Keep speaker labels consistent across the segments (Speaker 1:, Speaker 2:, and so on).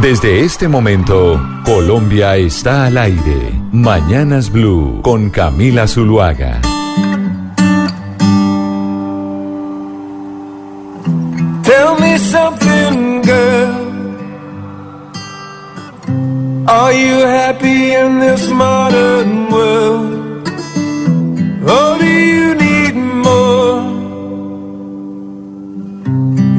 Speaker 1: Desde este momento, Colombia está al aire. Mañanas Blue con Camila Zuluaga.
Speaker 2: Tell me something, girl. Are you happy in this modern world? Or do you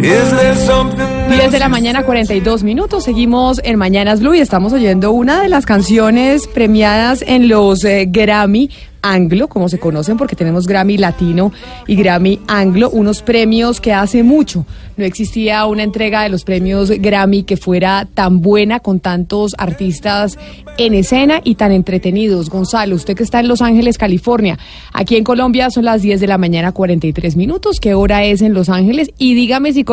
Speaker 3: 10 de la mañana, 42 minutos. Seguimos en Mañanas Blue y estamos oyendo una de las canciones premiadas en los eh, Grammy Anglo, como se conocen, porque tenemos Grammy Latino y Grammy Anglo, unos premios que hace mucho no existía una entrega de los premios Grammy que fuera tan buena con tantos artistas en escena y tan entretenidos. Gonzalo, usted que está en Los Ángeles, California, aquí en Colombia son las 10 de la mañana, 43 minutos. ¿Qué hora es en Los Ángeles? Y dígame si,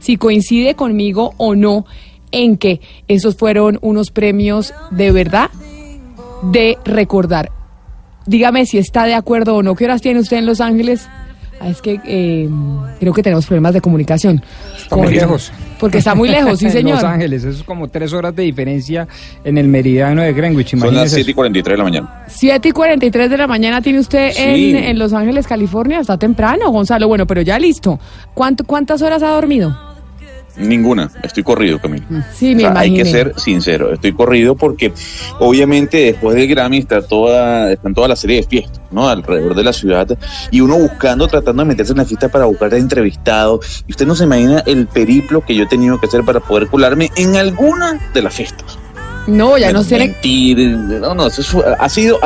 Speaker 3: si coincide conmigo o no en que esos fueron unos premios de verdad de recordar. Dígame si está de acuerdo o no. ¿Qué horas tiene usted en Los Ángeles? Ah, es que eh, creo que tenemos problemas de comunicación.
Speaker 4: Está muy lejos.
Speaker 3: Porque está muy lejos, sí, señor.
Speaker 4: Los Ángeles, eso es como tres horas de diferencia en el meridiano de Greenwich.
Speaker 5: Son las 7 y 43 de la mañana.
Speaker 3: 7 y 43 de la mañana tiene usted en, en, Los Ángeles, California. Está temprano, Gonzalo. Bueno, pero ya listo. ¿Cuánto, ¿Cuántas horas ha dormido?
Speaker 5: Ninguna, estoy corrido, Camilo.
Speaker 3: Sí, me
Speaker 5: Hay que ser sincero, estoy corrido porque obviamente después del Grammy está toda, están toda la serie de fiestas, ¿no? Alrededor de la ciudad y uno buscando, tratando de meterse en la fiesta para buscar entrevistado. Y usted no se imagina el periplo que yo he tenido que hacer para poder colarme en alguna de las fiestas.
Speaker 3: No, ya no sé.
Speaker 5: Mentir, no, no, eso ha sido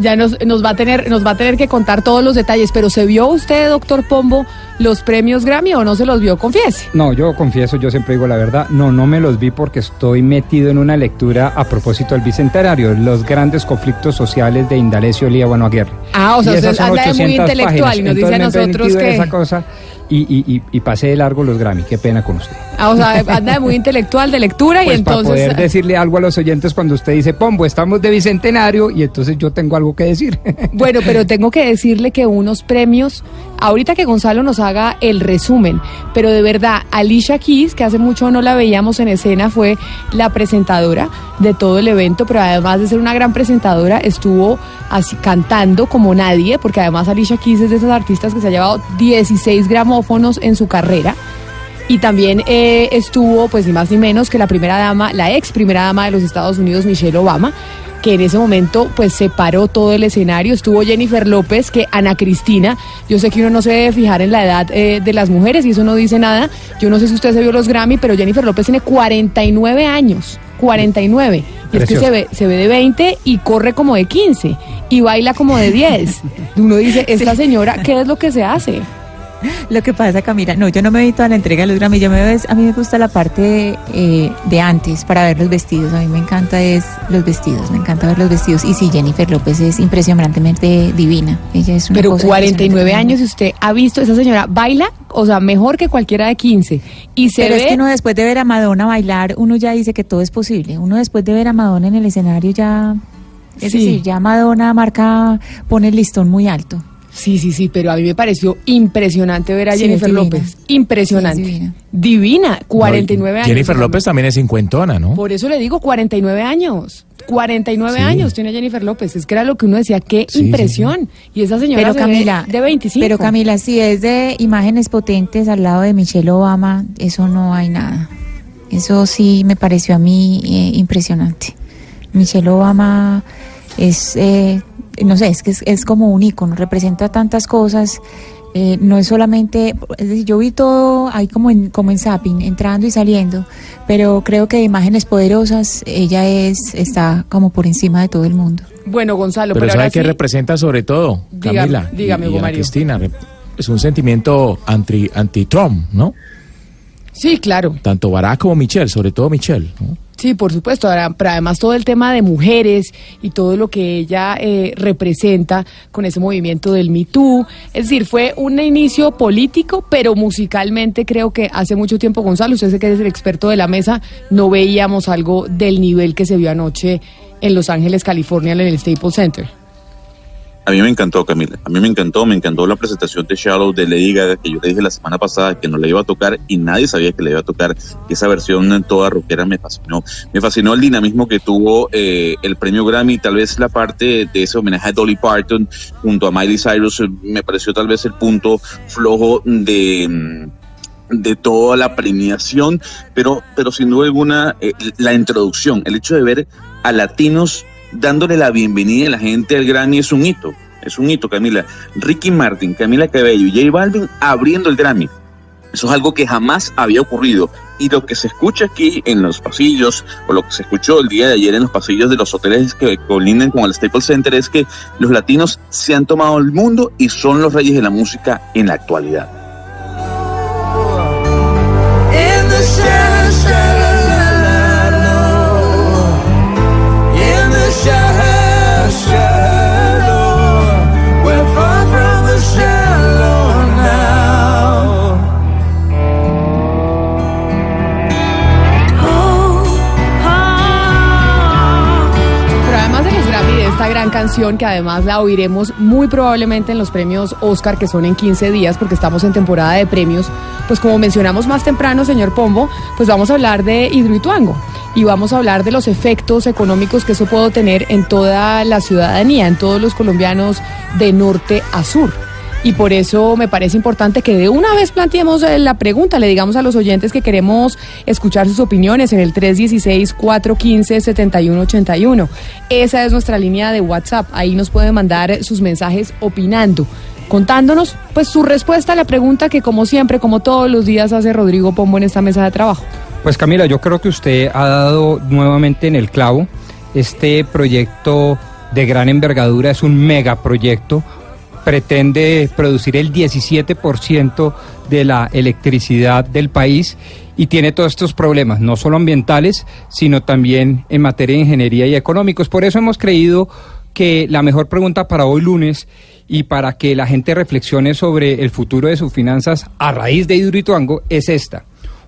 Speaker 3: ya nos, nos, va a tener, nos va a tener que contar todos los detalles, pero ¿se vio usted, doctor Pombo, los premios Grammy o no se los vio? Confiese.
Speaker 4: No, yo confieso, yo siempre digo la verdad, no, no me los vi porque estoy metido en una lectura a propósito del Bicentenario, los grandes conflictos sociales de Indalecio Lía Aguirre.
Speaker 3: Ah, o sea, usted anda de muy intelectual y nos dice a nosotros que...
Speaker 4: Esa cosa y, y, y, pasé de largo los Grammy. Qué pena con usted.
Speaker 3: Ah, o sea, anda de muy intelectual, de lectura y
Speaker 4: pues
Speaker 3: entonces...
Speaker 4: Para poder decirle algo a los oyentes cuando usted dice, Pombo, estamos de bicentenario y entonces yo tengo algo que decir.
Speaker 3: Bueno, pero tengo que decirle que unos premios, ahorita que Gonzalo nos haga el resumen, pero de verdad, Alicia Keys, que hace mucho no la veíamos en escena, fue la presentadora de todo el evento, pero además de ser una gran presentadora, estuvo así cantando como nadie, porque además Alicia Keys es de esas artistas que se ha llevado 16 gramófonos en su carrera. Y también eh, estuvo, pues ni más ni menos que la primera dama, la ex primera dama de los Estados Unidos, Michelle Obama, que en ese momento pues separó todo el escenario. Estuvo Jennifer López, que Ana Cristina, yo sé que uno no se debe fijar en la edad eh, de las mujeres y eso no dice nada. Yo no sé si usted se vio los Grammy, pero Jennifer López tiene 49 años. 49. Y es que se ve, se ve de 20 y corre como de 15 y baila como de 10. Uno dice, esta señora, ¿qué es lo que se hace?
Speaker 6: Lo que pasa, Camila, no, yo no me vi toda la entrega de los Grammy, yo me veo, a mí me gusta la parte eh, de antes para ver los vestidos, a mí me encanta es los vestidos, me encanta ver los vestidos y sí, Jennifer López es impresionantemente divina, ella es una
Speaker 3: Pero 49 años y usted ha visto, esa señora baila, o sea, mejor que cualquiera de 15 y se
Speaker 6: Pero
Speaker 3: ve...
Speaker 6: es que uno después de ver a Madonna bailar, uno ya dice que todo es posible, uno después de ver a Madonna en el escenario ya... Es
Speaker 3: Sí.
Speaker 6: decir, ya Madonna marca, pone el listón muy alto.
Speaker 3: Sí, sí, sí, pero a mí me pareció impresionante ver a
Speaker 6: Sí,
Speaker 3: Jennifer
Speaker 6: divina.
Speaker 3: López. Impresionante.
Speaker 6: Sí, divina.
Speaker 3: divina. 49 años.
Speaker 7: Jennifer López también es cincuentona, ¿no?
Speaker 3: Por eso le digo 49 años. 49
Speaker 7: Sí.
Speaker 3: años tiene Jennifer López. Es que era lo que uno decía, qué
Speaker 7: Sí, sí,
Speaker 3: impresión. Y esa señora
Speaker 6: Pero
Speaker 3: se ve
Speaker 6: Camila,
Speaker 3: de 25.
Speaker 6: Pero Camila, si es de imágenes potentes al lado de Michelle Obama, eso no hay nada. Eso sí me pareció a mí eh, impresionante. Michelle Obama es, eh, no sé, es que es, es como un ícono, representa tantas cosas. eh, no es solamente, es decir, yo vi todo ahí como en, como en zapping, entrando y saliendo, pero creo que de imágenes poderosas ella es, está como por encima de todo el mundo.
Speaker 3: Bueno, Gonzalo,
Speaker 7: Pero
Speaker 3: pero,
Speaker 7: ¿sabe
Speaker 3: ahora
Speaker 7: qué
Speaker 3: sí,
Speaker 7: representa sobre todo,
Speaker 3: Dígame,
Speaker 7: Camila?
Speaker 3: dígame,
Speaker 7: y, y
Speaker 3: Hugo Mario.
Speaker 7: Cristina. Pues un sentimiento anti, anti-Trump, ¿no?
Speaker 3: Sí, claro.
Speaker 7: Tanto Barack como Michelle, sobre todo Michelle, ¿no?
Speaker 3: Sí, por supuesto. Ahora, pero además todo el tema de mujeres y todo lo que ella eh, representa con ese movimiento del Me Too. Es decir, fue un inicio político, pero musicalmente creo que hace mucho tiempo, Gonzalo, usted que es el experto de la mesa, no veíamos algo del nivel que se vio anoche en Los Ángeles, California, en el Staples Center.
Speaker 8: A mí me encantó, Camila. A mí me encantó, me encantó la presentación de Shallow de Lady Gaga, que yo le dije la semana pasada que no le iba a tocar y nadie sabía que le iba a tocar. Esa versión toda rockera me fascinó. Me fascinó el dinamismo que tuvo eh, el premio Grammy, tal vez la parte de ese homenaje a Dolly Parton junto a Miley Cyrus, eh, me pareció tal vez el punto flojo de mm, de toda la premiación, pero, pero sin duda alguna eh, la introducción, el hecho de ver a latinos dándole la bienvenida a la gente al Grammy es un hito, es un hito, Camila. Ricky Martin, Camila Cabello y J Balvin abriendo el Grammy. Eso es algo que jamás había ocurrido. Y lo que se escucha aquí en los pasillos, o lo que se escuchó el día de ayer en los pasillos de los hoteles que colindan con el Staples Center, es que los latinos se han tomado el mundo y son los reyes de la música en la actualidad.
Speaker 3: Canción, que además la oiremos muy probablemente en los premios Oscar, que son en 15 días, porque estamos en temporada de premios, pues como mencionamos más temprano, señor Pombo, pues vamos a hablar de Hidroituango y vamos a hablar de los efectos económicos que eso puede tener en toda la ciudadanía, en todos los colombianos de norte a sur. Y por eso me parece importante que de una vez planteemos eh, la pregunta, le digamos a los oyentes que queremos escuchar sus opiniones en el 316-415-7181. Esa es nuestra línea de WhatsApp. Ahí nos pueden mandar sus mensajes opinando, contándonos pues su respuesta a la pregunta que como siempre, como todos los días hace Rodrigo Pombo en esta mesa de trabajo.
Speaker 4: Pues Camila, yo creo que usted ha dado nuevamente en el clavo. Este proyecto de gran envergadura es un megaproyecto. Pretende producir el 17% de la electricidad del país y tiene todos estos problemas, no solo ambientales, sino también en materia de ingeniería y económicos. Por eso hemos creído que la mejor pregunta para hoy lunes y para que la gente reflexione sobre el futuro de sus finanzas a raíz de Hidroituango es esta.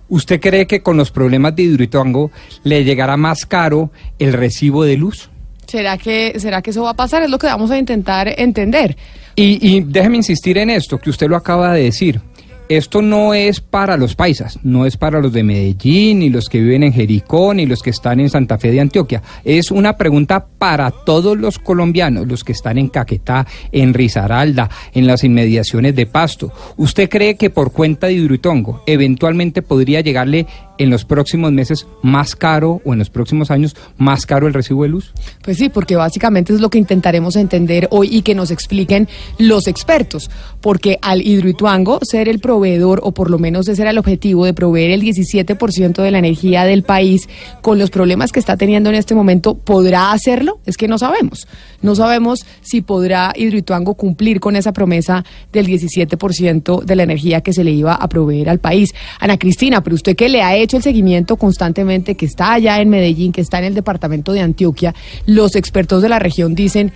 Speaker 4: ¿Usted cree que con los problemas de Hidroituango le llegará más caro el recibo de luz?
Speaker 3: ¿Será que, ¿Será que eso va a pasar? Es lo que vamos a intentar entender.
Speaker 4: Y, y déjeme insistir en esto, que usted lo acaba de decir. Esto no es para los paisas, no es para los de Medellín, ni los que viven en Jericó, ni los que están en Santa Fe de Antioquia. Es una pregunta para todos los colombianos, los que están en Caquetá, en Risaralda, en las inmediaciones de Pasto. ¿Usted cree que por cuenta de Hidroitongo eventualmente podría llegarle en los próximos meses más caro o en los próximos años más caro el recibo de luz?
Speaker 3: Pues sí, porque básicamente es lo que intentaremos entender hoy y que nos expliquen los expertos, porque al Hidroituango ser el proveedor, o por lo menos ese era el objetivo de proveer el 17% de la energía del país, con los problemas que está teniendo en este momento, ¿podrá hacerlo? Es que no sabemos. No sabemos si podrá Hidroituango cumplir con esa promesa del 17% de la energía que se le iba a proveer al país. Ana Cristina, pero usted que le ha hecho el seguimiento constantemente, que está allá en Medellín, que está en el departamento de Antioquia, los expertos de la región dicen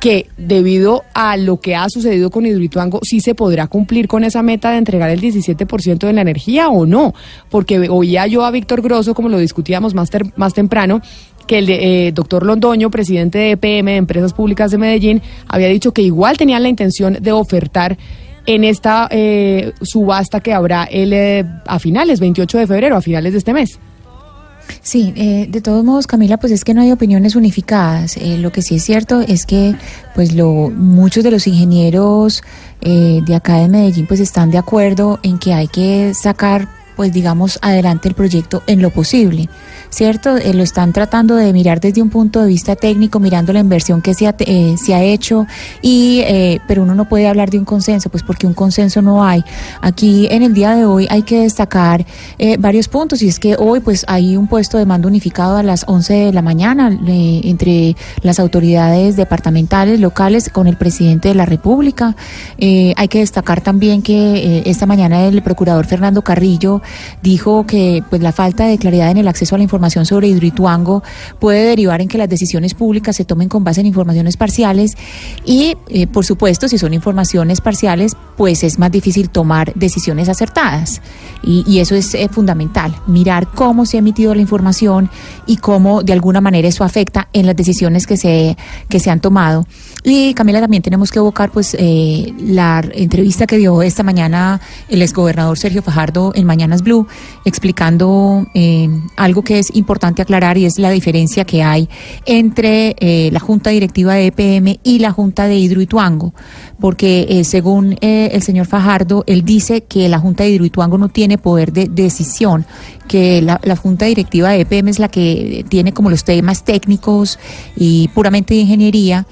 Speaker 3: que debido a lo que ha sucedido con Hidroituango, sí se podrá cumplir con esa meta de entregar el 17% de la energía o no, porque oía yo a Víctor Grosso, como lo discutíamos más, temprano, que el eh, doctor Londoño, presidente de EPM, de Empresas Públicas de Medellín, había dicho que igual tenían la intención de ofertar en esta eh, subasta que habrá el, eh, a finales, 28 de febrero, a finales de este mes.
Speaker 6: Sí, eh, de todos modos, Camila, pues es que no hay opiniones unificadas. Eh, lo que sí es cierto es que, pues, lo, muchos de los ingenieros eh, de acá de Medellín, pues, están de acuerdo en que hay que sacar pues digamos, adelante el proyecto en lo posible. ¿Cierto? Eh, lo están tratando de mirar desde un punto de vista técnico, mirando la inversión que se ha, eh, se ha hecho, y, eh, pero uno no puede hablar de un consenso, pues porque un consenso no hay. Aquí en el día de hoy hay que destacar eh, varios puntos, y es que hoy pues hay un puesto de mando unificado a las 11 de la mañana entre las autoridades departamentales, locales, con el presidente de la República. Hay que destacar también que esta mañana el procurador Fernando Carrillo dijo que pues la falta de claridad en el acceso a la información sobre Hidroituango puede derivar en que las decisiones públicas se tomen con base en informaciones parciales y eh, por supuesto si son informaciones parciales pues es más difícil tomar decisiones acertadas. Y, y eso es eh, fundamental mirar cómo se ha emitido la información y cómo de alguna manera eso afecta en las decisiones que se que se han tomado. Y Camila también tenemos que evocar pues eh, la entrevista que dio esta mañana el exgobernador Sergio Fajardo en Mañanas Blue explicando eh, algo que es importante aclarar y es la diferencia que hay entre eh, la junta directiva de EPM y la junta de Hidroituango porque eh, según eh, el señor Fajardo él dice que la junta de Hidroituango no tiene poder de decisión que la, la junta directiva de EPM es la que tiene como los temas técnicos y puramente de ingeniería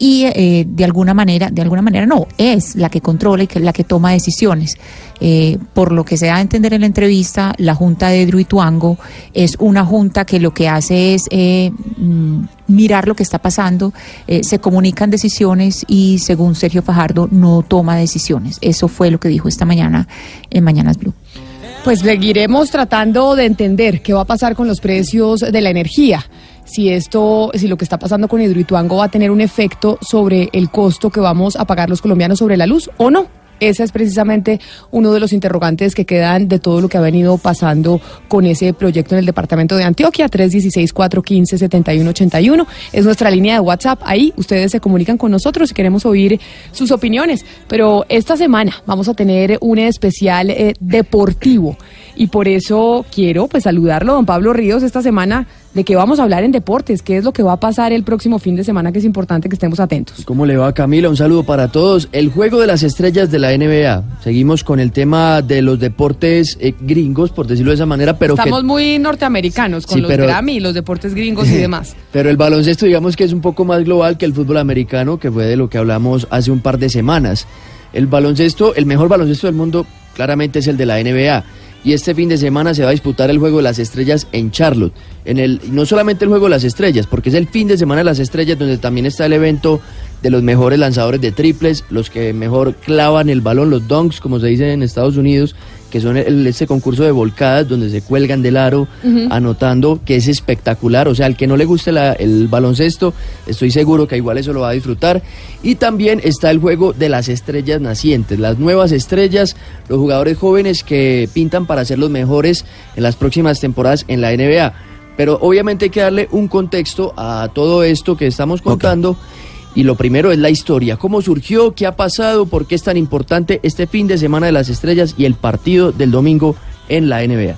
Speaker 6: y eh, de alguna manera, de alguna manera no, es la que controla y que, la que toma decisiones. Eh, por lo que se da a entender en la entrevista, la Junta de Druituango es una junta que lo que hace es eh, mm, mirar lo que está pasando, eh, se comunican decisiones y según Sergio Fajardo no toma decisiones. Eso fue lo que dijo esta mañana en Mañanas Blue.
Speaker 3: Pues seguiremos tratando de entender qué va a pasar con los precios de la energía. Si esto, si lo que está pasando con Hidroituango va a tener un efecto sobre el costo que vamos a pagar los colombianos sobre la luz o no. Ese es precisamente uno de los interrogantes que quedan de todo lo que ha venido pasando con ese proyecto en el departamento de Antioquia. 316-415-7181 es nuestra línea de WhatsApp. Ahí ustedes se comunican con nosotros y queremos oír sus opiniones. Pero esta semana vamos a tener un especial eh, deportivo y por eso quiero pues saludarlo, don Pablo Ríos, esta semana de qué vamos a hablar en deportes, qué es lo que va a pasar el próximo fin de semana que es importante que estemos atentos.
Speaker 9: ¿Cómo le va Camila? Un saludo para todos. El juego de las estrellas de la NBA. Seguimos con el tema de los deportes eh, gringos, por decirlo de esa manera, pero que-
Speaker 3: Estamos muy norteamericanos con
Speaker 9: Sí,
Speaker 3: los
Speaker 9: pero-
Speaker 3: Grammy, los deportes gringos y demás.
Speaker 9: Pero el baloncesto, digamos que es un poco más global que el fútbol americano, que fue de lo que hablamos hace un par de semanas. El baloncesto, el mejor baloncesto del mundo, claramente es el de la NBA. Y este fin de semana se va a disputar el juego de las estrellas en Charlotte. En el, no solamente el juego de las estrellas, porque es el fin de semana de las estrellas, donde también está el evento de los mejores lanzadores de triples, los que mejor clavan el balón, los dunks, como se dice en Estados Unidos, que son el, ese concurso de volcadas donde se cuelgan del aro anotando, que es espectacular. O sea, al que no le guste la- el baloncesto, estoy seguro que igual eso lo va a disfrutar. Y también está el juego de las estrellas nacientes, las nuevas estrellas, los jugadores jóvenes que pintan para ser los mejores en las próximas temporadas en la NBA. Pero obviamente hay que darle un contexto a todo esto que estamos contando. Y lo primero es la historia, cómo surgió, qué ha pasado, por qué es tan importante este fin de semana de las estrellas y el partido del domingo en la NBA.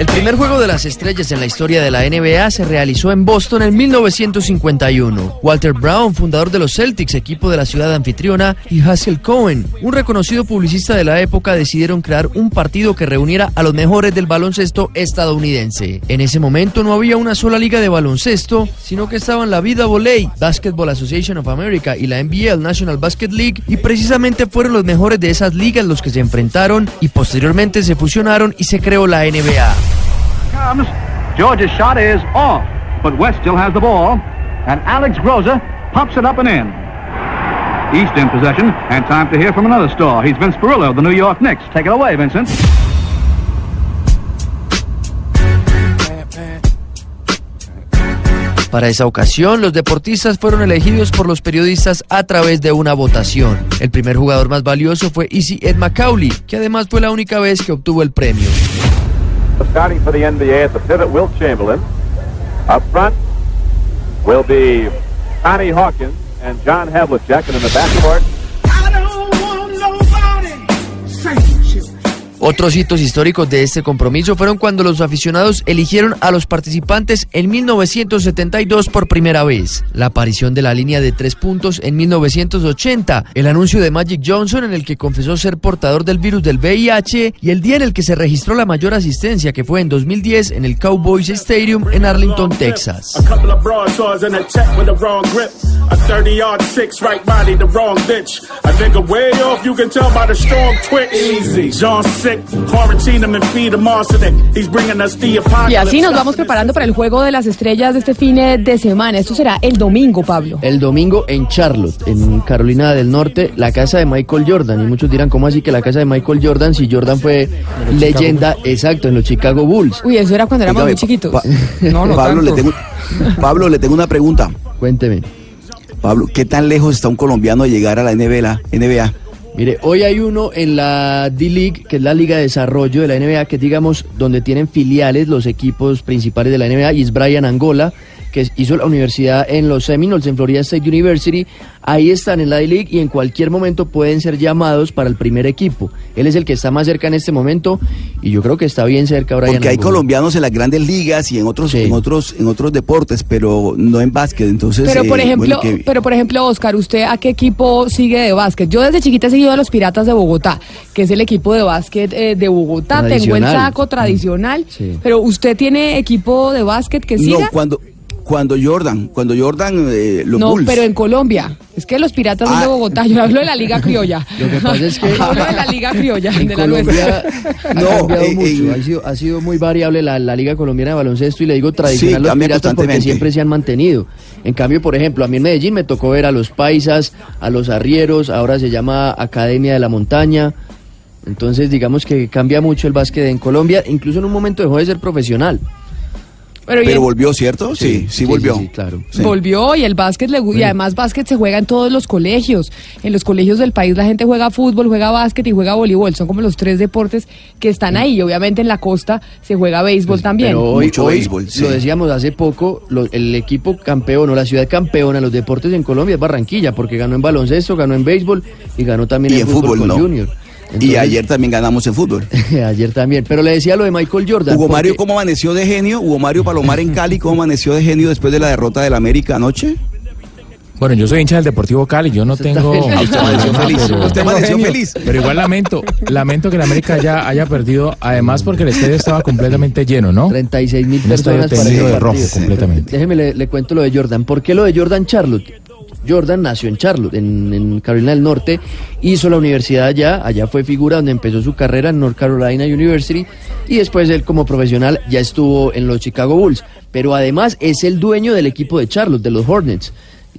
Speaker 9: El primer juego de las estrellas en la historia de la NBA se realizó en Boston en 1951. Walter Brown, fundador de los Celtics, equipo de la ciudad anfitriona, y Hassel Cohen, un reconocido publicista de la época, decidieron crear un partido que reuniera a los mejores del baloncesto estadounidense. En ese momento no había una sola liga de baloncesto, sino que estaban la Vida Volley, Basketball Association of America y la NBA, el National Basket League, y precisamente fueron los mejores de esas ligas los que se enfrentaron y posteriormente se fusionaron y se creó la NBA.
Speaker 10: Comes. Georgia's shot is off, but West still has the ball, and Alex Groza pumps it up and in. East in possession, and time to hear from another star. He's Vince Perillo of the New York Knicks. Take it away, Vincent.
Speaker 9: Para esa ocasión, los deportistas fueron elegidos por los periodistas a través de una votación. El primer jugador más valioso fue Easy Ed Macaulay, que además fue la única vez que obtuvo el premio.
Speaker 11: Starting for the NBA at the pivot, Wilt Chamberlain. Up front will be Connie Hawkins and John Havlicek, and in the backcourt,
Speaker 9: Otros hitos históricos de este compromiso fueron cuando los aficionados eligieron a los participantes en 1972 por primera vez, la aparición de la línea de tres puntos en 1980, el anuncio de Magic Johnson en el que confesó ser portador del virus del VIH y el día en el que se registró la mayor asistencia que fue en 2010 en el Cowboys Stadium en Arlington, Texas.
Speaker 2: A couple of broadswords and a check with the wrong grip. A 30 yard six, right body, the wrong bitch. A nigga way off, you can tell by the strong twitch. Easy. John sick, quarantine him and feed him arsenic. He's bringing us the apocalypse.
Speaker 3: Y así nos vamos preparando para el juego de las estrellas de este fin de semana. Esto será el domingo, Pablo.
Speaker 9: El domingo en Charlotte, en Carolina del Norte, la casa de Michael Jordan. Y muchos dirán, ¿cómo así que la casa de Michael Jordan si Jordan fue leyenda, exacto, en los Chicago Bulls?
Speaker 3: Uy, eso era cuando éramos muy chiquitos.
Speaker 12: Pablo, le tengo, Pablo, le tengo una pregunta.
Speaker 9: Cuénteme.
Speaker 12: Pablo, ¿qué tan lejos está un colombiano de llegar a la NBA? NBA?
Speaker 9: Mire, hoy hay uno en la D-League, que es la Liga de Desarrollo de la NBA, que digamos donde tienen filiales los equipos principales de la NBA, y es Brian Angola, que hizo la universidad en los Seminoles, en Florida State University. Ahí están en la D-League y en cualquier momento pueden ser llamados para el primer equipo. Él es el que está más cerca en este momento y yo creo que está bien cerca Brian
Speaker 12: Porque hay colombianos en las grandes ligas y en otros, en otros, en otros deportes, pero no en básquet. Entonces,
Speaker 3: Pero por
Speaker 12: eh,
Speaker 3: ejemplo,
Speaker 12: bueno, que-
Speaker 3: pero por ejemplo, Oscar, ¿usted a qué equipo sigue de básquet? Yo desde chiquita he seguido a los Piratas de Bogotá, que es el equipo de básquet eh, de Bogotá. Tengo el
Speaker 12: Tradicional.
Speaker 3: saco tradicional.
Speaker 12: Sí.
Speaker 3: Pero ¿usted tiene equipo de básquet que
Speaker 12: no,
Speaker 3: siga?
Speaker 12: cuando, cuando Jordan, cuando Jordan, eh, los
Speaker 3: no,
Speaker 12: Bulls.
Speaker 3: pero en Colombia. Es que los Piratas son de Bogotá. Yo hablo de la Liga Criolla.
Speaker 9: Lo que pasa es que
Speaker 3: hablo de la Liga Criolla,
Speaker 9: en
Speaker 3: de la
Speaker 9: Colombia
Speaker 3: nuestra.
Speaker 9: ha cambiado mucho, ha, sido, ha sido muy variable la, la Liga Colombiana de Baloncesto y le digo tradicional
Speaker 12: Sí,
Speaker 9: los piratas porque siempre se han mantenido. En cambio, por ejemplo, a mí en Medellín me tocó ver a los paisas, a los arrieros, ahora se llama Academia de la Montaña. Entonces, digamos que cambia mucho el básquet en Colombia, incluso en un momento dejó de ser profesional.
Speaker 3: Pero,
Speaker 12: volvió, ¿cierto? Sí, sí, volvió.
Speaker 9: claro.
Speaker 12: Sí.
Speaker 3: Volvió y el básquet le y además básquet se juega en todos los colegios. En los colegios del país la gente juega fútbol, juega básquet y juega voleibol. Son como los tres deportes que están ahí. Y obviamente en la costa se juega béisbol también.
Speaker 9: Pero hoy, hoy, lo decíamos hace poco, lo- el equipo campeón o la ciudad campeona en los deportes en Colombia es Barranquilla, porque ganó en baloncesto, ganó en béisbol y ganó también
Speaker 12: Y
Speaker 9: en,
Speaker 12: en fútbol,
Speaker 9: con
Speaker 12: no.
Speaker 9: Junior.
Speaker 12: Y ayer también ganamos en fútbol.
Speaker 9: ayer también. Pero le decía lo de Michael Jordan.
Speaker 12: Hugo
Speaker 9: porque-
Speaker 12: Mario, ¿cómo amaneció de genio? Hugo Mario Palomar en Cali, ¿cómo amaneció de genio después de la derrota del América anoche?
Speaker 7: Bueno, yo soy hincha del Deportivo Cali, yo no tengo...
Speaker 12: Ah, usted amaneció feliz, usted amaneció
Speaker 7: Genio.
Speaker 12: feliz.
Speaker 7: Pero igual lamento, lamento que el América haya, haya perdido, además porque el estadio estaba completamente lleno, ¿no?
Speaker 9: 36 mil
Speaker 7: Un estadio
Speaker 9: personas para
Speaker 7: de rojo completamente.
Speaker 9: Déjeme le, le cuento lo de Jordan. ¿Por qué lo de Jordan Charlotte? Jordan nació en Charlotte, en, Carolina del Norte, hizo la universidad allá, allá fue figura donde empezó su carrera en North Carolina University y después él como profesional ya estuvo en los Chicago Bulls, pero además es el dueño del equipo de Charlotte, de los Hornets,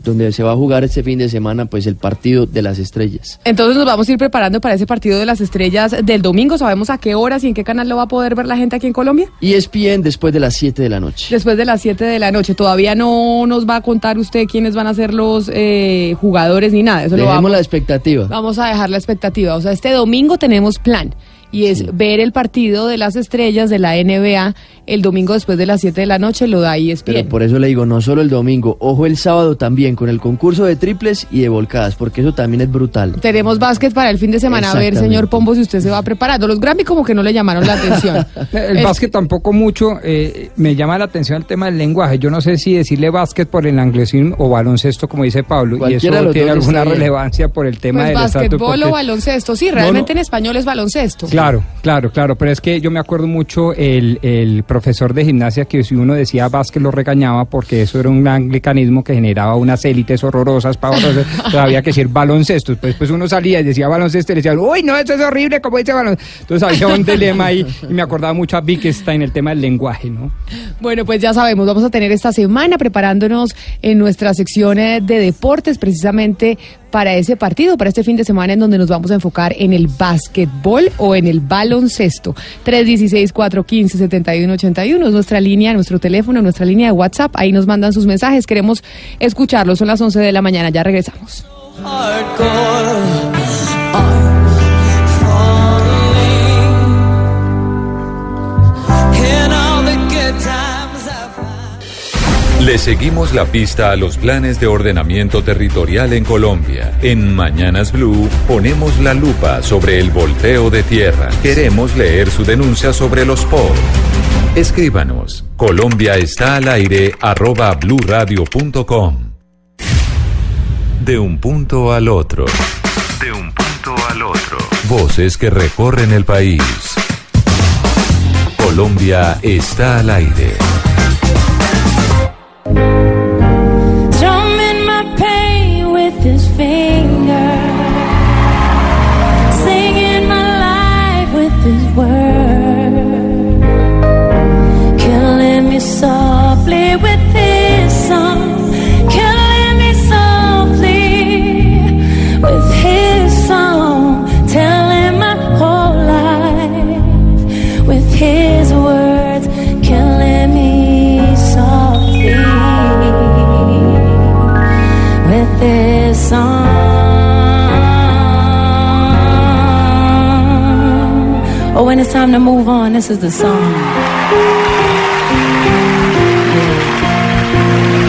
Speaker 9: donde se va a jugar este fin de semana pues el partido de las estrellas.
Speaker 3: Entonces nos vamos a ir preparando para ese partido de las estrellas del domingo. ¿Sabemos a qué horas y en qué canal lo va a poder ver la gente aquí en Colombia?
Speaker 9: Y ESPN después de las 7 de la noche.
Speaker 3: Después de las 7 de la noche. Todavía no nos va a contar usted quiénes van a ser los eh, jugadores ni nada. Eso lo
Speaker 9: Dejemos
Speaker 3: vamos,
Speaker 9: la expectativa.
Speaker 3: vamos a dejar la expectativa. O sea, este domingo tenemos plan. Y es ver el partido de las estrellas de la NBA el domingo después de las 7 de la noche, lo da ESPN.
Speaker 9: Pero por eso le digo, no solo el domingo, ojo el sábado también con el concurso de triples y de volcadas, porque eso también es brutal.
Speaker 3: Tenemos básquet para el fin de semana. A ver, señor Pombo, si usted se va preparando. Los Grammy como que no le llamaron la atención.
Speaker 4: El
Speaker 3: Es-
Speaker 4: básquet tampoco mucho. eh, me llama la atención el tema del lenguaje. Yo no sé si decirle básquet por el anglesismo o baloncesto, como dice Pablo. Y
Speaker 9: Cualquiera
Speaker 4: eso tiene alguna relevancia por el tema
Speaker 3: Pues
Speaker 4: del
Speaker 3: básquetbol o baloncesto. Sí, realmente en español es baloncesto.
Speaker 4: Claro, claro, claro, pero es que yo me acuerdo mucho el, el profesor de gimnasia que si uno decía básquet lo regañaba porque eso era un anglicanismo que generaba unas élites horrorosas, pavorosas, entonces había que decir baloncesto, pues, pues uno salía y decía baloncesto y le decían, uy, no, eso es horrible, como dice baloncesto. Entonces había un dilema ahí y me acordaba mucho a Wittgenstein el tema del lenguaje, ¿no?
Speaker 3: Bueno, pues ya sabemos, vamos a tener esta semana preparándonos en nuestra sección eh, de deportes precisamente para ese partido, para este fin de semana en donde nos vamos a enfocar en el básquetbol o en el baloncesto. 316-415-7181 es nuestra línea, nuestro teléfono, nuestra línea de WhatsApp. Ahí nos mandan sus mensajes, queremos escucharlos. Son las 11 de la mañana, ya regresamos.
Speaker 1: Le seguimos la pista a los planes de ordenamiento territorial en Colombia. En Mañanas Blue ponemos la lupa sobre el volteo de tierra. Queremos leer su denuncia sobre los POR. Escríbanos. Colombia está al aire arroba bluradio.com. De un punto al otro. De un punto al otro. Voces que recorren el país. Colombia está al aire.
Speaker 13: My pain with his finger, singing my life with his word, killing me softly with it's time to move on, this is the song.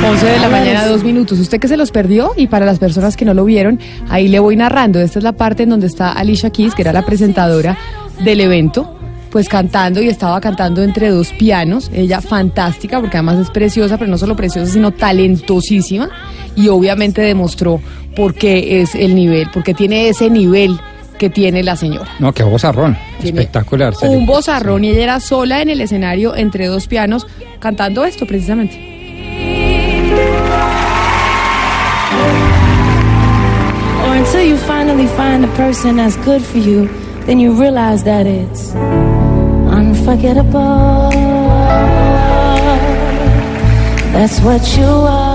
Speaker 3: 11 de la mañana, dos minutos. Usted que se los perdió y para las personas que no lo vieron, ahí le voy narrando. Esta es la parte en donde está Alicia Keys, que era la presentadora del evento, pues cantando y estaba cantando entre dos pianos. Ella fantástica, porque además es preciosa, pero no solo preciosa, sino talentosísima. Y obviamente demostró por qué es el nivel, porque tiene ese nivel que tiene la señora.
Speaker 4: No, qué vozarrón.
Speaker 3: Tiene
Speaker 4: Espectacular.
Speaker 3: Un vozarrón y ella era sola en el escenario entre dos pianos cantando esto precisamente.
Speaker 13: Or until you finally find the person that's good for you, then you realize that it's unforgettable. That's what you are.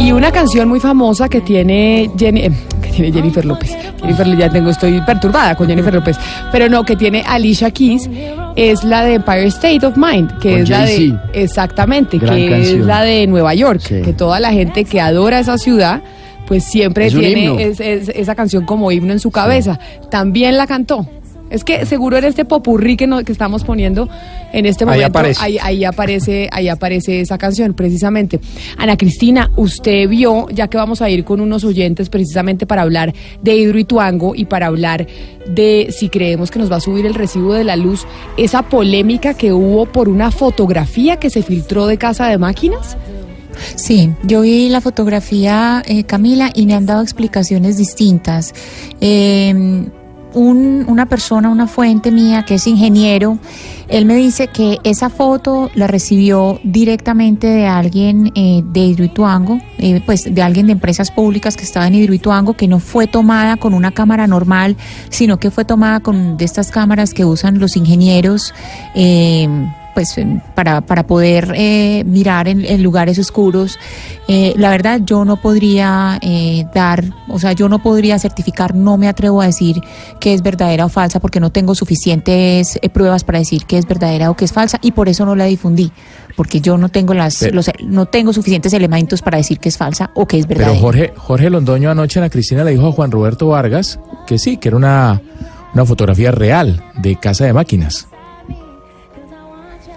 Speaker 3: Y una canción muy famosa que tiene, Jenny- eh, que tiene Jennifer López. Jennifer, ya tengo, estoy perturbada con Jennifer López. Pero no, que tiene Alicia Keys, es la de Empire State of Mind, que
Speaker 9: Con
Speaker 3: es la de. Exactamente,
Speaker 9: Gran
Speaker 3: que es
Speaker 9: canción.
Speaker 3: la de Nueva York. Que toda la gente que adora esa ciudad, pues siempre
Speaker 9: Es
Speaker 3: tiene es- es- esa canción como himno en su cabeza. También la cantó. Es que seguro en este popurrí que, no- que estamos poniendo en este
Speaker 4: Ahí
Speaker 3: momento,
Speaker 4: aparece.
Speaker 3: ahí, ahí aparece, ahí aparece esa canción, precisamente. Ana Cristina, usted vio, ya que vamos a ir con unos oyentes precisamente para hablar de Hidroituango y para hablar de si creemos que nos va a subir el recibo de la luz, esa polémica que hubo por una fotografía que se filtró de casa de máquinas.
Speaker 6: Sí, yo vi la fotografía, eh, Camila, y me han dado explicaciones distintas. Eh, un- una persona, una fuente mía que es ingeniero, él me dice que esa foto la recibió directamente de alguien eh, de Hidroituango, eh, pues de alguien de empresas públicas que estaba en Hidroituango, que no fue tomada con una cámara normal, sino que fue tomada con de estas cámaras que usan los ingenieros. eh, pues para, para poder eh, mirar en, en lugares oscuros. Eh, la verdad, yo no podría eh, dar, o sea, yo no podría certificar, no me atrevo a decir que es verdadera o falsa porque no tengo suficientes eh, pruebas para decir que es verdadera o que es falsa y por eso no la difundí, porque yo no tengo las,
Speaker 7: Pero-
Speaker 6: los, no tengo suficientes elementos para decir que es falsa o que es verdadera.
Speaker 7: Pero Jorge, Jorge Londoño anoche Ana Cristina le dijo a Juan Roberto Vargas que sí, que era una, una fotografía real de casa de máquinas.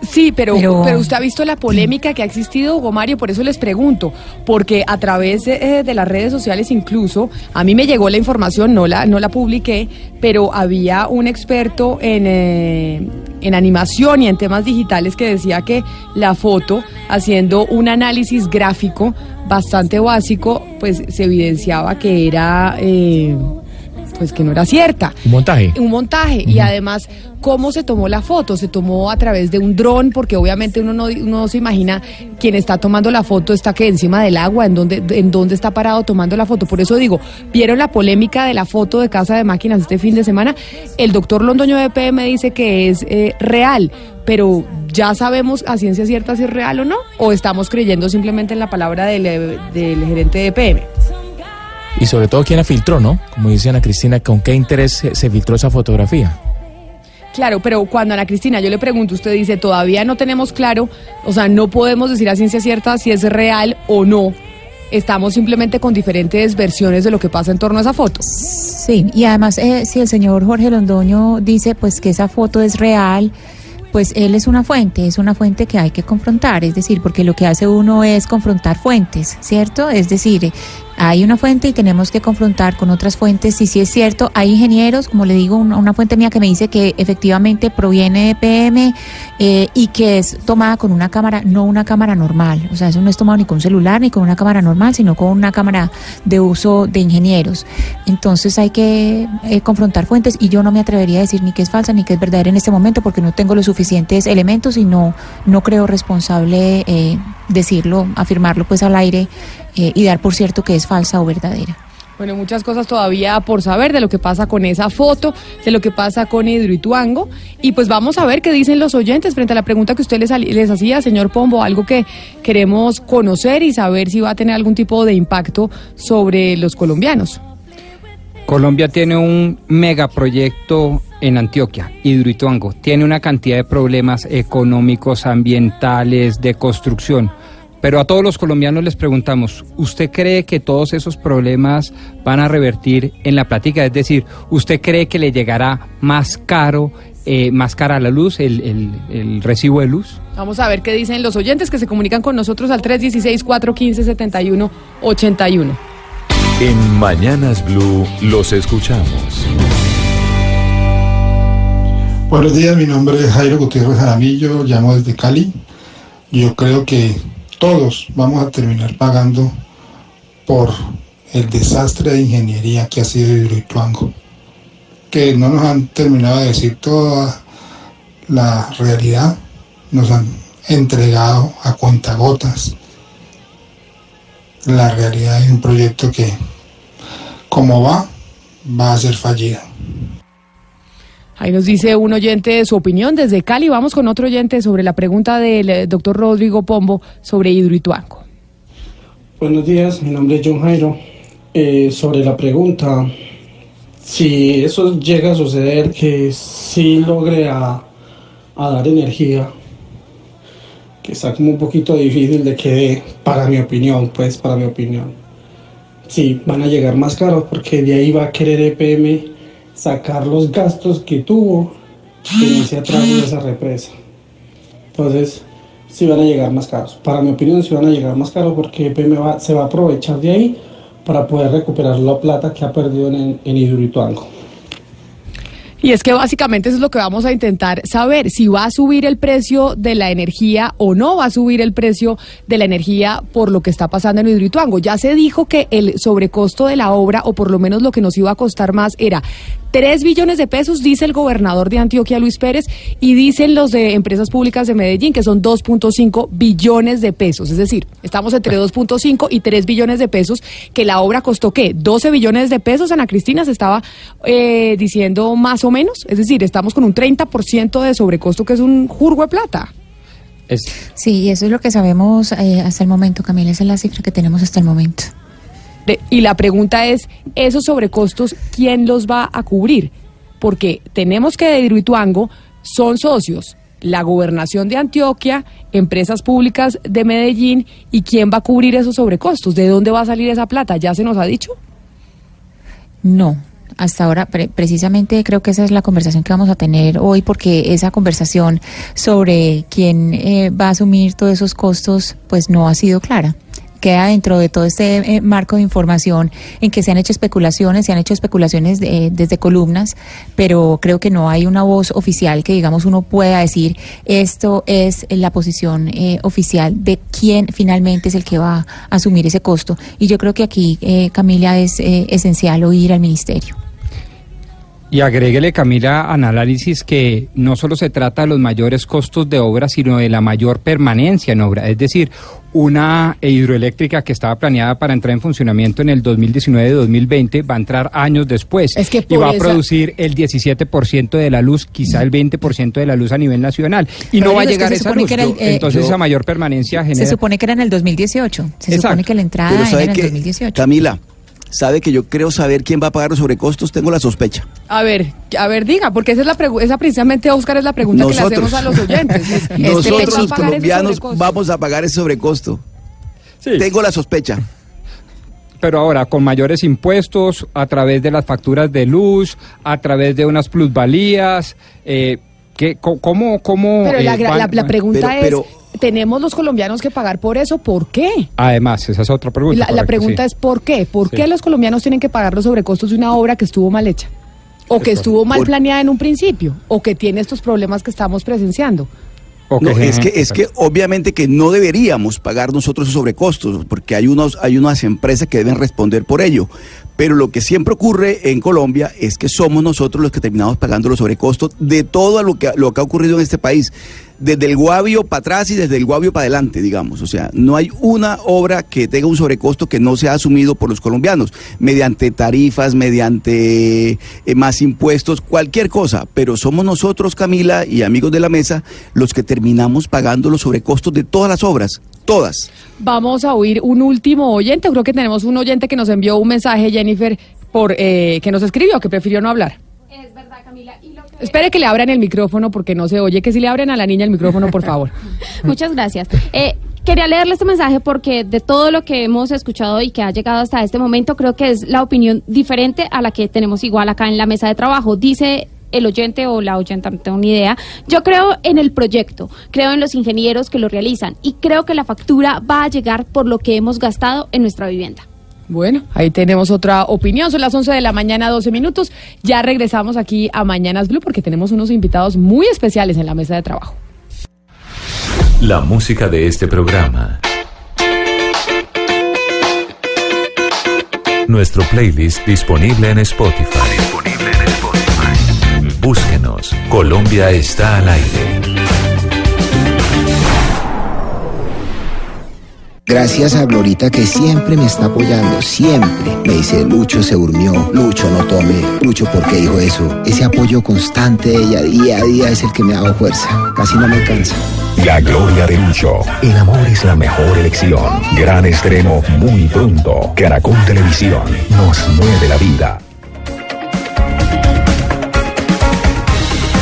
Speaker 3: Sí, pero,
Speaker 6: Pero-
Speaker 3: pero, usted ha visto la polémica que ha existido, Hugo Mario, por eso les pregunto, porque a través de, eh, de las redes sociales incluso, a mí me llegó la información, no la, no la publiqué, pero había un experto en, eh, en animación y en temas digitales que decía que la foto, haciendo un análisis gráfico bastante básico, pues se evidenciaba que era... eh, pues que no era cierta.
Speaker 7: Un montaje.
Speaker 3: Un montaje. Y además, ¿cómo se tomó la foto? Se tomó a través de un dron, porque obviamente uno no, uno no se imagina quién está tomando la foto, está que encima del agua, en dónde, en dónde está parado tomando la foto. Por eso digo, ¿vieron la polémica de la foto de Casa de Máquinas este fin de semana? El doctor Londoño de PM dice que es eh, real, pero ¿ya sabemos a ciencia cierta si es real o no? ¿O estamos creyendo simplemente en la palabra del, eh, del gerente de PM?
Speaker 7: Y sobre todo quién la filtró, ¿no? Como dice Ana Cristina, ¿con qué interés se, se filtró esa fotografía?
Speaker 3: Claro, pero cuando Ana Cristina yo le pregunto, usted dice, todavía no tenemos claro, o sea, no podemos decir a ciencia cierta si es real o no. Estamos simplemente con diferentes versiones de lo que pasa en torno a esa foto.
Speaker 6: Sí, y además, eh, si el señor Jorge Londoño dice pues que esa foto es real, pues él es una fuente, es una fuente que hay que confrontar, es decir, porque lo que hace uno es confrontar fuentes, ¿cierto? Es decir, hay una fuente y tenemos que confrontar con otras fuentes si sí es cierto. Hay ingenieros, como le digo, una, una fuente mía que me dice que efectivamente proviene de PM eh, y que es tomada con una cámara, no una cámara normal. O sea, eso no es tomado ni con un celular ni con una cámara normal, sino con una cámara de uso de ingenieros. Entonces hay que eh, confrontar fuentes y yo no me atrevería a decir ni que es falsa ni que es verdadera en este momento porque no tengo los suficientes elementos y no, no creo responsable eh, decirlo, afirmarlo pues al aire eh, y dar por cierto que es falsa o verdadera.
Speaker 3: Bueno, muchas cosas todavía por saber de lo que pasa con esa foto, de lo que pasa con Hidroituango. Y pues vamos a ver qué dicen los oyentes frente a la pregunta que usted les, les hacía, señor Pombo, algo que queremos conocer y saber si va a tener algún tipo de impacto sobre los colombianos.
Speaker 4: Colombia tiene un megaproyecto en Antioquia, Hidroituango. Tiene una cantidad de problemas económicos, ambientales, de construcción. Pero a todos los colombianos les preguntamos, ¿usted cree que todos esos problemas van a revertir en la plática? Es decir, ¿usted cree que le llegará más caro, eh, más cara la luz, el, el, el recibo de luz?
Speaker 3: Vamos a ver qué dicen los oyentes que se comunican con nosotros al 316-415-7181.
Speaker 1: En Mañanas Blue los escuchamos.
Speaker 14: Buenos días, mi nombre es Jairo Gutiérrez Jaramillo, llamo desde Cali. Yo creo que todos vamos a terminar pagando por el desastre de ingeniería que ha sido Hidroituango, que no nos han terminado de decir toda la realidad, nos han entregado a cuentagotas la realidad de un proyecto que, como va, va a ser fallido.
Speaker 3: Ahí nos dice un oyente su opinión desde Cali. Vamos con otro oyente sobre la pregunta del eh, doctor Rodrigo Pombo sobre Hidroituango.
Speaker 15: Buenos días, mi nombre es John Jairo. Eh, sobre la pregunta, si eso llega a suceder, que sí logre a, dar energía, que está como un poquito difícil de que dé, para mi opinión, pues para mi opinión. Sí, van a llegar más caros porque de ahí va a querer EPM sacar los gastos que tuvo en ese atraso de esa represa. Entonces, sí van a llegar más caros. Para mi opinión, sí van a llegar más caros porque EPM va- se va a aprovechar de ahí para poder recuperar la plata que ha perdido en, en Hidroituango.
Speaker 3: Y es que básicamente eso es lo que vamos a intentar saber, si va a subir el precio de la energía o no va a subir el precio de la energía por lo que está pasando en Hidroituango. Ya se dijo que el sobrecosto de la obra, o por lo menos lo que nos iba a costar más, era 3 billones de pesos, dice el gobernador de Antioquia, Luis Pérez, y dicen los de Empresas Públicas de Medellín, que son 2.5 billones de pesos. Es decir, estamos entre 2.5 y 3 billones de pesos, que la obra costó, ¿qué? 12 billones de pesos. Ana Cristina se estaba eh, diciendo más o menos. Es decir, estamos con un 30% de sobrecosto, que es un jurgo de plata.
Speaker 6: Sí, eso es lo que sabemos eh, hasta el momento, Camila, esa es la cifra que tenemos hasta el momento.
Speaker 3: De- y la pregunta es, ¿esos sobrecostos quién los va a cubrir? Porque tenemos que de Hidroituango son socios la gobernación de Antioquia, empresas públicas de Medellín, y quién va a cubrir esos sobrecostos, de dónde va a salir esa plata, ¿ya se nos ha dicho?
Speaker 6: No, hasta ahora pre- precisamente creo que esa es la conversación que vamos a tener hoy porque esa conversación sobre quién eh, va a asumir todos esos costos pues no ha sido clara. Queda dentro de todo este eh, marco de información en que se han hecho especulaciones, se han hecho especulaciones de- desde columnas, pero creo que no hay una voz oficial que digamos uno pueda decir esto es la posición eh, oficial de quién finalmente es el que va a asumir ese costo. Y yo creo que aquí, eh, Camila, es eh, esencial oír al ministerio.
Speaker 4: Y agréguele, Camila, al análisis que no solo se trata de los mayores costos de obra, sino de la mayor permanencia en obra. Es decir, una hidroeléctrica que estaba planeada para entrar en funcionamiento en el 2019-2020 va a entrar años después
Speaker 3: Es que
Speaker 4: y va a producir el 17% de la luz, quizá el 20% de la luz a nivel nacional. Y no va a
Speaker 6: es que
Speaker 4: llegar
Speaker 6: se
Speaker 4: esa luz.
Speaker 6: el, eh,
Speaker 4: Entonces
Speaker 6: yo-
Speaker 4: esa mayor permanencia
Speaker 6: Se
Speaker 4: genera...
Speaker 6: supone que era en el 2018. Se
Speaker 4: Exacto.
Speaker 6: supone que la entrada
Speaker 12: Pero
Speaker 6: era en el
Speaker 12: que,
Speaker 6: 2018.
Speaker 12: Camila, sabe que yo creo saber quién va a pagar los sobrecostos, tengo la sospecha.
Speaker 3: A ver, a ver, diga, porque esa es la esa precisamente, Oscar, es la pregunta que le hacemos a los oyentes. Es- es- ¿quién va
Speaker 12: Nosotros los colombianos vamos a pagar ese sobrecosto. Tengo la sospecha.
Speaker 4: pero ahora con mayores impuestos, a través de las facturas de luz, a través de unas plusvalías, eh, ¿Qué, ¿Cómo, cómo?
Speaker 3: Pero la,
Speaker 4: eh,
Speaker 3: gra-
Speaker 4: van-
Speaker 3: la- la
Speaker 4: van-
Speaker 3: pregunta
Speaker 12: pero-
Speaker 3: es, ¿tenemos los colombianos que pagar por eso? ¿Por qué?
Speaker 4: Además, esa es otra pregunta.
Speaker 3: La, pregunta
Speaker 4: sí.
Speaker 3: es ¿por qué? ¿Por
Speaker 4: Sí.
Speaker 3: qué los colombianos tienen que pagar los sobrecostos de una obra que estuvo mal hecha? O que estuvo mal
Speaker 12: Por-
Speaker 3: planeada en un principio, o que tiene estos problemas que estamos presenciando.
Speaker 12: No, es que, es que obviamente que no deberíamos pagar nosotros esos sobrecostos, porque hay, unos, hay unas empresas que deben responder por ello. Pero lo que siempre ocurre en Colombia es que somos nosotros los que terminamos pagando los sobrecostos de todo lo que, lo que ha ocurrido en este país. Desde el Guavio para atrás y desde el Guavio para adelante, digamos. O sea, no hay una obra que tenga un sobrecosto que no sea asumido por los colombianos, mediante tarifas, mediante eh, más impuestos, cualquier cosa. Pero somos nosotros, Camila y amigos de la mesa, los que terminamos pagando los sobrecostos de todas las obras. Todas.
Speaker 3: Vamos a oír un último oyente. Creo que tenemos un oyente que nos envió un mensaje, Jennifer, por eh, que nos escribió, que prefirió no hablar.
Speaker 16: Es verdad, Camila. Y lo que-
Speaker 3: Espere que le abran el micrófono porque no se oye. Que si le abren a la niña el micrófono, por favor.
Speaker 16: Muchas gracias. Eh, quería leerle este mensaje porque de todo lo que hemos escuchado y que ha llegado hasta este momento, creo que es la opinión diferente a la que tenemos igual acá en la mesa de trabajo. Dice el oyente o la oyenta, no tengo ni idea. Yo creo en el proyecto, creo en los ingenieros que lo realizan y creo que la factura va a llegar por lo que hemos gastado en nuestra vivienda.
Speaker 3: Bueno, ahí tenemos otra opinión. Son las 11 de la mañana, 12 minutos. Ya regresamos aquí a Mañanas Blue porque tenemos unos invitados muy especiales en la mesa de trabajo.
Speaker 1: La música de este programa. Nuestro playlist disponible en Spotify. Búsquenos. Colombia está al aire.
Speaker 17: Gracias a Glorita que siempre me está apoyando, siempre. Me dice, Lucho se durmió, Lucho no tome, Lucho ¿por qué dijo eso? Ese apoyo constante de ella día a día es el que me ha dado fuerza, casi no me cansa.
Speaker 18: La gloria de Lucho. El amor es la mejor elección. Gran estreno muy pronto. Caracol Televisión nos mueve la vida.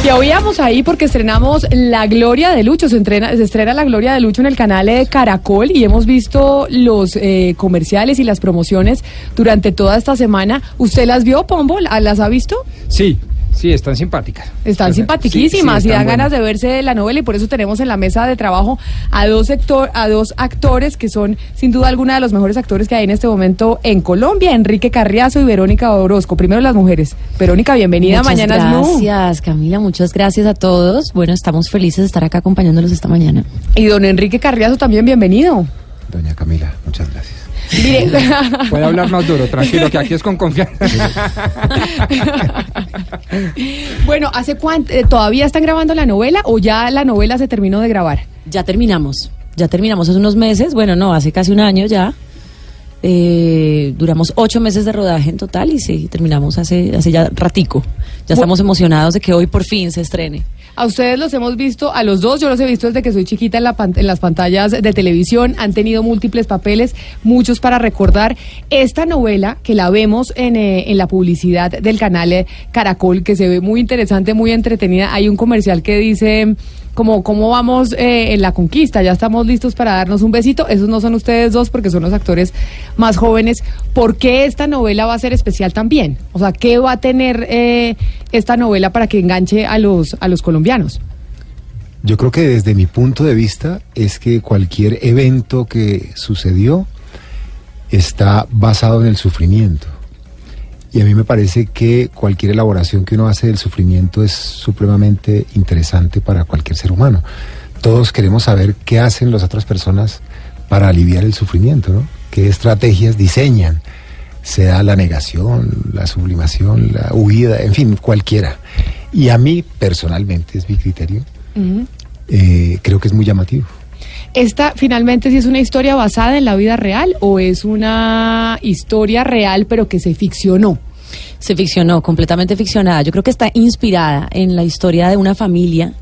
Speaker 3: Que oíamos ahí porque estrenamos La Gloria de Lucho. Se, entrena- se estrena La Gloria de Lucho en el canal de Caracol y hemos visto los eh, comerciales y las promociones durante toda esta semana. ¿Usted las vio, Pombo? ¿La- ¿Las ha visto?
Speaker 4: Sí, sí, están simpáticas.
Speaker 3: Están
Speaker 4: Sí,
Speaker 3: simpaticísimas y dan ganas de verse la novela y por eso tenemos en la mesa de trabajo a dos, sector, a dos actores que son sin duda alguna de los mejores actores que hay en este momento en Colombia, Enrique Carriazo y Verónica Orozco. Primero las mujeres. Verónica, bienvenida
Speaker 19: Muchas
Speaker 3: Mañanas Blue.
Speaker 19: gracias, Camila. Muchas gracias a todos. Bueno, estamos felices de estar acá acompañándolos esta mañana.
Speaker 3: Y don Enrique Carriazo también bienvenido.
Speaker 20: Doña Camila, muchas gracias.
Speaker 3: Mire,
Speaker 4: Puede hablar más duro, tranquilo, que aquí es con confianza.
Speaker 3: bueno, ¿hace cuánto? eh, ¿Todavía están grabando la novela o ya la novela se terminó de grabar?
Speaker 19: Ya terminamos. Ya terminamos hace unos meses. Bueno, no, hace casi un año ya. Eh, duramos ocho meses de rodaje en total y sí, terminamos hace, hace ya ratico. Ya estamos emocionados de que hoy por fin se estrene.
Speaker 3: A ustedes los hemos visto, a los dos, yo los he visto desde que soy chiquita en, la pan- en las pantallas de televisión, han tenido múltiples papeles, muchos para recordar. Esta novela que la vemos en, eh, en la publicidad del canal eh, Caracol, que se ve muy interesante, muy entretenida, hay un comercial que dice como cómo vamos eh, en la conquista, ya estamos listos para darnos un besito, esos no son ustedes dos porque son los actores más jóvenes. ¿Por qué esta novela va a ser especial también? O sea, ¿qué va a tener eh, esta novela para que enganche a los, a los colombianos?
Speaker 20: Yo creo que desde mi punto de vista es que cualquier evento que sucedió está basado en el sufrimiento. Y a mí me parece que cualquier elaboración que uno hace del sufrimiento es supremamente interesante para cualquier ser humano. Todos queremos saber qué hacen las otras personas para aliviar el sufrimiento, ¿no? ¿Qué estrategias diseñan? Sea la negación, la sublimación, la huida, en fin, cualquiera. Y a mí, personalmente, es mi criterio, eh, creo que es muy llamativo.
Speaker 3: ¿Esta finalmente sí es una historia basada en la vida real o es una historia real pero que se ficcionó?
Speaker 19: Se ficcionó, completamente ficcionada. Yo creo que está inspirada en la historia de una familia,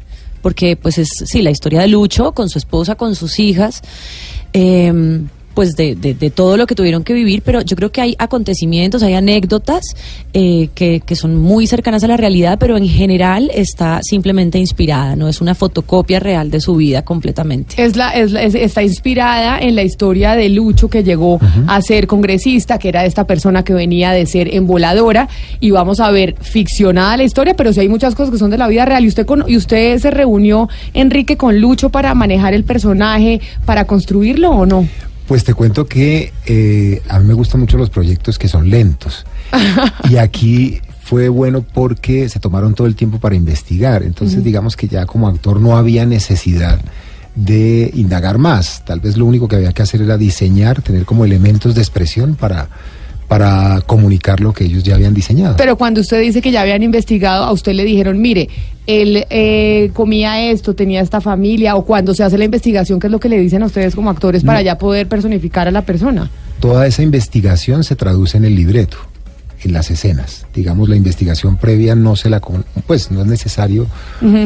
Speaker 19: porque pues es, sí, la historia de Lucho con su esposa, con sus hijas. Eh, pues de, de- de todo lo que tuvieron que vivir, pero yo creo que hay acontecimientos, hay anécdotas eh, que, que son muy cercanas a la realidad, pero en general está simplemente inspirada, no es una fotocopia real de su vida completamente.
Speaker 3: Es la, es la- es- está inspirada en la historia de Lucho que llegó a ser congresista, que era esta persona que venía de ser emboladora, y vamos a ver ficcionada la historia, pero sí hay muchas cosas que son de la vida real. Y usted con, y usted se reunió, Enrique, con Lucho para manejar el personaje, para construirlo o no?
Speaker 20: Pues te cuento que eh, a mí me gustan mucho los proyectos que son lentos. y aquí fue bueno porque se tomaron todo el tiempo para investigar. Entonces, digamos que ya como actor no había necesidad de indagar más. Tal vez lo único que había que hacer era diseñar, tener como elementos de expresión para, para comunicar lo que ellos ya habían diseñado.
Speaker 3: Pero cuando usted dice que ya habían investigado, a usted le dijeron, mire, él eh, comía esto, tenía esta familia, o cuando se hace la investigación, ¿qué es lo que le dicen a ustedes como actores para
Speaker 20: No.
Speaker 3: ya poder personificar a la persona?
Speaker 20: Toda esa investigación se traduce en el libreto, en las escenas. Digamos, la investigación previa no se la, pues no es necesario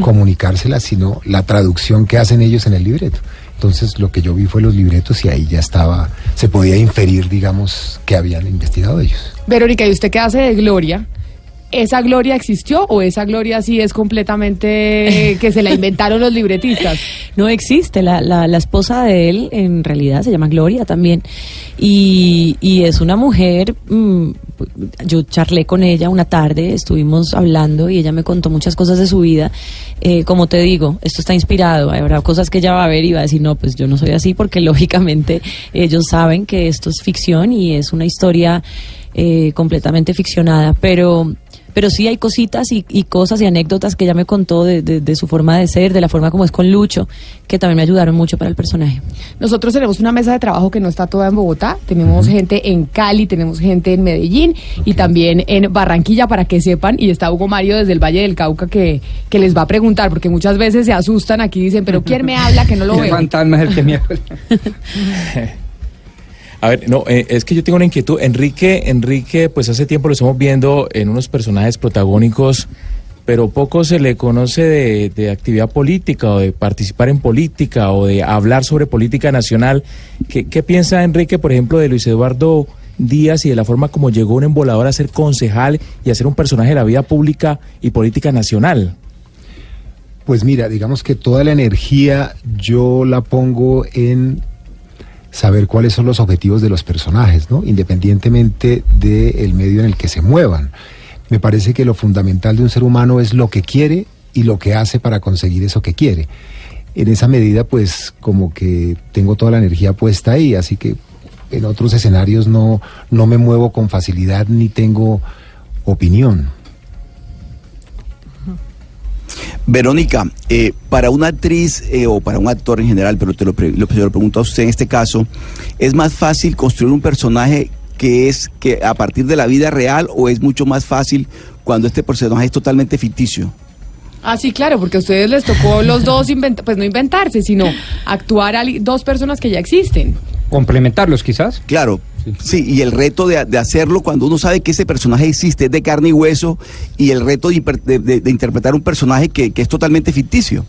Speaker 20: comunicársela, sino la traducción que hacen ellos en el libreto. Entonces, lo que yo vi fue los libretos y ahí ya estaba, se podía inferir, digamos, que habían investigado ellos.
Speaker 3: Verónica, ¿y usted qué hace de Gloria? ¿Esa Gloria existió o esa Gloria sí es completamente que se la inventaron los libretistas?
Speaker 19: No existe, la, la, esposa de él en realidad se llama Gloria también y, y es una mujer, mm, yo charlé con ella una tarde, estuvimos hablando y ella me contó muchas cosas de su vida. Eh, como te digo, esto está inspirado, habrá cosas que ella va a ver y va a decir, no, pues yo no soy así porque lógicamente ellos saben que esto es ficción y es una historia eh, completamente ficcionada, pero... Pero sí hay cositas y, y cosas y anécdotas que ella me contó de, de- de su forma de ser, de la forma como es con Lucho, que también me ayudaron mucho para el personaje.
Speaker 3: Nosotros tenemos una mesa de trabajo que no está toda en Bogotá, tenemos gente en Cali, tenemos gente en Medellín y también en Barranquilla para que sepan, y está Hugo Mario desde el Valle del Cauca que, que les va a preguntar, porque muchas veces se asustan aquí y dicen, pero ¿quién me habla que no lo
Speaker 4: El
Speaker 3: veo?
Speaker 4: fantasma es el que me habla.
Speaker 7: A ver, no, eh, es que yo tengo una inquietud. Enrique, Enrique, pues hace tiempo lo estamos viendo en unos personajes protagónicos, pero poco se le conoce de, actividad política o de participar en política o de hablar sobre política nacional. ¿Qué, qué piensa Enrique, por ejemplo, de Luis Eduardo Díaz y de la forma como llegó un embolador a ser concejal y a ser un personaje de la vida pública y política nacional?
Speaker 20: Pues mira, digamos que toda la energía yo la pongo en saber cuáles son los objetivos de los personajes, ¿no? Independientemente del medio en el que se muevan. Me parece que lo fundamental de un ser humano es lo que quiere y lo que hace para conseguir eso que quiere. En esa medida, pues, como que tengo toda la energía puesta ahí, así que en otros escenarios no, no me muevo con facilidad ni tengo opinión.
Speaker 12: Verónica, eh, para una actriz eh, o para un actor en general, pero te lo, pre- lo, se lo pregunto a usted en este caso, ¿es más fácil construir un personaje que es que a partir de la vida real o es mucho más fácil cuando este personaje es totalmente ficticio?
Speaker 3: Ah, sí, claro, porque a ustedes les tocó los dos, pues no inventarse, sino actuar a dos personas que ya existen.
Speaker 4: Complementarlos quizás.
Speaker 12: Claro, sí, y el reto de, de hacerlo cuando uno sabe que ese personaje existe, es de carne y hueso, y el reto de, de interpretar un personaje que, que es totalmente ficticio.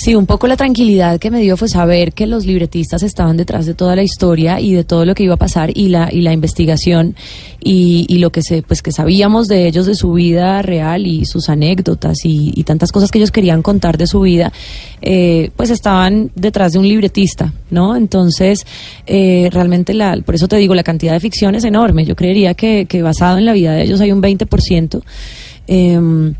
Speaker 19: Sí, un poco la tranquilidad que me dio fue saber que los libretistas estaban detrás de toda la historia y de todo lo que iba a pasar y la y la investigación y, y lo que se pues que sabíamos de ellos de su vida real y sus anécdotas y, y tantas cosas que ellos querían contar de su vida eh, pues estaban detrás de un libretista no entonces eh, realmente la por eso te digo la cantidad de ficción es enorme. Yo creería que, que basado en la vida de ellos hay un 20% eh,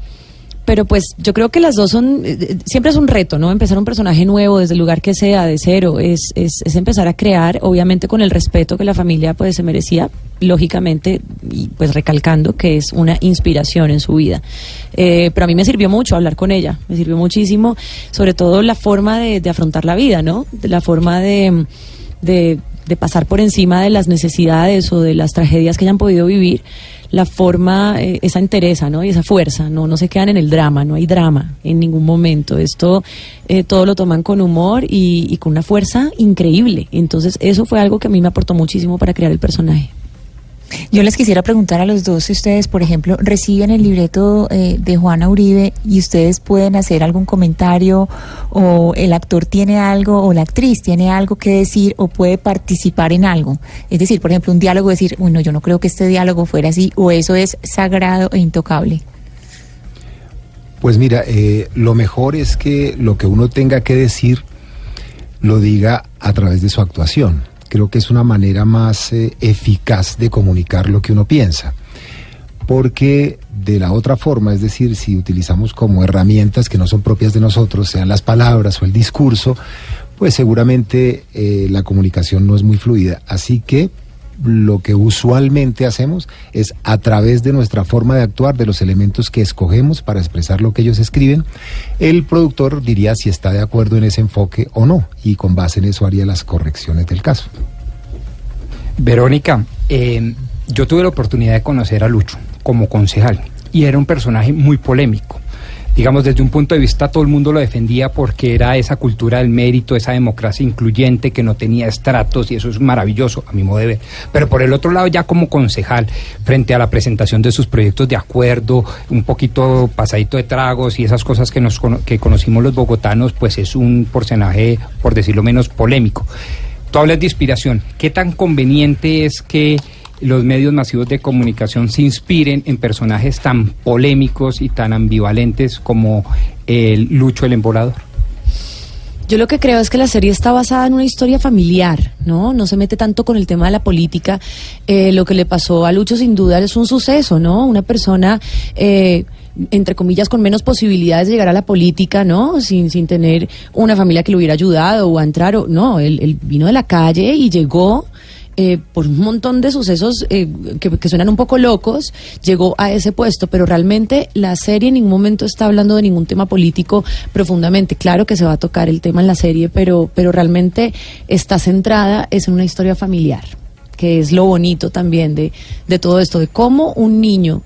Speaker 19: pero pues yo creo que las dos son, eh, eh, siempre es un reto, ¿no? Empezar un personaje nuevo desde el lugar que sea, de cero, es, es, es empezar a crear, obviamente con el respeto que la familia pues se merecía, lógicamente, y pues recalcando que es una inspiración en su vida. Eh, pero a mí me sirvió mucho hablar con ella, me sirvió muchísimo, sobre todo la forma de, de afrontar la vida, ¿no? La forma de, de, de pasar por encima de las necesidades o de las tragedias que hayan podido vivir la forma, eh, esa entereza, ¿no? Y esa fuerza, ¿no? No se quedan en el drama, no hay drama en ningún momento. Esto eh, todo lo toman con humor y, y con una fuerza increíble. Entonces, eso fue algo que a mí me aportó muchísimo para crear el personaje.
Speaker 6: Yo les quisiera preguntar a los dos si ustedes, por ejemplo, reciben el libreto eh, de Juana Uribe y ustedes pueden hacer algún comentario o el actor tiene algo o la actriz tiene algo que decir o puede participar en algo. Es decir, por ejemplo, un diálogo, decir, bueno, yo no creo que este diálogo fuera así o eso es sagrado e intocable.
Speaker 20: Pues mira, eh, lo mejor es que lo que uno tenga que decir lo diga a través de su actuación creo que es una manera más eh, eficaz de comunicar lo que uno piensa. Porque de la otra forma, es decir, si utilizamos como herramientas que no son propias de nosotros, sean las palabras o el discurso, pues seguramente eh, la comunicación no es muy fluida. Así que lo que usualmente hacemos es a través de nuestra forma de actuar, de los elementos que escogemos para expresar lo que ellos escriben, el productor diría si está de acuerdo en ese enfoque o no, y con base en eso haría las correcciones del caso.
Speaker 4: Verónica, eh, yo tuve la oportunidad de conocer a Lucho como concejal y era un personaje muy polémico digamos, desde un punto de vista todo el mundo lo defendía porque era esa cultura del mérito, esa democracia incluyente que no tenía estratos y eso es maravilloso a mi modo de ver. Pero por el otro lado, ya como concejal, frente a la presentación de sus proyectos de acuerdo, un poquito pasadito de tragos y esas cosas que, nos, que conocimos los bogotanos, pues es un porcentaje, por decirlo menos, polémico. Tú hablas de inspiración. ¿Qué tan conveniente es que los medios masivos de comunicación se inspiren en personajes tan polémicos y tan ambivalentes como el Lucho el Embolador.
Speaker 21: Yo lo que creo es que la serie está basada en una historia familiar, ¿no? No se mete tanto con el tema de la política. Eh, lo que le pasó a Lucho sin duda es un suceso, ¿no? Una persona... Eh, entre comillas, con menos posibilidades de llegar a la política, ¿no? Sin, sin tener una familia que le hubiera ayudado o a entrar, o, no, él vino de la calle y llegó eh, por un montón de sucesos eh, que, suenan un poco locos, llegó a ese puesto, pero realmente la serie en ningún momento está hablando de ningún tema político profundamente. Claro que se va a tocar el tema en la serie, pero, pero realmente está centrada es en una historia familiar, que es lo bonito también de, de todo esto, de cómo un niño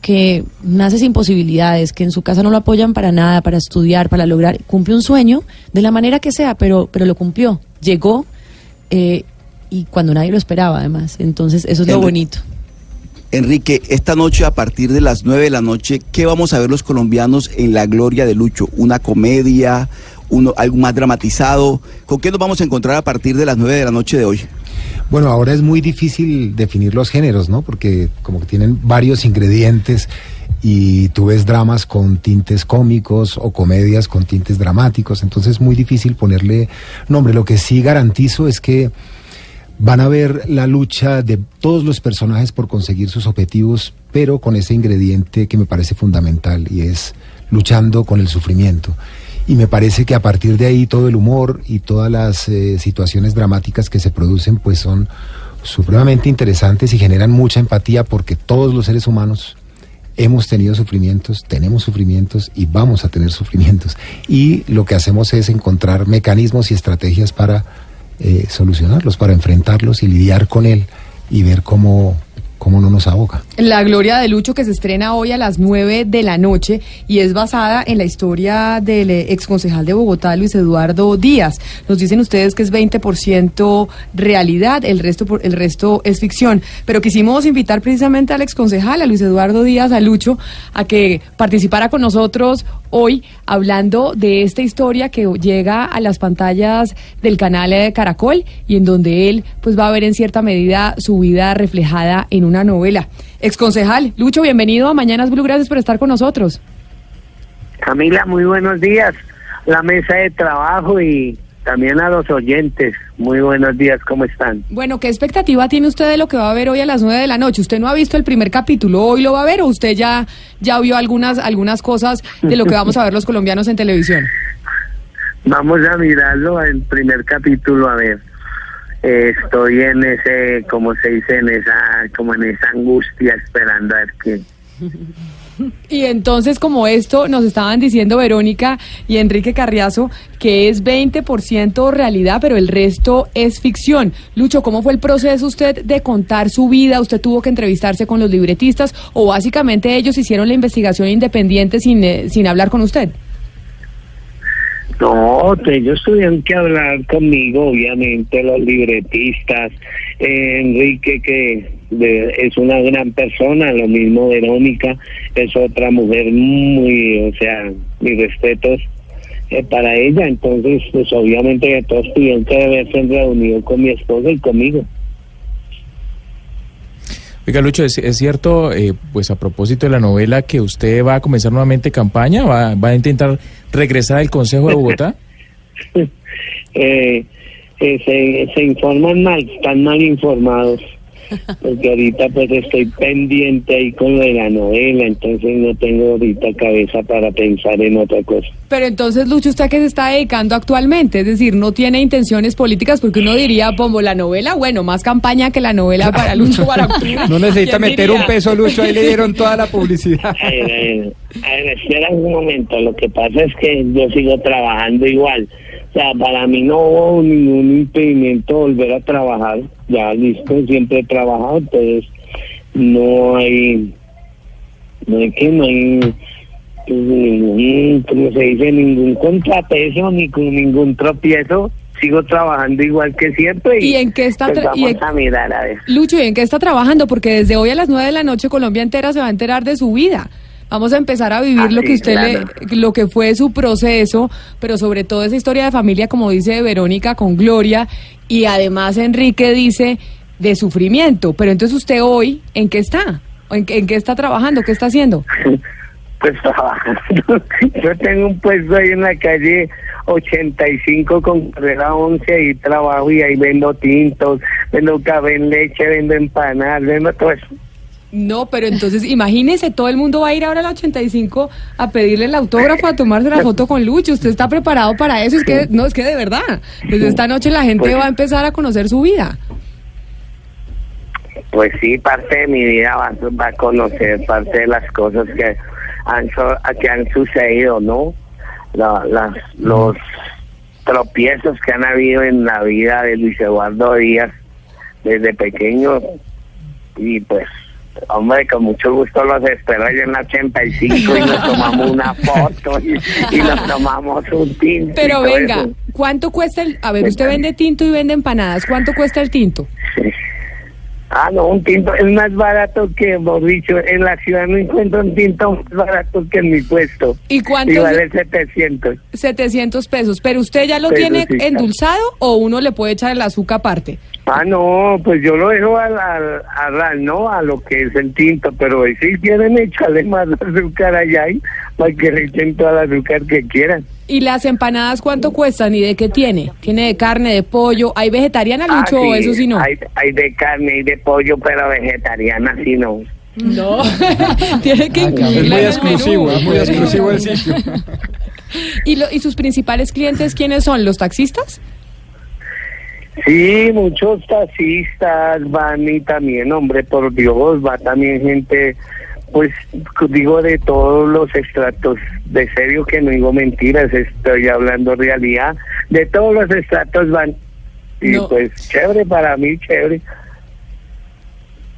Speaker 21: que nace sin posibilidades, que en su casa no lo apoyan para nada, para estudiar, para lograr, cumple un sueño de la manera que sea, pero, pero lo cumplió. Llegó eh, y cuando nadie lo esperaba además. Entonces eso es lo bonito.
Speaker 12: Enrique, esta noche a partir de las 9 de la noche, ¿qué vamos a ver los colombianos en La Gloria de Lucho? ¿Una comedia? Uno, ¿Algo más dramatizado? ¿Con qué nos vamos a encontrar a partir de las 9 de la noche de hoy?
Speaker 20: Bueno, ahora es muy difícil definir los géneros, ¿no? Porque como que tienen varios ingredientes y tú ves dramas con tintes cómicos o comedias con tintes dramáticos, entonces es muy difícil ponerle nombre. Lo que sí garantizo es que Van a ver la lucha de todos los personajes por conseguir sus objetivos, pero con ese ingrediente que me parece fundamental y es luchando con el sufrimiento. Y me parece que a partir de ahí todo el humor y todas las eh, situaciones dramáticas que se producen pues son supremamente interesantes y generan mucha empatía porque todos los seres humanos hemos tenido sufrimientos, tenemos sufrimientos y vamos a tener sufrimientos. Y lo que hacemos es encontrar mecanismos y estrategias para eh, solucionarlos, para enfrentarlos y lidiar con él y ver cómo, cómo no nos ahoga.
Speaker 3: La Gloria de Lucho que se estrena hoy a las 9 de la noche y es basada en la historia del eh, exconcejal de Bogotá, Luis Eduardo Díaz. Nos dicen ustedes que es 20% realidad, el resto, el resto es ficción. Pero quisimos invitar precisamente al exconcejal, a Luis Eduardo Díaz, a Lucho, a que participara con nosotros hoy hablando de esta historia que llega a las pantallas del canal de Caracol y en donde él pues va a ver en cierta medida su vida reflejada en una novela. Exconcejal, Lucho, bienvenido a Mañanas Blue, gracias por estar con nosotros.
Speaker 22: Camila, muy buenos días. La mesa de trabajo y también a los oyentes. Muy buenos días, ¿cómo están?
Speaker 3: Bueno, ¿qué expectativa tiene usted de lo que va a ver hoy a las nueve de la noche? ¿Usted no ha visto el primer capítulo? ¿Hoy lo va a ver o usted ya, ya vio algunas, algunas cosas de lo que vamos a ver los colombianos en televisión?
Speaker 22: Vamos a mirarlo el primer capítulo, a ver. estoy en ese, como se dice, en esa, como en esa angustia esperando a ver qué.
Speaker 3: Y entonces, como esto, nos estaban diciendo Verónica y Enrique Carriazo, que es 20% realidad, pero el resto es ficción. Lucho, ¿cómo fue el proceso usted de contar su vida? ¿Usted tuvo que entrevistarse con los libretistas o básicamente ellos hicieron la investigación independiente sin, eh, sin hablar con usted?
Speaker 22: No, ellos tuvieron que hablar conmigo, obviamente, los libretistas, Enrique, que es una gran persona, lo mismo Verónica, es otra mujer muy, o sea, mis respetos eh, para ella, entonces, pues obviamente todos tuvieron que haberse reunido con mi esposa y conmigo.
Speaker 7: Oiga, Lucho, ¿es, es cierto, eh, pues a propósito de la novela, que usted va a comenzar nuevamente campaña? ¿Va, va a intentar regresar al Consejo de Bogotá?
Speaker 22: eh, eh, se, se informan mal, están mal informados. Porque ahorita pues estoy pendiente ahí con lo de la novela, entonces no tengo ahorita cabeza para pensar en otra cosa.
Speaker 3: Pero entonces, Lucho, ¿usted a qué se está dedicando actualmente? Es decir, no tiene intenciones políticas porque uno diría, como la novela, bueno, más campaña que la novela para Lucho Barahona.
Speaker 4: No necesita
Speaker 3: ¿Quién
Speaker 4: meter
Speaker 3: diría?
Speaker 4: un peso, Lucho, ahí le dieron toda la publicidad.
Speaker 22: A ver, a ver, a ver, espera un momento, lo que pasa es que yo sigo trabajando igual. O sea, para mí no hubo ningún impedimento volver a trabajar. Ya listo, siempre he trabajado, entonces no hay, no hay que, no hay pues, ningún, como se dice, ningún contrapeso, ni con ningún tropiezo. Sigo trabajando igual que siempre y,
Speaker 3: ¿Y en qué está
Speaker 22: pues
Speaker 3: tra- y
Speaker 22: vamos
Speaker 3: en-
Speaker 22: a mirar a ver.
Speaker 3: Lucho, ¿y en qué está trabajando? Porque desde hoy a las 9 de la noche Colombia entera se va a enterar de su vida. Vamos a empezar a vivir
Speaker 22: Ah,
Speaker 3: lo que usted
Speaker 22: claro.
Speaker 3: le, lo que fue su proceso, pero sobre todo esa historia de familia, como dice Verónica con Gloria, y además Enrique dice de sufrimiento. Pero entonces usted hoy, ¿en qué está? ¿O ¿En qué, en qué está trabajando? ¿Qué está haciendo?
Speaker 22: pues trabajando. Yo tengo un puesto ahí en la calle 85 con carrera 11 y trabajo y ahí vendo tintos, vendo café en leche, vendo empanadas, vendo todo eso.
Speaker 3: No, pero entonces imagínese, todo el mundo va a ir ahora a la 85 a pedirle el autógrafo, a tomarse la foto con Lucho. ¿Usted está preparado para eso? Es que, no, es que de verdad, desde esta noche la gente
Speaker 22: Pues-
Speaker 3: va a empezar a conocer su vida.
Speaker 22: Pues sí, parte de mi vida va, va a conocer parte de las cosas que han, que han sucedido, ¿no? La- las, los tropiezos que han habido en la vida de Luis Eduardo Díaz desde pequeño y pues hombre con mucho gusto los espero allá en la 85 y nos tomamos una foto y, y nos tomamos un tinto
Speaker 3: Pero venga,
Speaker 22: eso.
Speaker 3: ¿cuánto cuesta el... A ver, usted vende tinto y vende empanadas. ¿Cuánto cuesta el tinto?
Speaker 22: Ah, no, un tinto es más barato que, dicho, en la ciudad no encuentro un tinto más barato que en mi puesto.
Speaker 3: ¿Y cuánto
Speaker 22: Y vale 700.
Speaker 3: 700 pesos. ¿Pero usted ya lo
Speaker 22: Pero
Speaker 3: tiene
Speaker 22: sí,
Speaker 3: endulzado o uno le puede echar el azúcar aparte?
Speaker 22: Ah, no, pues yo lo dejo al, al, al- no, a lo que es el tinto, pero si quieren echarle más azúcar allá, para que le echen toda el azúcar que quieran.
Speaker 3: ¿Y las empanadas cuánto cuestan y de qué tiene? ¿Tiene de carne, de pollo? ¿Hay vegetariana,
Speaker 22: Ah,
Speaker 3: Lucho, o eso sí no?
Speaker 22: Hay, hay de carne y de pollo, pero vegetariana sí no.
Speaker 3: No, tiene que
Speaker 4: Es
Speaker 3: incluirla
Speaker 4: muy
Speaker 3: en el
Speaker 4: exclusivo, es muy exclusivo el sitio.
Speaker 3: ¿Y, lo- ¿Y sus principales clientes quiénes son? ¿Los taxistas?
Speaker 22: Sí, muchos taxistas van y también, hombre, por Dios, va también gente, pues digo de todos los estratos, de serio que no digo mentiras, estoy hablando realidad, de todos los estratos van. Y
Speaker 7: No.
Speaker 22: pues chévere para mí, chévere.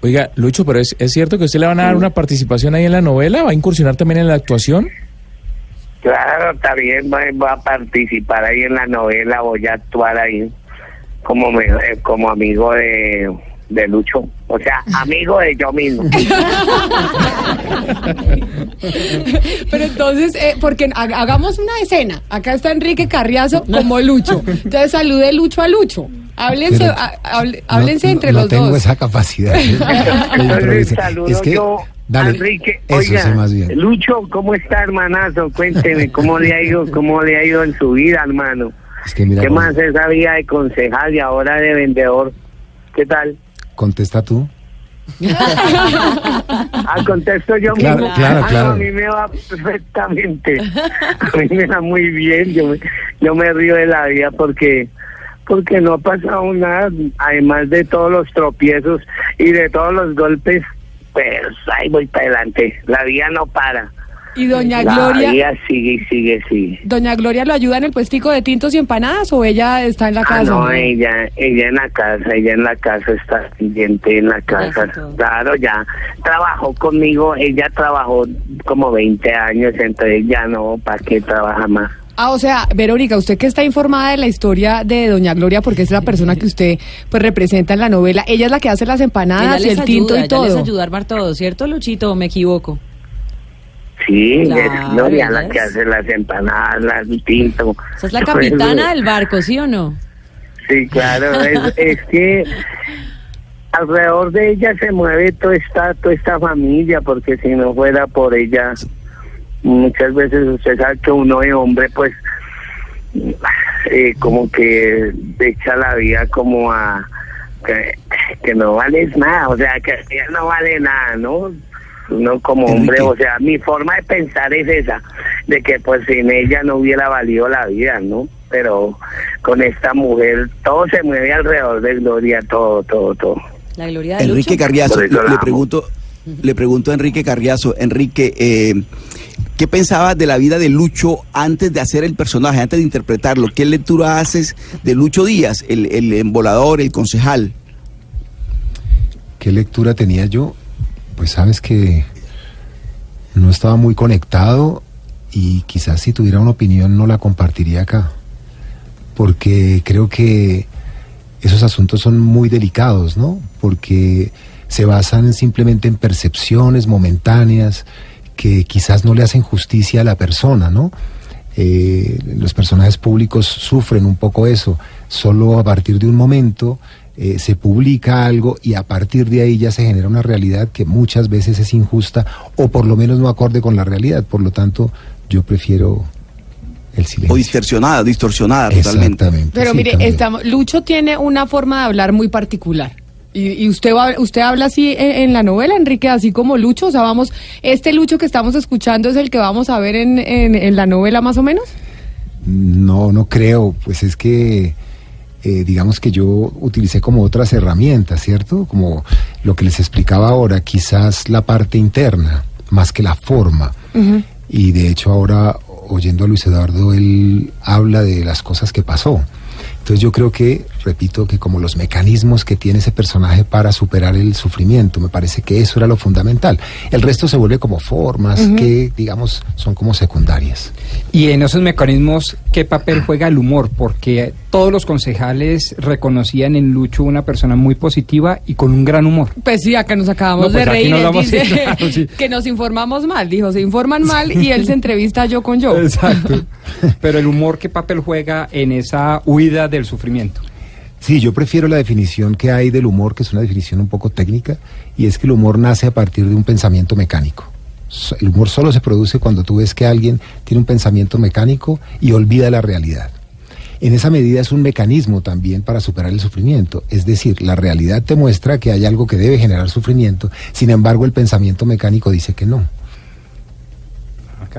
Speaker 7: Oiga, Lucho, pero es, es cierto que usted le van a dar una participación ahí en la novela, va a incursionar también en la actuación.
Speaker 22: Claro, también voy, voy a participar ahí en la novela, voy a actuar ahí como me- eh, como amigo de, de Lucho, o sea, amigo de yo mismo.
Speaker 3: Pero entonces, eh, porque ha- hagamos una escena. Acá está Enrique Carriazo como Lucho. Entonces salude Lucho a Lucho. Háblense,
Speaker 20: Pero-
Speaker 3: a- hable- háblense
Speaker 20: no,
Speaker 3: entre
Speaker 20: no
Speaker 3: los
Speaker 20: tengo
Speaker 3: dos.
Speaker 20: esa capacidad. de- de
Speaker 22: Entonces
Speaker 20: improvisar.
Speaker 22: saludo
Speaker 20: es que,
Speaker 22: yo
Speaker 20: dale,
Speaker 22: a Enrique.
Speaker 20: eso
Speaker 22: Oiga,
Speaker 20: sí, más bien.
Speaker 22: Lucho, ¿cómo está, hermanazo? Cuénteme, ¿cómo le ha ido, cómo le ha ido en su vida, hermano?
Speaker 20: Es que mira,
Speaker 22: ¿Qué más esa vida de concejal y ahora de vendedor? ¿Qué tal?
Speaker 20: Contesta tú.
Speaker 22: Ah, contesto yo
Speaker 20: Claro,
Speaker 22: mismo.
Speaker 20: claro,
Speaker 22: Ah, no,
Speaker 20: claro.
Speaker 22: a mí me va perfectamente. A mí me va muy bien. Yo me, yo me río de la vida porque porque no ha pasado nada. Además de todos los tropiezos y de todos los golpes, pues ahí voy para adelante. La vida no para.
Speaker 3: Y doña
Speaker 22: La
Speaker 3: Gloria,
Speaker 22: vida sigue, sigue, sigue.
Speaker 3: doña Gloria lo ayuda en el puestico de tintos y empanadas o ella está en la
Speaker 22: Ah,
Speaker 3: casa.
Speaker 22: no, ella, ella en la casa, ella en la casa está pendiente en la casa. Claro, ya trabajó conmigo, ella trabajó como 20 años, entonces ya no, ¿para qué trabaja más?
Speaker 3: Ah, o sea, Verónica, usted que está informada de la historia de Doña Gloria, porque es la persona que usted pues representa en la novela, ella es la que hace las empanadas
Speaker 19: Ella
Speaker 3: y el tinto y
Speaker 19: ella les
Speaker 3: todo.
Speaker 19: ayuda a armar todo, ¿cierto, Luchito? ¿O me equivoco?
Speaker 22: Sí,
Speaker 19: Claro,
Speaker 22: es Gloria la que hace las empanadas, las tinto.
Speaker 19: Esa es la capitana del barco, ¿sí o no?
Speaker 22: Sí, claro, es, es que alrededor de ella se mueve toda esta, toda esta familia, porque si no fuera por ella, muchas veces usted sabe que uno de hombre, pues, eh, como que echa la vida como a que, que no vales nada, o sea, que ella no vale nada, ¿no? Uno como hombre, o sea, mi forma de pensar es esa, de que pues sin ella no hubiera valido la vida, ¿no? Pero con esta mujer todo se mueve alrededor de Gloria, todo, todo, todo.
Speaker 19: La gloria de
Speaker 12: Enrique
Speaker 19: Lucho.
Speaker 12: Carriazo, le, pregunto, le pregunto a Enrique Carriazo, Enrique, eh, ¿qué pensabas de la vida de Lucho antes de hacer el personaje, antes de interpretarlo? ¿Qué lectura haces de Lucho Díaz, el, el embolador, el concejal?
Speaker 20: ¿Qué lectura tenía yo? Pues sabes que no estaba muy conectado y quizás si tuviera una opinión no la compartiría acá. Porque creo que esos asuntos son muy delicados, ¿no? Porque se basan simplemente en percepciones momentáneas que quizás no le hacen justicia a la persona, ¿no? Eh, los personajes públicos sufren un poco eso. Solo a partir de un momento eh, se publica algo y a partir de ahí ya se genera una realidad que muchas veces es injusta o por lo menos no acorde con la realidad. Por lo tanto, yo prefiero el silencio.
Speaker 12: O distorsionada, distorsionada totalmente.
Speaker 20: Exactamente.
Speaker 3: Pero
Speaker 20: sí,
Speaker 3: mire, estamos, Lucho tiene una forma de hablar muy particular. Y, y usted va, usted habla así en, en la novela, Enrique, así como Lucho. O sea, vamos, este Lucho que estamos escuchando es el que vamos a ver en, en, en la novela más o menos.
Speaker 20: No, no creo. Pues es que, eh, digamos que yo utilicé como otras herramientas, ¿cierto? Como lo que les explicaba ahora, quizás la parte interna, más que la forma. Y de hecho ahora, oyendo a Luis Eduardo, él habla de las cosas que pasó. Entonces yo creo que, repito, que como los mecanismos que tiene ese personaje para superar el sufrimiento, me parece que eso era lo fundamental. El resto se vuelve como formas
Speaker 4: Ujú.
Speaker 20: que, digamos, son como secundarias.
Speaker 4: Y en esos mecanismos, ¿qué papel juega el humor? Porque todos los concejales reconocían en Lucho una persona muy positiva y con un gran humor.
Speaker 3: Pues sí, acá nos acabamos
Speaker 4: No, pues
Speaker 3: de
Speaker 4: aquí
Speaker 3: reír.
Speaker 4: nos
Speaker 3: dice
Speaker 4: sí, claro, sí.
Speaker 3: que nos informamos mal. Dijo, se informan mal y él se entrevista yo con yo.
Speaker 4: Exacto. Pero el humor, ¿qué papel juega en esa huida del sufrimiento?
Speaker 20: Sí, yo prefiero la definición que hay del humor, que es una definición un poco técnica, y es que el humor nace a partir de un pensamiento mecánico. El humor solo se produce cuando tú ves que alguien tiene un pensamiento mecánico y olvida la realidad. En esa medida es un mecanismo también para superar el sufrimiento. Es decir, la realidad te muestra que hay algo que debe generar sufrimiento, sin embargo el pensamiento mecánico dice que no.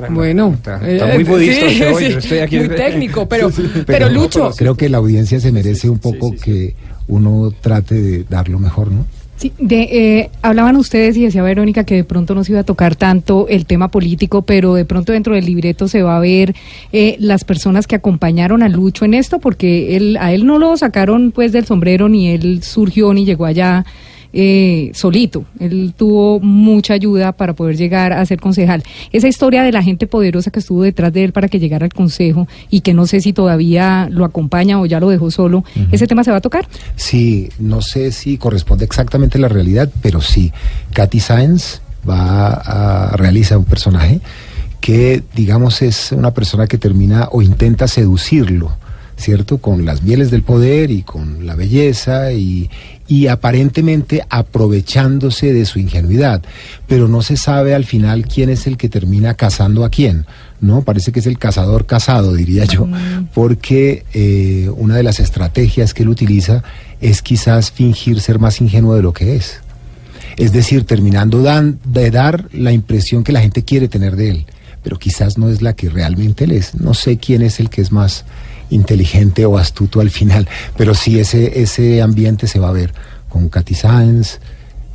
Speaker 3: Bueno,
Speaker 20: está
Speaker 3: eh,
Speaker 20: muy budista
Speaker 3: sí,
Speaker 20: hoy,
Speaker 3: sí,
Speaker 20: yo estoy aquí-
Speaker 3: muy técnico, pero,
Speaker 20: Sí, sí.
Speaker 3: pero Lucho,
Speaker 20: Creo que la audiencia se merece un poco que uno trate de dar lo mejor, ¿no?
Speaker 23: Sí, de, eh, hablaban ustedes y decía Verónica que de pronto no se iba a tocar tanto el tema político, pero de pronto dentro del libreto se va a ver eh, las personas que acompañaron a Lucho en esto, porque él, a él no lo sacaron pues del sombrero, ni él surgió ni llegó allá eh, solito. Él tuvo mucha ayuda para poder llegar a ser concejal. Esa historia de la gente poderosa que estuvo detrás de él para que llegara al consejo y que no sé si todavía lo acompaña o ya lo dejó solo, ¿ese tema se va a tocar?
Speaker 20: Sí, no sé si corresponde exactamente a la realidad, pero sí. Katy Sáenz va a realiza un personaje que, digamos, es una persona que termina o intenta seducirlo, ¿cierto? Con las mieles del poder y con la belleza y, y aparentemente aprovechándose de su ingenuidad. Pero no se sabe al final quién es el que termina casando a quién. ¿no? Parece que es el cazador casado, diría yo, porque eh, una de las estrategias que él utiliza es quizás fingir ser más ingenuo de lo que es. Es decir, terminando dan- de dar la impresión que la gente quiere tener de él, pero quizás no es la que realmente él es. No sé quién es el que es más inteligente o astuto al final, pero sí ese, ese ambiente se va a ver con Katy Sáenz,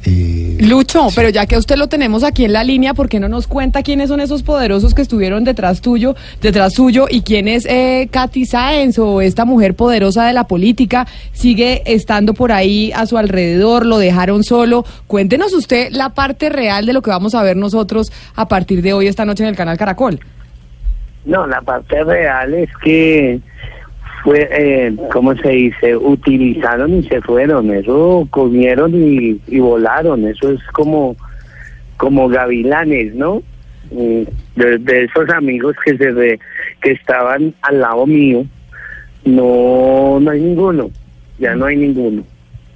Speaker 20: eh,
Speaker 3: Lucho, pero ya que usted lo tenemos aquí en la línea, ¿por qué no nos cuenta quiénes son esos poderosos que estuvieron detrás tuyo, detrás suyo, y quién es eh, Katy Sáenz o esta mujer poderosa de la política? Sigue estando por ahí a su alrededor, lo dejaron solo. Cuéntenos usted la parte real de lo que vamos a ver nosotros a partir de hoy esta noche en el canal Caracol.
Speaker 22: No, la parte real es que fue, eh, ¿cómo se dice? Utilizaron y se fueron. Eso comieron y, y volaron. Eso es como, como gavilanes, ¿no? De, de esos amigos que se que estaban al lado mío, no, no hay ninguno. Ya no hay ninguno.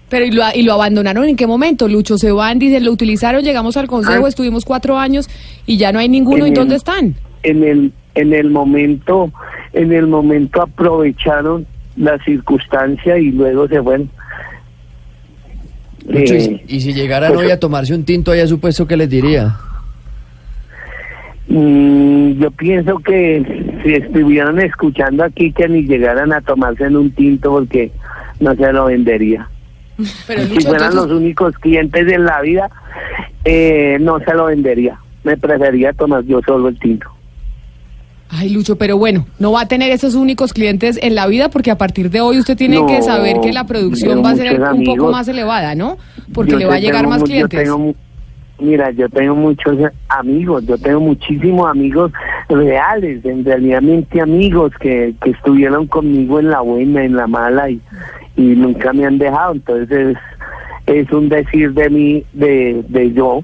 Speaker 3: Pero ¿y lo, ¿y lo abandonaron en qué momento? Lucho se van, dicen, lo utilizaron, llegamos al consejo,
Speaker 22: Ah.
Speaker 3: estuvimos cuatro años y ya no hay ninguno. ¿Y
Speaker 22: el-
Speaker 3: dónde están?
Speaker 22: en el en el momento en el momento aprovecharon la circunstancia y luego se fueron.
Speaker 9: Lucho,
Speaker 22: Eh,
Speaker 9: y, y si llegaran
Speaker 22: pues-
Speaker 9: hoy a tomarse un tinto allá, supuesto que les diría.
Speaker 22: mm, yo pienso que si estuvieran escuchando aquí que ni llegaran a tomarse en un tinto porque no se lo vendería.
Speaker 3: Pero
Speaker 22: si fueran
Speaker 3: entonces-
Speaker 22: los únicos clientes en la vida eh, no se lo vendería. Me prefería tomar yo solo el tinto
Speaker 3: Ay, Lucho, pero bueno, no va a tener esos únicos clientes en la vida porque a partir de hoy usted tiene
Speaker 22: No,
Speaker 3: que saber que la producción va a ser un poco más elevada, ¿no? Porque le va a llegar más clientes.
Speaker 22: tengo mira, yo tengo muchos amigos, yo tengo muchísimos amigos reales, en realmente amigos que, que estuvieron conmigo en la buena, en la mala y, y nunca me han dejado. Entonces es, es un decir de mí, de, de yo,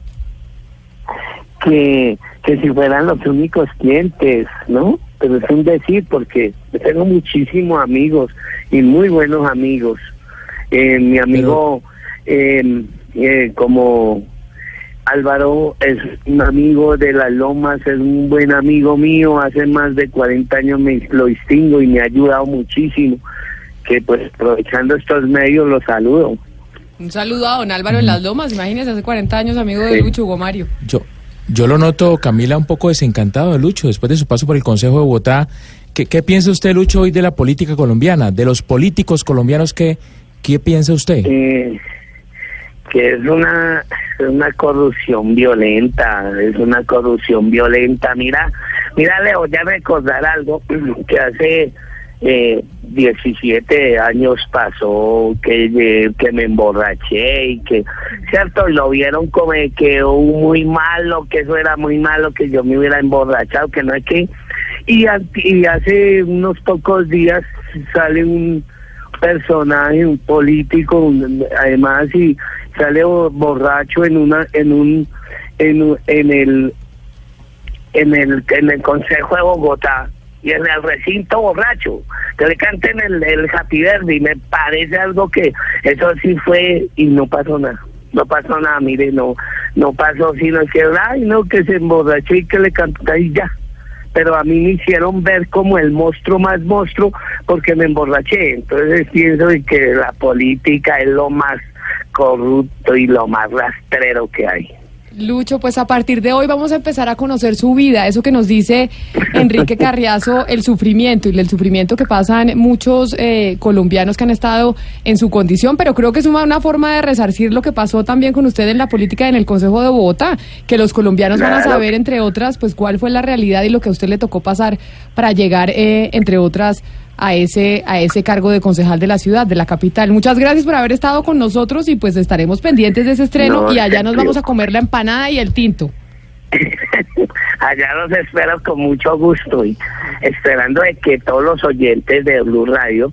Speaker 22: que, que si fueran los únicos clientes, ¿no? Pero es un decir porque yo tengo muchísimos amigos y muy buenos amigos. Eh, mi amigo, eh, eh, como Álvaro es un amigo de las Lomas, es un buen amigo mío, hace más de 40 años me lo distingo y me ha ayudado muchísimo, que pues aprovechando estos medios lo saludo.
Speaker 3: Un saludo a don Álvaro en Las Lomas, imagínese, hace 40 años amigo de
Speaker 22: Sí.
Speaker 3: Lucho, Hugo Mario.
Speaker 7: Yo, yo lo noto, Camila, un poco desencantado de Lucho después de su paso por el Consejo de Bogotá. ¿Qué, piensa usted, Lucho, hoy de la política colombiana? De los políticos colombianos, ¿qué, qué piensa usted?
Speaker 22: Eh, que es una, una corrupción violenta, es una corrupción violenta. Mira, mira, Leo, ya recordar algo que hace eh, 17 años pasó, que, eh, que me emborraché y que, cierto, lo vieron como que muy malo, que eso era muy malo, que yo me hubiera emborrachado, que no es que... Y, hace unos pocos días sale un personaje, un político, además y sale bo- borracho en una, en un, en, en el, en el, en el Consejo de Bogotá y en el recinto borracho, que le canten el, el Happy Verde y me parece algo que eso sí fue y no pasó nada. No pasó nada, mire, no, no pasó, sino que, ay, no, que se emborrachó y que le cantó y ya pero a mí me hicieron ver como el monstruo más monstruo porque me emborraché. Entonces pienso que la política es lo más corrupto y lo más rastrero que hay.
Speaker 3: Lucho, pues a partir de hoy vamos a empezar a conocer su vida, eso que nos dice Enrique Carriazo, el sufrimiento y el sufrimiento que pasan muchos eh, colombianos que han estado en su condición, pero creo que es una, una forma de resarcir lo que pasó también con usted en la política en el Consejo de Bogotá, que los colombianos van a saber, entre otras, pues cuál fue la realidad y lo que a usted le tocó pasar para llegar, eh, entre otras, a ese, a ese cargo de concejal de la ciudad, de la capital. Muchas gracias por haber estado con nosotros y pues estaremos pendientes de ese estreno
Speaker 22: No,
Speaker 3: y allá nos vamos a comer la empanada y el tinto.
Speaker 22: Allá los espero con mucho gusto y esperando de que todos los oyentes de Blue Radio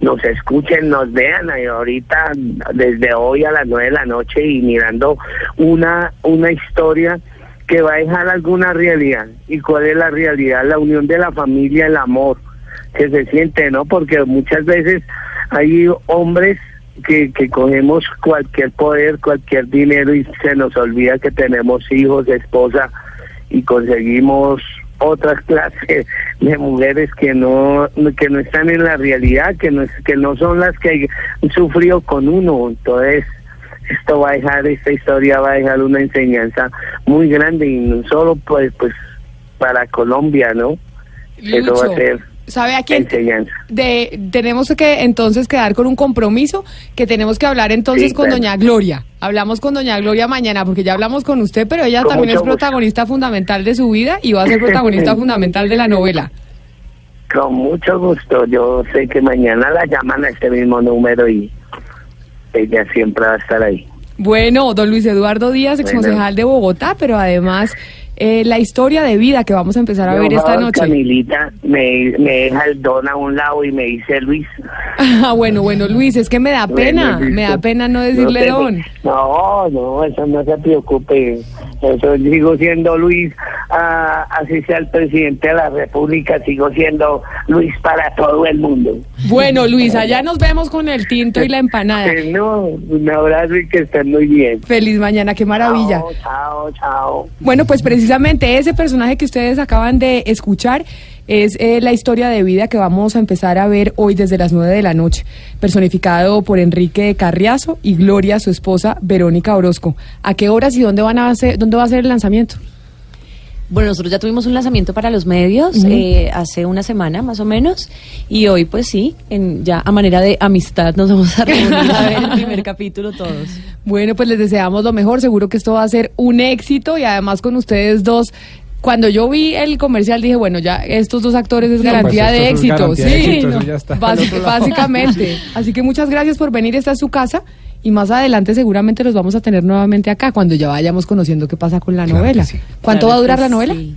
Speaker 22: nos escuchen, nos vean y ahorita desde hoy a las nueve de la noche y mirando una, una historia que va a dejar alguna realidad. ¿Y cuál es la realidad? La unión de la familia, el amor que se siente, ¿no? Porque muchas veces hay hombres que, que cogemos cualquier poder, cualquier dinero y se nos olvida que tenemos hijos, esposa y conseguimos otras clases de mujeres que no que no están en la realidad, que no que no son las que han sufrido con uno. Entonces, esto va a dejar esta historia va a dejar una enseñanza muy grande y no solo pues pues para Colombia, ¿no? Eso va
Speaker 3: Lucho,
Speaker 22: a ser
Speaker 3: ¿Sabe a quién?
Speaker 22: enseñanza.
Speaker 3: De, tenemos que entonces quedar con un compromiso que tenemos que hablar entonces
Speaker 22: Sí,
Speaker 3: con
Speaker 22: claro.
Speaker 3: doña Gloria. Hablamos con doña Gloria mañana porque ya hablamos con usted, pero ella
Speaker 22: Con
Speaker 3: también es
Speaker 22: gusto.
Speaker 3: protagonista fundamental de su vida y va a ser protagonista fundamental de la novela.
Speaker 22: Con mucho gusto. Yo sé que mañana la llaman a este mismo número y ella siempre va a estar ahí.
Speaker 3: Bueno, don Luis Eduardo Díaz,
Speaker 22: Bueno.
Speaker 3: exconcejal de Bogotá, pero además eh, la historia de vida que vamos a empezar a ver esta
Speaker 22: favor,
Speaker 3: noche.
Speaker 22: Camilita, me, me deja el don a un lado y me dice Luis.
Speaker 3: Ah, bueno, bueno, Luis, es que me da pena, me da pena no decirle
Speaker 22: te-
Speaker 3: don.
Speaker 22: No, no, eso no se preocupe. Eso sigo siendo Luis, ah, así sea el presidente de la República, sigo siendo Luis para todo el mundo.
Speaker 3: Bueno, Luis, allá nos vemos con el tinto y la empanada.
Speaker 22: No, un abrazo y que estén muy bien.
Speaker 3: Feliz mañana, qué maravilla.
Speaker 22: Chao, chao, chao.
Speaker 3: Bueno, pues precisamente ese personaje que ustedes acaban de escuchar es eh, la historia de vida que vamos a empezar a ver hoy desde las 9 de la noche, personificado por Enrique Carriazo y Gloria, su esposa, Verónica Orozco. ¿A qué horas y dónde, van a hacer, dónde va a ser el lanzamiento?
Speaker 19: Bueno, nosotros ya tuvimos un lanzamiento para los medios eh, hace una semana más o menos y hoy pues sí, en, ya a manera de amistad nos vamos a reunir a ver el primer capítulo todos.
Speaker 3: Bueno, pues les deseamos lo mejor, seguro que esto va a ser un éxito y además con ustedes dos. Cuando yo vi el comercial dije, bueno, ya estos dos actores es
Speaker 4: No,
Speaker 3: garantía
Speaker 4: pues
Speaker 3: de éxito.
Speaker 4: garantía de
Speaker 3: sí,
Speaker 4: éxito,
Speaker 3: no,
Speaker 4: eso ya está
Speaker 3: básicamente. Así que muchas gracias por venir, esta es su casa y más adelante seguramente los vamos a tener nuevamente acá cuando ya vayamos conociendo qué pasa con la novela. ¿Cuánto
Speaker 19: Claro
Speaker 3: va a durar la novela?
Speaker 19: sí.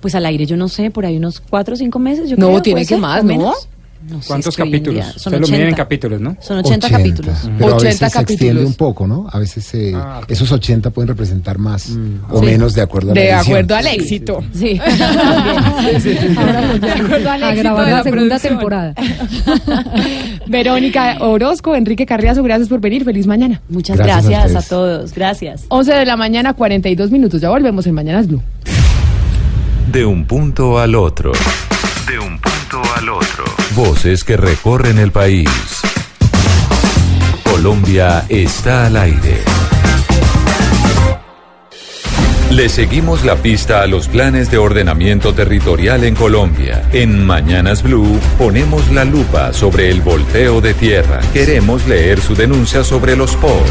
Speaker 19: Pues al aire yo no sé, por ahí unos cuatro o cinco meses. Yo
Speaker 3: No,
Speaker 19: creo,
Speaker 3: tiene
Speaker 19: ¿puede
Speaker 3: que
Speaker 19: ser?
Speaker 3: más,
Speaker 19: ¿O
Speaker 3: ¿no?
Speaker 19: menos? No
Speaker 4: ¿Cuántos
Speaker 19: es que
Speaker 4: capítulos?
Speaker 19: Son
Speaker 4: Usted lo mide en
Speaker 19: 80.
Speaker 4: capítulos, ¿no?
Speaker 19: Son 80, capítulos.
Speaker 20: Pero a
Speaker 3: 80
Speaker 20: veces se extiende
Speaker 3: capítulos.
Speaker 20: un poco, ¿no? A veces eh,
Speaker 4: Ah,
Speaker 20: esos 80 pueden representar más o
Speaker 3: Sí.
Speaker 20: menos de acuerdo a la
Speaker 3: De
Speaker 20: edición.
Speaker 3: acuerdo al éxito.
Speaker 19: Sí.
Speaker 3: De acuerdo al
Speaker 23: A
Speaker 3: éxito
Speaker 23: grabar
Speaker 3: de
Speaker 23: la segunda
Speaker 3: producción.
Speaker 23: temporada.
Speaker 3: Verónica Orozco, Enrique Carriazo, gracias por venir. Feliz mañana.
Speaker 19: Muchas
Speaker 20: Gracias a
Speaker 19: gracias, a, todos. Gracias.
Speaker 3: 11 de la mañana, 42 minutos. Ya volvemos en Mañanas Blue.
Speaker 1: De un punto al otro. De un punto al otro. Voces que recorren el país. Colombia está al aire. Le seguimos la pista a los planes de ordenamiento territorial en Colombia. En Mañanas Blue ponemos la lupa sobre el volteo de tierra. Queremos leer su denuncia sobre los POR.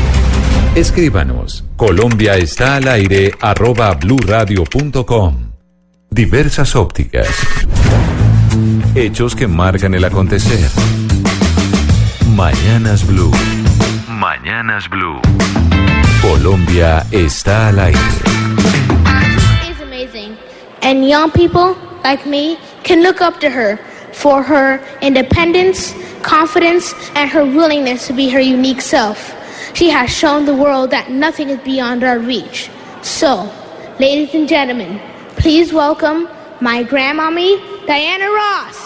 Speaker 1: Escríbanos. Colombia está al aire arroba bluradio.com. Diversas ópticas. Hechos que marcan el acontecer. Mañanas Blue. Mañanas Blue. Colombia está al aire.
Speaker 24: is amazing. And young people like me can look up to her for her independence, confidence, and her willingness to be her unique self. She has shown the world that nothing is beyond our reach. So, ladies and gentlemen, please welcome my grandmommy, Diana Ross.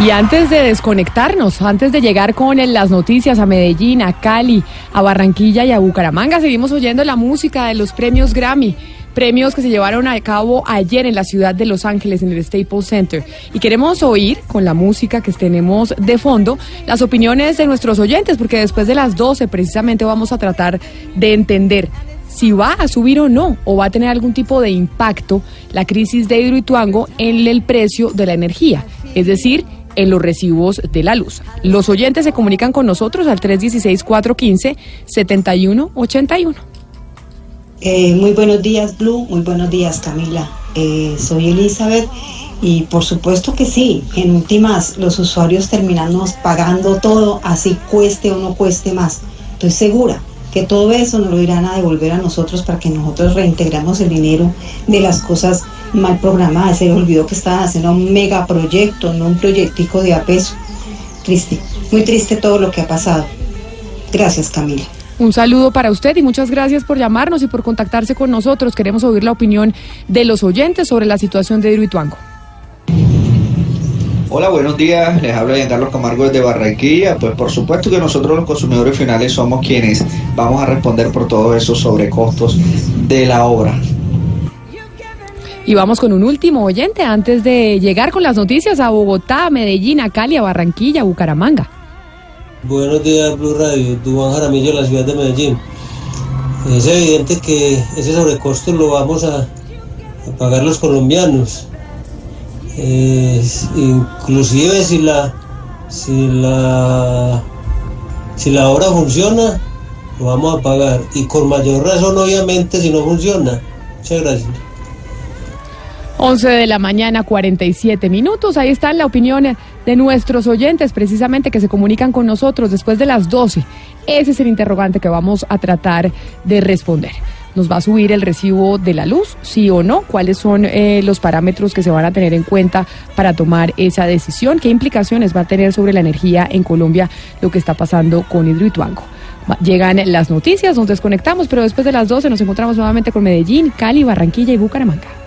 Speaker 3: Y antes de desconectarnos, antes de llegar con las noticias a Medellín, a Cali, a Barranquilla y a Bucaramanga, seguimos oyendo la música de los premios Grammy. Premios que se llevaron a cabo ayer en la ciudad de Los Ángeles, en el Staples Center. Y queremos oír, con la música que tenemos de fondo, las opiniones de nuestros oyentes, porque después de las 12 precisamente vamos a tratar de entender si va a subir o no, o va a tener algún tipo de impacto la crisis de Hidroituango en el precio de la energía, es decir, en los recibos de la luz. Los oyentes se comunican con nosotros al 316-415-7181.
Speaker 25: Eh, muy buenos días, Blue. Muy buenos días, Camila. Eh, soy Elizabeth y por supuesto que sí. En últimas, los usuarios terminamos pagando todo, así cueste o no cueste más. Estoy segura que todo eso nos lo irán a devolver a nosotros para que nosotros reintegremos el dinero de las cosas mal programadas. Se olvidó que estaban haciendo un megaproyecto, no un proyectico de a peso. Triste, muy triste todo lo que ha pasado. Gracias, Camila.
Speaker 3: Un saludo para usted y muchas gracias por llamarnos y por contactarse con nosotros. Queremos oír la opinión de los oyentes sobre la situación de Hidroituango.
Speaker 26: Hola, buenos días. Les habla Giancarlo Camargo desde Barranquilla. Pues por supuesto que nosotros los consumidores finales somos quienes vamos a responder por todos esos sobrecostos de la obra.
Speaker 3: Y vamos con un último oyente antes de llegar con las noticias a Bogotá, Medellín, a Cali, a Barranquilla, a Bucaramanga.
Speaker 27: Buenos días, Blue Radio. Dubán Jaramillo, la ciudad de Medellín. Es evidente que ese sobrecosto lo vamos a, pagar los colombianos. Es- inclusive si la, si la si la obra funciona, lo vamos a pagar. Y con mayor razón, obviamente, si no funciona. Muchas gracias.
Speaker 3: 11 de la mañana, 47 minutos. Ahí está la opinión de nuestros oyentes, precisamente que se comunican con nosotros después de las 12. Ese es el interrogante que vamos a tratar de responder. ¿Nos va a subir el recibo de la luz? ¿Sí o no? ¿Cuáles son eh, los parámetros que se van a tener en cuenta para tomar esa decisión? ¿Qué implicaciones va a tener sobre la energía en Colombia lo que está pasando con Hidroituango? Llegan las noticias, nos desconectamos, pero después de las 12 nos encontramos nuevamente con Medellín, Cali, Barranquilla y Bucaramanga.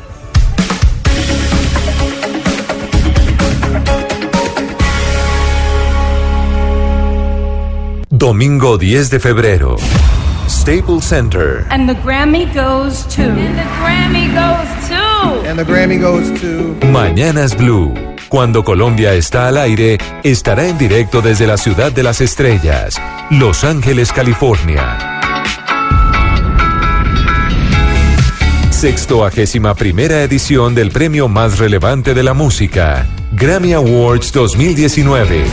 Speaker 1: Domingo 10 de febrero. Staples Center.
Speaker 28: And the Grammy goes to. And the Grammy goes to.
Speaker 29: And the Grammy goes to.
Speaker 1: Mañanas Blue. Cuando Colombia está al aire, estará en directo desde la ciudad de las estrellas, Los Ángeles, California. Sextoagésima primera edición del premio más relevante de la música, Grammy Awards 2019.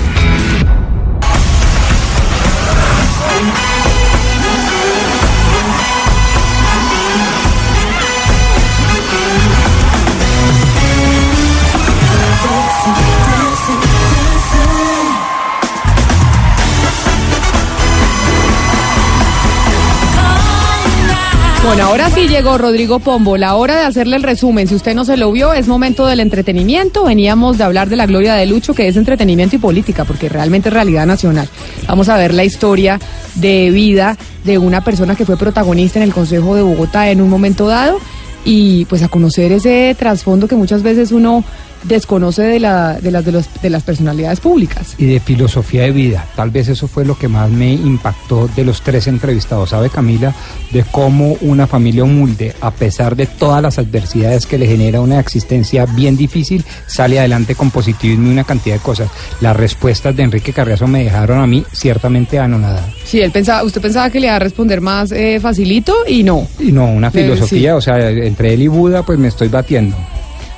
Speaker 3: Bueno, ahora sí llegó Rodrigo Pombo, la hora de hacerle el resumen. Si usted no se lo vio, es momento del entretenimiento. Veníamos de hablar de la gloria de Lucho, que es entretenimiento y política, porque realmente es realidad nacional. Vamos a ver la historia de vida de una persona que fue protagonista en el Consejo de Bogotá en un momento dado y pues a conocer ese trasfondo que muchas veces uno desconoce de, la, de, las, de, los, de las personalidades públicas.
Speaker 4: y de filosofía de vida. Tal vez eso fue lo que más me impactó de los tres entrevistados. ¿Sabe, Camila? De cómo una familia humilde, a pesar de todas las adversidades que le genera una existencia bien difícil, sale adelante con positivismo y una cantidad de cosas. Las respuestas de Enrique Carriazo me dejaron a mí ciertamente anonadada.
Speaker 3: Sí, él pensaba, usted pensaba que le iba a responder más eh, facilito y no.
Speaker 4: Y no, una filosofía,
Speaker 3: sí.
Speaker 4: o sea, entre él y Buda, pues me estoy batiendo.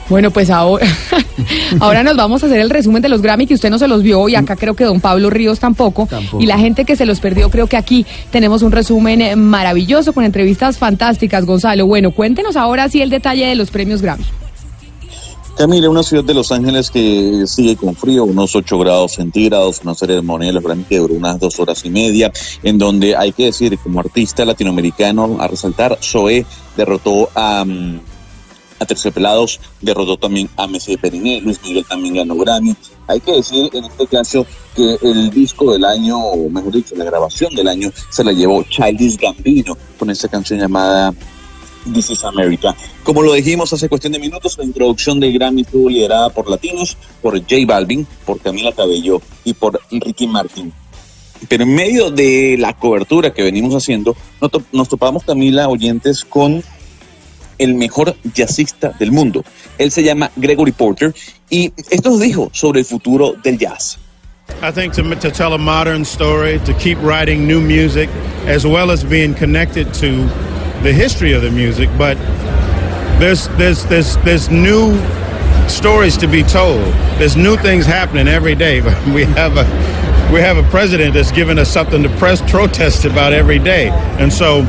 Speaker 3: Bueno, pues ahora, ahora nos vamos a hacer el resumen de los Grammy que usted no se los vio y acá creo que don Pablo Ríos tampoco.
Speaker 8: Tampoco.
Speaker 3: Y la gente que se los perdió, creo que aquí tenemos un resumen eh, maravilloso con entrevistas fantásticas, Gonzalo. Bueno, cuéntenos ahora sí el detalle de los premios Grammy.
Speaker 8: Camila, una ciudad de Los Ángeles que sigue con frío, unos 8 grados centígrados, una ceremonia de los Grammy que duró unas dos horas y media, en donde hay que decir, como artista latinoamericano, a resaltar, Zoé derrotó a, mm, a Terciopelados, derrotó también a Messi Periné, Luis Miguel también ganó Grammy. Hay que decir en este caso que el disco del año, o mejor dicho, la grabación del año, se la llevó Childish Gambino con esa canción llamada This is America. Como lo dijimos hace cuestión de minutos, la introducción del Grammy estuvo liderada por latinos, por J Balvin, por Camila Cabello y por Ricky Martin. Pero en medio de la cobertura que venimos haciendo, nos topamos, Camila, oyentes, con el mejor jazzista del mundo. Él se llama Gregory Porter y esto nos dijo sobre el futuro del jazz.
Speaker 30: I think to, to tell a modern story, to keep writing new music, as well as being connected to the history of the music. But there's there's there's there's new stories to be told. There's new things happening every day. We have a we have a president that's giving us something to press protest about every day, and so.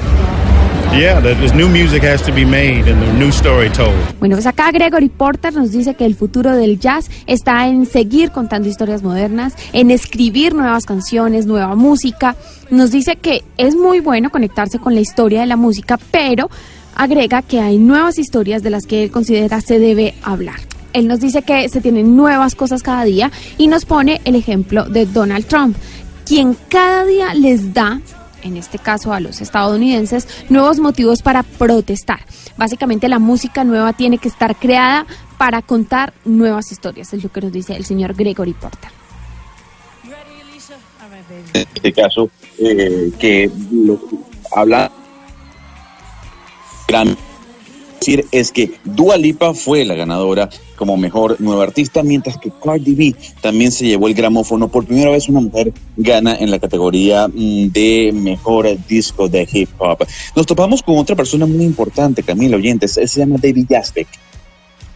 Speaker 16: Bueno, pues acá Gregory Porter nos dice que el futuro del jazz está en seguir contando historias modernas, en escribir nuevas canciones, nueva música. Nos dice que es muy bueno conectarse con la historia de la música, pero agrega que hay nuevas historias de las que él considera se debe hablar. Él nos dice que se tienen nuevas cosas cada día y nos pone el ejemplo de Donald Trump, quien cada día les da en este caso a los estadounidenses, nuevos motivos para protestar. Básicamente la música nueva tiene que estar creada para contar nuevas historias, es lo que nos dice el señor Gregory Porter.
Speaker 8: en este caso, eh, que lo habla gran decir es que Dua Lipa fue la ganadora como mejor nueva artista, mientras que Cardi B también se llevó el gramófono. Por primera vez una mujer gana en la categoría mm, de mejor disco de hip hop. Nos topamos con otra persona muy importante, Camila Oyentes, se llama David Yazbek.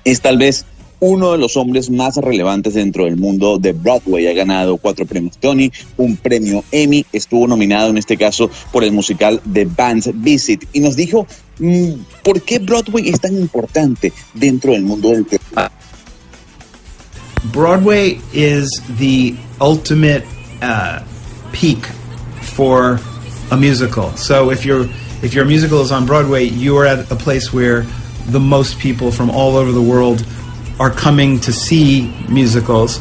Speaker 8: Es tal vez uno de los hombres más relevantes dentro del mundo de Broadway. Ha ganado cuatro premios Tony, un premio Emmy, estuvo nominado en este caso por el musical The Band's Visit y nos dijo mm, por qué Broadway es tan importante dentro del mundo del teatro.
Speaker 29: Broadway is the ultimate uh, peak for a musical. So if your if your musical is on Broadway, you are at a place where the most people from all over the world are coming to see musicals.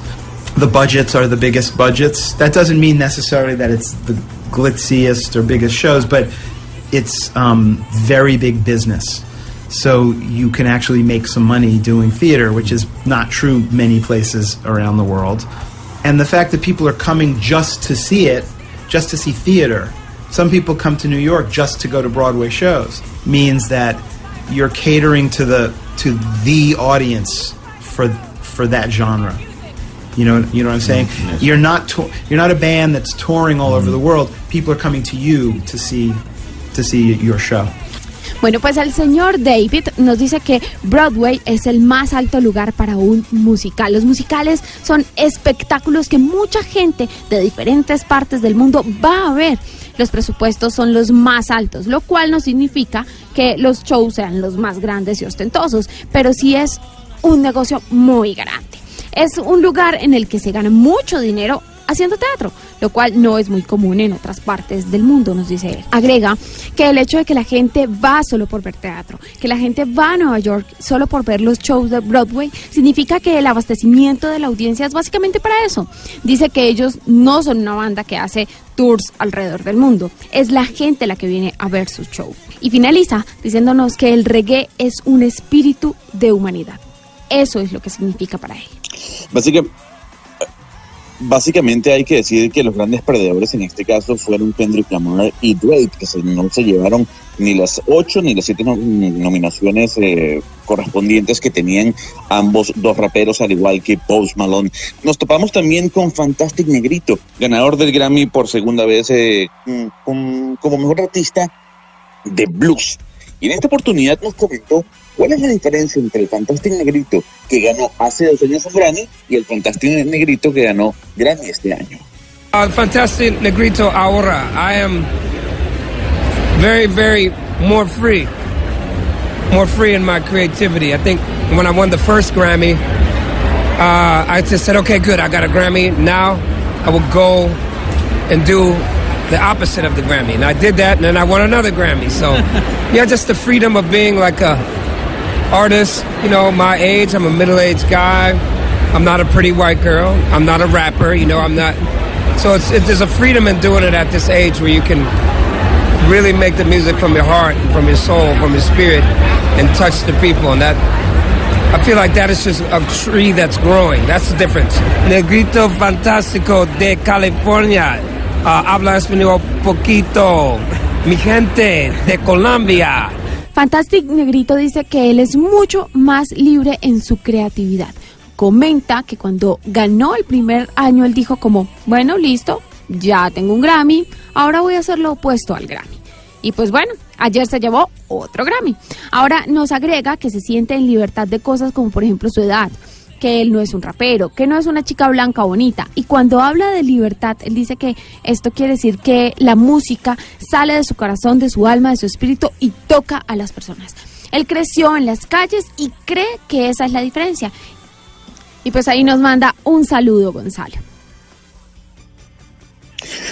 Speaker 29: The budgets are the biggest budgets. That doesn't mean necessarily that it's the glitziest or biggest shows, but it's um, very big business. So you can actually make some money doing theater, which is not true many places around the world. And the fact that people are coming just to see it, just to see theater. Some people come to New York just to go to Broadway shows. Means that you're catering to the to the audience for for that genre. You know, you know what I'm saying. You're not to- you're not a band that's touring all over the world. People are coming to you to see to see your show.
Speaker 16: Bueno, pues el señor David nos dice que Broadway es el más alto lugar para un musical. Los musicales son espectáculos que mucha gente de diferentes partes del mundo va a ver. Los presupuestos son los más altos, lo cual no significa que los shows sean los más grandes y ostentosos, pero sí es un negocio muy grande. Es un lugar en el que se gana mucho dinero haciendo teatro, lo cual no es muy común en otras partes del mundo, nos dice él. Agrega que el hecho de que la gente va solo por ver teatro, que la gente va a Nueva York solo por ver los shows de Broadway, significa que el abastecimiento de la audiencia es básicamente para eso. Dice que ellos no son una banda que hace tours alrededor del mundo, es la gente la que viene a ver sus shows. Y finaliza diciéndonos que el reggae es un espíritu de humanidad. Eso es lo que significa para él.
Speaker 8: Básicamente, hay que decir que los grandes perdedores en este caso fueron Kendrick Lamar y Drake, que no se llevaron ni las ocho ni las siete no- nominaciones eh, correspondientes que tenían ambos dos raperos, al igual que Post Malone. Nos topamos también con Fantastic Negrito, ganador del Grammy por segunda vez eh, con- como mejor artista de blues. Y en esta oportunidad nos comentó cuál es la diferencia entre el Fantastic Negrito que ganó hace dos años un Grammy y el Fantastic Negrito que ganó Grammy este año.
Speaker 31: Uh, Fantastic Negrito ahora. I am very, very more free. More free in my creativity. I think when I won the first Grammy, uh, I just said, okay, good, I got a Grammy. Now I will go and do the opposite of the Grammy. And I did that, and then I won another Grammy. So, yeah, just the freedom of being like a artist, you know, my age. I'm a middle aged guy. I'm not a pretty white girl. I'm not a rapper, you know, I'm not. So it's, it, there's a freedom in doing it at this age where you can really make the music from your heart, from your soul, from your spirit, and touch the people. And that, I feel like that is just a tree that's growing. That's the difference. Negrito Fantástico de California. Uh, habla español poquito. Mi gente de Colombia.
Speaker 16: Fantastic Negrito dice que él es mucho más libre en su creatividad. Comenta que cuando ganó el primer año él dijo como, bueno, listo, ya tengo un Grammy, ahora voy a hacer lo opuesto al Grammy. Y pues bueno, ayer se llevó otro Grammy. Ahora nos agrega que se siente en libertad de cosas como por ejemplo su edad, que él no es un rapero, que no es una chica blanca bonita. Y cuando habla de libertad, él dice que esto quiere decir que la música sale de su corazón, de su alma, de su espíritu y toca a las personas. Él creció en las calles y cree que esa es la diferencia. Y pues ahí nos manda un saludo, Gonzalo.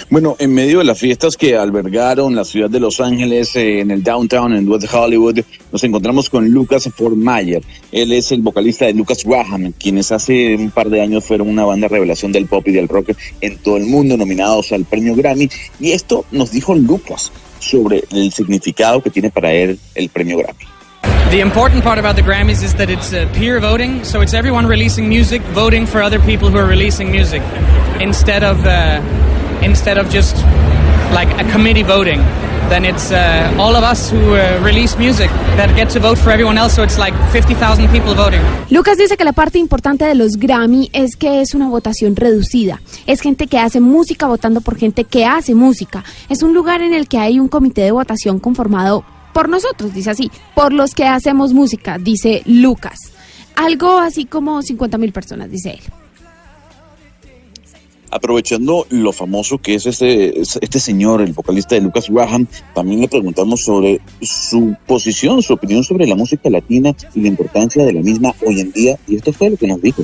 Speaker 8: Bueno, en medio de las fiestas que albergaron la ciudad de Los Ángeles, eh, en el downtown, en West Hollywood, nos encontramos con Lucas Formayer. Él es el vocalista de Lucas Graham, quienes hace un par de años fueron una banda revelación del pop y del rock en todo el mundo, nominados al premio Grammy. Y esto nos dijo Lucas sobre el significado que tiene para él el premio Grammy.
Speaker 32: The important part about the Grammys is that it's uh, peer voting, so it's everyone releasing music voting for other people who are releasing music, instead of uh, instead of just like a committee voting. Then it's uh, all of us who uh, release music that get to vote for everyone else. So it's like 50,000 people voting.
Speaker 16: Lucas dice que la parte importante de los Grammy es que es una votación reducida. Es gente que hace música votando por gente que hace música. Es un lugar en el que hay un comité de votación conformado por nosotros, dice así, por los que hacemos música, dice Lucas. Algo así como 50 mil personas, dice él.
Speaker 8: Aprovechando lo famoso que es este, este señor, el vocalista de Lucas Graham, también le preguntamos sobre su posición, su opinión sobre la música latina y la importancia de la misma hoy en día, y esto fue lo que nos dijo.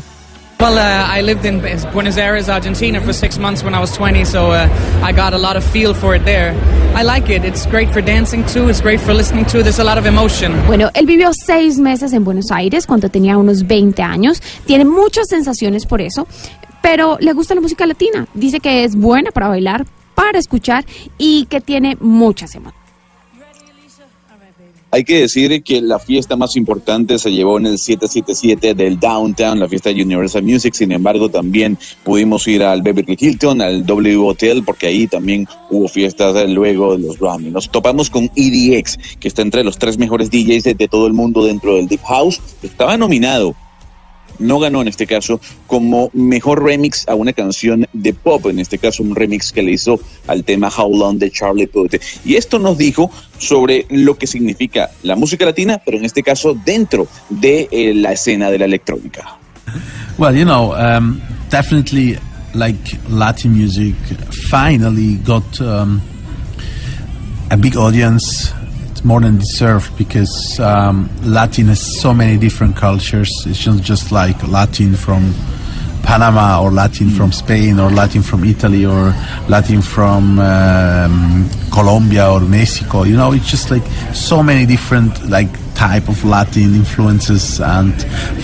Speaker 32: Well, uh, I lived in Buenos Aires, Argentina for six months when I was 20, so uh, I got a lot of feel for it there. I like it. It's great for dancing too. It's great for listening to. There's a lot of emotion.
Speaker 16: Bueno, él vivió seis meses en Buenos Aires cuando tenía unos 20 años. Tiene muchas sensaciones por eso, pero le gusta la música latina. Dice que es buena para bailar, para escuchar y que tiene muchas emociones.
Speaker 8: Hay que decir que la fiesta más importante se llevó en el 777 del Downtown, la fiesta de Universal Music. Sin embargo, también pudimos ir al Beverly Hilton, al W Hotel, porque ahí también hubo fiestas luego de los Grammy. Nos topamos con EDX, que está entre los tres mejores DJs de, de todo el mundo dentro del Deep House. Estaba nominado no ganó en este caso como mejor remix a una canción de pop, en este caso un remix que le hizo al tema How Long de Charlie Puth. Y esto nos dijo sobre lo que significa la música latina, pero en este caso dentro de eh, la escena de la electrónica.
Speaker 33: Well, you know, um, definitely like Latin music finally got um, a big audience. More than deserved because um, Latin has so many different cultures. It's not just like Latin from Panama or Latin from Spain or Latin from Italy or Latin from um, Colombia or Mexico. You know, it's just like so many different like type of Latin influences. And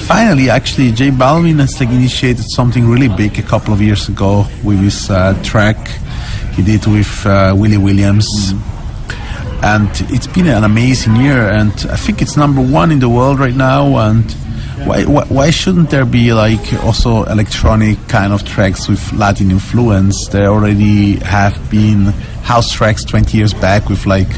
Speaker 33: finally, actually, Jay Balvin has like initiated something really big a couple of years ago with his uh, track he did with uh, Willie Williams. Mm-hmm and it's been an amazing year and i think it's number one in the world right now and why, why, why shouldn't there be like also electronic kind of tracks with latin influence? There already have been house tracks 20 years back with like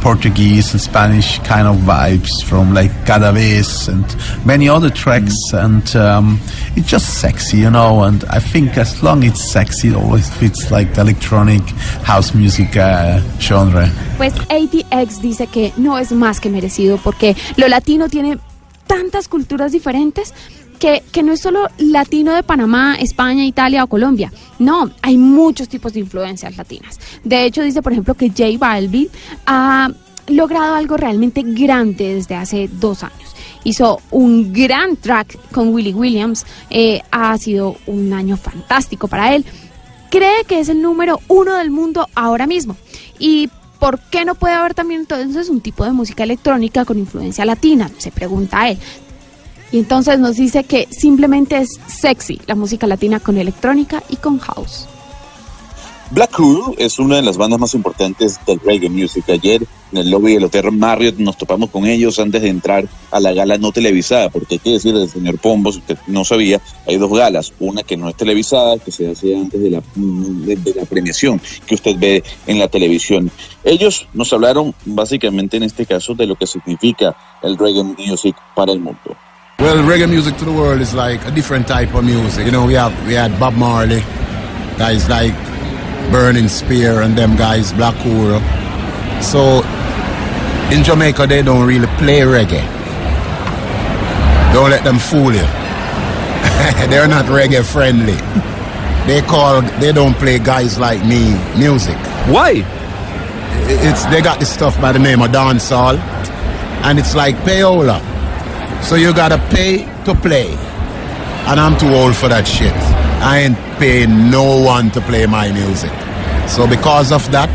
Speaker 33: Portuguese and Spanish kind of vibes from like Cada Vez and many other tracks, and um, it's just sexy, you know. And I think as long as it's sexy, it always fits like the electronic house music uh, genre.
Speaker 16: Pues ATX dice que no es más que merecido porque lo latino tiene tantas culturas diferentes que, no es solo latino de Panamá, España, Italia o Colombia. No, hay muchos tipos de influencias latinas. De hecho, dice, por ejemplo, que J Balvin ha logrado algo realmente grande desde hace dos años. Hizo un gran track con Willie Williams. Eh, ha sido un año fantástico para él. Cree que es el número uno del mundo ahora mismo. Y ¿Por qué no puede haber también entonces un tipo de música electrónica con influencia latina? Se pregunta él. Y entonces nos dice que simplemente es sexy la música latina con electrónica y con house.
Speaker 8: Black Hole es una de las bandas más importantes del reggae music. Ayer en el lobby del Hotel Marriott nos topamos con ellos antes de entrar a la gala no televisada, porque hay que decir del señor Pombo, si usted no sabía, hay dos galas, una que no es televisada, que se hace antes de la, de la premiación que usted ve en la televisión. Ellos nos hablaron básicamente en este caso de lo que significa el reggae music para el mundo.
Speaker 34: Well, reggae music to the world is like a different type of music. You know, we have we had Bob Marley, guys like Burning Spear and them guys, Black Uhura. So in Jamaica they don't really play reggae. Don't let them fool you. They're not reggae friendly. They call they don't play guys like me music.
Speaker 35: Why?
Speaker 34: It's they got this stuff by the name of dancehall, and it's like payola. So you gotta pay to play. And I'm too old for that shit. I ain't paying no one to play my music. So because of that,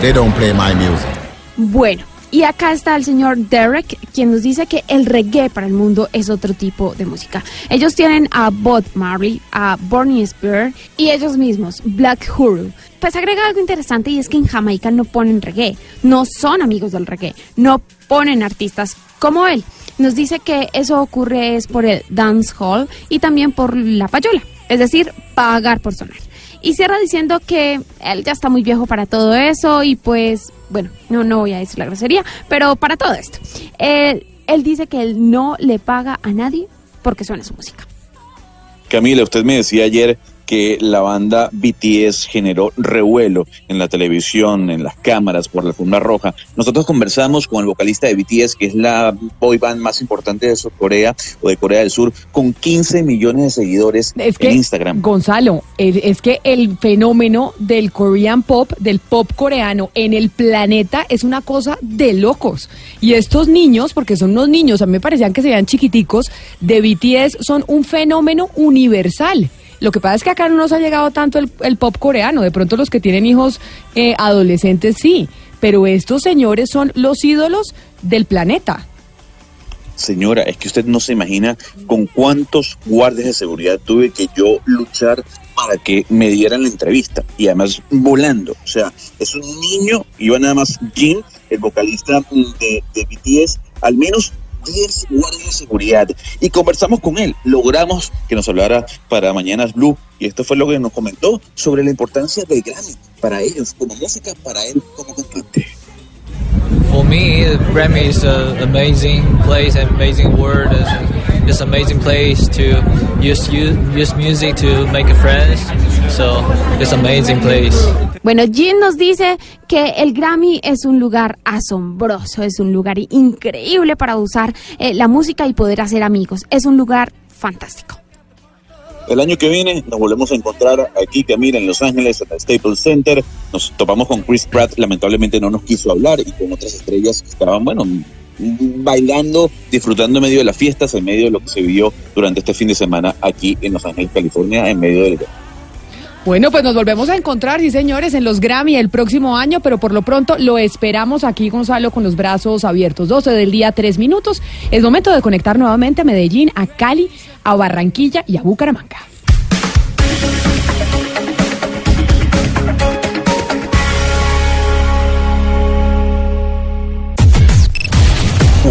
Speaker 34: they don't play my music.
Speaker 16: Bueno, y acá está el señor Derek, quien nos dice que el reggae para el mundo es otro tipo de música. Ellos tienen a Bob Marley, a Bernie Spear y ellos mismos, Black Huru. Pues agrega algo interesante y es que en Jamaica no ponen reggae, no son amigos del reggae, no ponen artistas como él. Nos dice que eso ocurre es por el dance hall y también por la payola, es decir, pagar por sonar. Y cierra diciendo que él ya está muy viejo para todo eso y pues, bueno, no, no voy a decir la grosería, pero para todo esto. Él, él dice que él no le paga a nadie porque suena su música.
Speaker 8: Camila, usted me decía ayer que la banda BTS generó revuelo en la televisión, en las cámaras, por la alfombra roja. Nosotros conversamos con el vocalista de BTS, que es la boy band más importante de Corea o de Corea del Sur, con 15 millones de seguidores
Speaker 3: Es que,
Speaker 8: en Instagram.
Speaker 3: Gonzalo, es, es que el fenómeno del Korean pop, del pop coreano en el planeta es una cosa de locos. Y estos niños, porque son unos niños, a mí me parecían que se veían chiquiticos, de BTS son un fenómeno universal. Lo que pasa es que acá no nos ha llegado tanto el, el pop coreano. De pronto los que tienen hijos eh, adolescentes sí. Pero estos señores son los ídolos del planeta.
Speaker 8: Señora, es que usted no se imagina con cuántos guardias de seguridad tuve que yo luchar para que me dieran la entrevista. Y además volando. O sea, es un niño, iba nada más Jin, el vocalista de, de BTS, al menos 10 guardias de seguridad. Y conversamos con él. Logramos que nos hablara para Mañanas Blue. Y esto fue lo que nos comentó sobre la importancia del Grammy para ellos como música, para él como cantante.
Speaker 36: For me, the Grammy is an amazing place, an amazing word. It's, it's amazing place to use, use use music to make friends. So it's amazing place.
Speaker 16: Bueno, Jin nos dice que el Grammy es un lugar asombroso, es un lugar increíble para usar eh, la música y poder hacer amigos. Es un lugar fantástico.
Speaker 8: El año que viene nos volvemos a encontrar aquí, Camila, en Los Ángeles, en el Staples Center. Nos topamos con Chris Pratt, lamentablemente no nos quiso hablar, y con otras estrellas que estaban, bueno, bailando, disfrutando en medio de las fiestas, en medio de lo que se vivió durante este fin de semana aquí en Los Ángeles, California, en medio del...
Speaker 3: Bueno, pues nos volvemos a encontrar, sí señores, en los Grammy el próximo año, pero por lo pronto lo esperamos aquí, Gonzalo, con los brazos abiertos. 12 del día, 3 minutos. Es momento de conectar nuevamente a Medellín, a Cali, a Barranquilla y a Bucaramanga.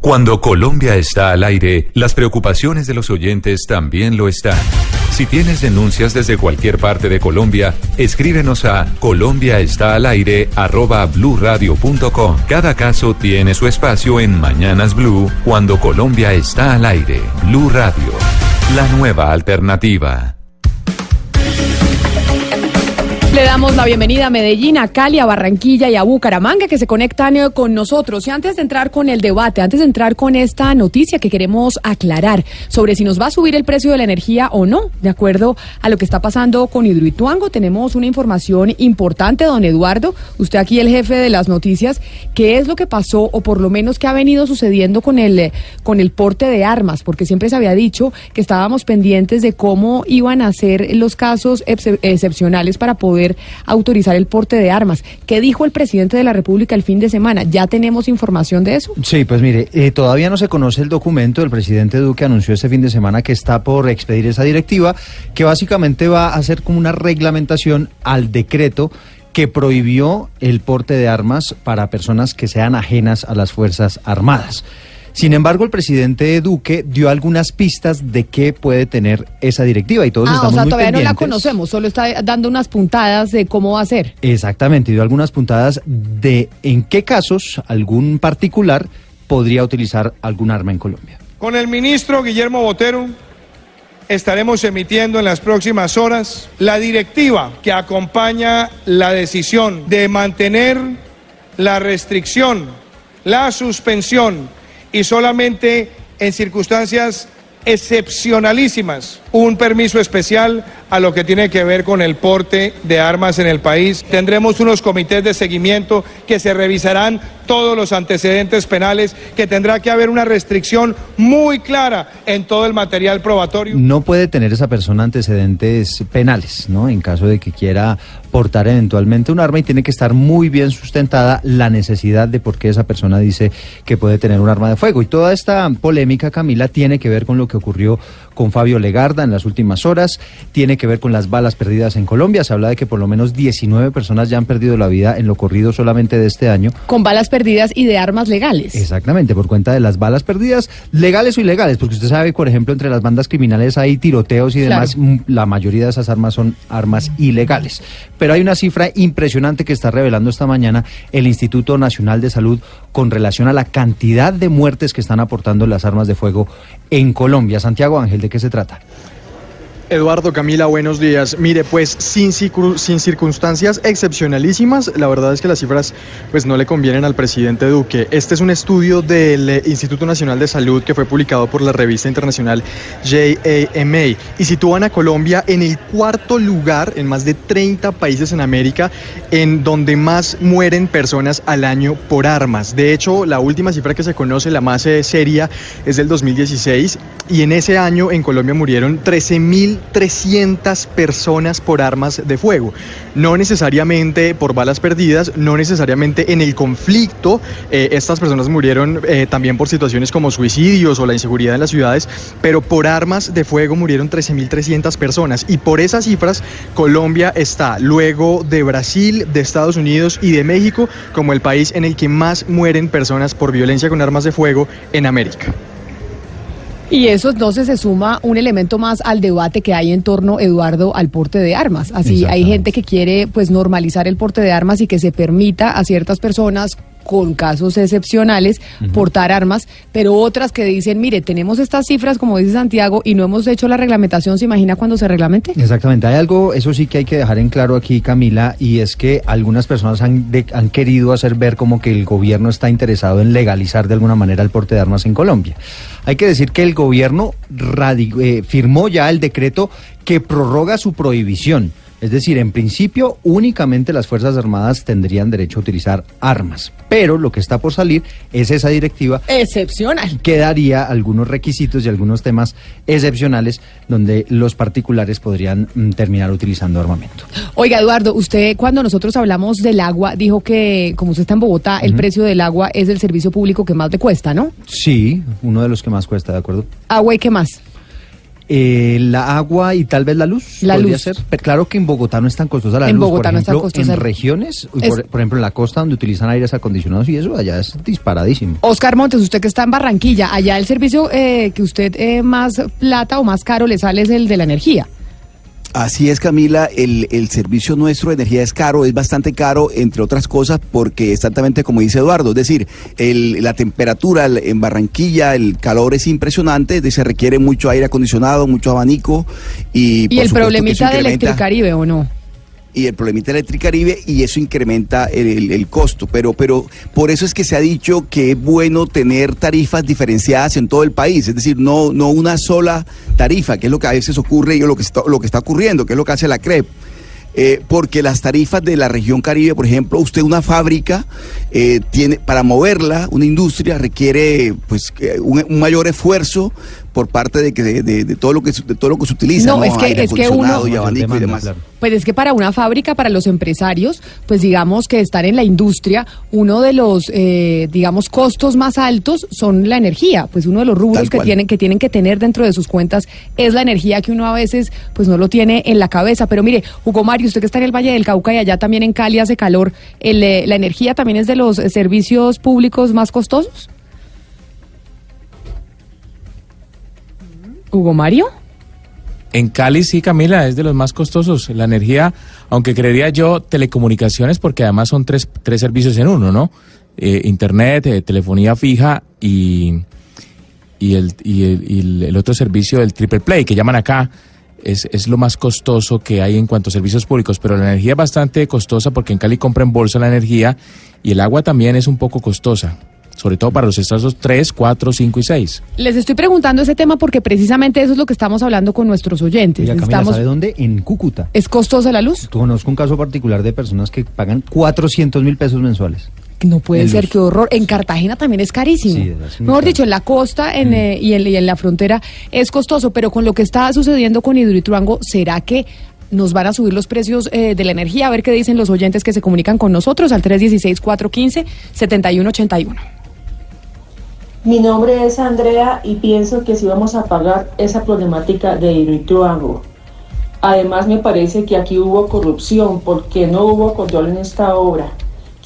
Speaker 1: Cuando Colombia está al aire, las preocupaciones de los oyentes también lo están. Si tienes denuncias desde cualquier parte de Colombia, escríbenos a colombiaestalaire@bluradio.com. Cada caso tiene su espacio en Mañanas Blue cuando Colombia está al aire. Blue Radio, la nueva alternativa.
Speaker 3: Le damos la bienvenida a Medellín, a Cali, a Barranquilla y a Bucaramanga que se conectan eh, con nosotros. Y antes de entrar con el debate, antes de entrar con esta noticia que queremos aclarar sobre si nos va a subir el precio de la energía o no, de acuerdo a lo que está pasando con Hidroituango, tenemos una información importante, don Eduardo, usted aquí el jefe de las noticias, ¿qué es lo que pasó o por lo menos qué ha venido sucediendo con el, eh, con el porte de armas? Porque siempre se había dicho que estábamos pendientes de cómo iban a ser los casos excep- excepcionales para poder autorizar el porte de armas. ¿Qué dijo el presidente de la República el fin de semana? ¿Ya tenemos información de eso?
Speaker 37: Sí, pues mire, eh, todavía no se conoce el documento. El presidente Duque anunció este fin de semana que está por expedir esa directiva, que básicamente va a hacer como una reglamentación al decreto que prohibió el porte de armas para personas que sean ajenas a las Fuerzas Armadas. Sin embargo, el presidente Duque dio algunas pistas de qué puede tener esa directiva y todos
Speaker 3: Ah, o
Speaker 37: estamos
Speaker 3: sea,
Speaker 37: muy
Speaker 3: todavía no la conocemos, solo está dando unas puntadas de cómo va a ser.
Speaker 37: Exactamente, dio algunas puntadas de en qué casos algún particular podría utilizar algún arma en Colombia.
Speaker 35: Con el ministro Guillermo Botero estaremos emitiendo en las próximas horas la directiva que acompaña la decisión de mantener la restricción, la suspensión y solamente en circunstancias excepcionalísimas un permiso especial a lo que tiene que ver con el porte de armas en el país. Tendremos unos comités de seguimiento que se revisarán todos los antecedentes penales, que tendrá que haber una restricción muy clara en todo el material probatorio.
Speaker 37: No puede tener esa persona antecedentes penales, ¿no? En caso de que quiera portar eventualmente un arma y tiene que estar muy bien sustentada la necesidad de por qué esa persona dice que puede tener un arma de fuego. Y toda esta polémica, Camila, tiene que ver con lo que ocurrió con Fabio Legarda en las últimas horas. Tiene que ver con las balas perdidas en Colombia. Se habla de que por lo menos 19 personas ya han perdido la vida en lo corrido solamente de este año.
Speaker 3: Con balas perdidas y de armas legales.
Speaker 37: Exactamente, por cuenta de las balas perdidas, legales o ilegales, porque usted sabe, por ejemplo, entre las bandas criminales hay tiroteos y demás,
Speaker 3: Claro.
Speaker 37: mm, la mayoría de esas armas son armas ilegales. Pero hay una cifra impresionante que está revelando esta mañana el Instituto Nacional de Salud con relación a la cantidad de muertes que están aportando las armas de fuego en Colombia. Santiago Ángel, ¿de qué se trata?
Speaker 38: Eduardo Camila, buenos días. Mire, pues sin, circun- sin circunstancias excepcionalísimas, la verdad es que las cifras pues no le convienen al presidente Duque. Este es un estudio del eh, Instituto Nacional de Salud que fue publicado por la revista internacional JAMA y sitúan a Colombia en el cuarto lugar en más de 30 países en América en donde más mueren personas al año por armas. De hecho, la última cifra que se conoce, la más eh, seria, es del 2016 y en ese año en Colombia murieron 13.300 personas por armas de fuego. No necesariamente por balas perdidas, no necesariamente en el conflicto. eh, estas personas murieron eh, también por situaciones como suicidios o la inseguridad en las ciudades, pero por armas de fuego murieron 13.300 personas. Y por esas cifras, Colombia está luego de Brasil, de Estados Unidos y de México como el país en el que más mueren personas por violencia con armas de fuego en América.
Speaker 3: Y eso entonces se suma un elemento más al debate que hay en torno, Eduardo, al porte de armas. Así hay gente que quiere pues normalizar el porte de armas y que se permita a ciertas personas con casos excepcionales portar armas, pero otras que dicen, mire, tenemos estas cifras, como dice Santiago, y no hemos hecho la reglamentación, ¿se imagina cuando se reglamente?
Speaker 37: Exactamente, hay algo, eso sí que hay que dejar en claro aquí, Camila, y es que algunas personas han, de- han querido hacer ver como que el gobierno está interesado en legalizar de alguna manera el porte de armas en Colombia. Hay que decir que el gobierno eh, firmó ya el decreto que prorroga su prohibición. Es decir, en principio únicamente las Fuerzas Armadas tendrían derecho a utilizar armas. Pero lo que está por salir es esa directiva
Speaker 3: Excepcional.
Speaker 37: que daría algunos requisitos y algunos temas excepcionales donde los particulares podrían mm, terminar utilizando armamento.
Speaker 3: Oiga, Eduardo, usted cuando nosotros hablamos del agua, dijo que como usted está en Bogotá, el precio del agua es el servicio público que más le cuesta, ¿no?
Speaker 37: Sí, uno de los que más cuesta, ¿de acuerdo?
Speaker 3: Agua y qué más.
Speaker 37: Eh, la agua y tal vez la luz.
Speaker 3: La
Speaker 37: podría
Speaker 3: luz.
Speaker 37: ser. Pero claro que en Bogotá no es tan costosa la
Speaker 3: En
Speaker 37: luz.
Speaker 3: Bogotá
Speaker 37: por
Speaker 3: no es tan costosa.
Speaker 37: En regiones,
Speaker 3: Es-
Speaker 37: por, por ejemplo en la costa donde utilizan aires acondicionados y eso, allá es disparadísimo.
Speaker 3: Oscar Montes, usted que está en Barranquilla, allá el servicio eh, que usted eh, más plata o más caro le sale es el de la energía.
Speaker 12: Así es, Camila, el, el servicio nuestro de energía es caro, es bastante caro, entre otras cosas, porque exactamente como dice Eduardo, es decir, el- la temperatura en Barranquilla, el calor es impresionante, se requiere mucho aire acondicionado, mucho abanico y...
Speaker 3: Y
Speaker 12: por
Speaker 3: el problemita de Electricaribe, ¿o no?
Speaker 12: Y el problemita de Electricaribe y eso incrementa el, el- costo. Pero, pero por eso es que se ha dicho que es bueno tener tarifas diferenciadas en todo el país, es decir, no, no una sola tarifa, que es lo que a veces ocurre y lo que está, lo que está ocurriendo, que es lo que hace la CREP. Eh, porque las tarifas de la región Caribe, por ejemplo, usted una fábrica eh, tiene para moverla, una industria requiere pues un, un mayor esfuerzo por parte de que de, de- de todo lo que se- de todo lo que se utiliza,
Speaker 3: No,
Speaker 12: ¿no?
Speaker 3: es que-
Speaker 12: Aire
Speaker 3: es que
Speaker 12: acondicionado
Speaker 3: uno-
Speaker 12: y abanico y demás.
Speaker 3: Pues es que para una fábrica, para los empresarios, pues digamos que estar en la industria, uno de los, eh, digamos, costos más altos son la energía. Pues uno de los rubros
Speaker 12: Tal
Speaker 3: que
Speaker 12: cual.
Speaker 3: tienen, que tienen que tener dentro de sus cuentas es la energía que uno a veces pues no lo tiene en la cabeza. Pero mire, Hugo Mario, usted que está en el Valle del Cauca y allá también en Cali hace calor, el, eh, ¿la energía también es de los eh, servicios públicos más costosos? Hugo Mario.
Speaker 7: En Cali sí, Camila, es de los más costosos. La energía, aunque creería yo, telecomunicaciones, porque además son tres, tres servicios en uno, ¿no? Eh, internet, eh, telefonía fija y, y, el, y, el, y el- otro servicio, el Triple Play, que llaman acá, es, es lo más costoso que hay en cuanto a servicios públicos. Pero la energía es bastante costosa porque en Cali compra en bolsa la energía y el agua también es un poco costosa, sobre todo para los estados 3, 4, 5 y 6.
Speaker 3: Les estoy preguntando ese tema porque precisamente eso es lo que estamos hablando con nuestros oyentes.
Speaker 37: Oiga, Camila,
Speaker 3: Estamos-
Speaker 37: ¿sabe dónde? En Cúcuta.
Speaker 3: ¿Es costosa la luz?
Speaker 37: Conozco un caso particular de personas que pagan 400 mil pesos mensuales.
Speaker 3: No puede
Speaker 37: En
Speaker 3: ser,
Speaker 37: luz.
Speaker 3: qué horror. En Cartagena también es carísimo.
Speaker 37: Sí, es
Speaker 3: Mejor
Speaker 37: caro.
Speaker 3: dicho, en la costa en, eh, y, en, y en la frontera es costoso, pero con lo que está sucediendo con Hidroituango, ¿será que nos van a subir los precios eh, de la energía? A ver qué dicen los oyentes que se comunican con nosotros al 316-415-7181.
Speaker 35: Mi nombre es Andrea y pienso que si vamos a pagar esa problemática de Hidroituango. Además me parece que aquí hubo corrupción porque no hubo control en esta obra.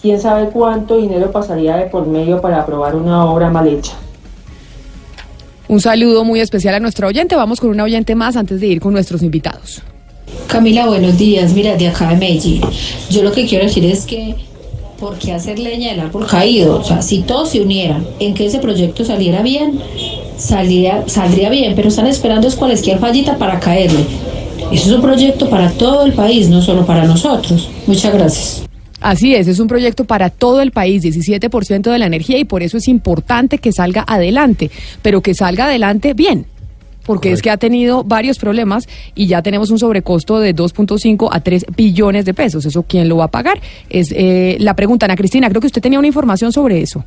Speaker 35: ¿Quién sabe cuánto dinero pasaría de por medio para aprobar una obra mal hecha?
Speaker 3: Un saludo muy especial a nuestro oyente. Vamos con un oyente más antes de ir con nuestros invitados.
Speaker 38: Camila, buenos días. Mira, de acá de Medellín. Yo lo que quiero decir es que, ¿por qué hacer leña del árbol caído? O sea, si todos se unieran en que ese proyecto saliera bien, saldría, saldría bien, pero están esperando es cualquier fallita para caerle. Eso es un proyecto para todo el país, no solo para nosotros. Muchas gracias.
Speaker 3: Así es, es un proyecto para todo el país, 17% de la energía y por eso es importante que salga adelante, pero que salga adelante bien. Porque es que ha tenido varios problemas y ya tenemos un sobrecosto de 2.5 a 3 billones de pesos. ¿Eso quién lo va a pagar? Es eh, la pregunta, Ana Cristina. Creo que usted tenía una información sobre eso.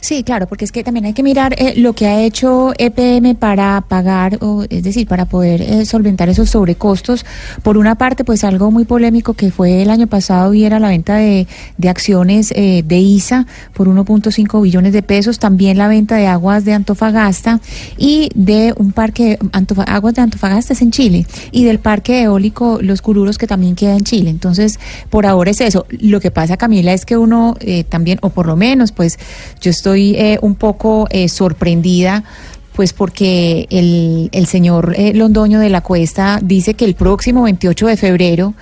Speaker 6: Sí, claro, porque es que también hay que mirar eh, lo que ha hecho EPM para pagar, o, es decir, para poder eh, solventar esos sobrecostos. Por una parte, pues algo muy polémico que fue el año pasado y era la venta de, de acciones eh, de ISA por 1.5 billones de pesos, también la venta de aguas de Antofagasta y de un parque, Antofa- aguas de Antofagasta es en Chile, y del parque eólico Los Cururos que también queda en Chile. Entonces, por ahora es eso. Lo que pasa, Camila, es que uno eh, también, o por lo menos, pues yo estoy eh, un poco eh, sorprendida pues porque el, el señor eh, Londoño de la Cuesta dice que el próximo 28 de febrero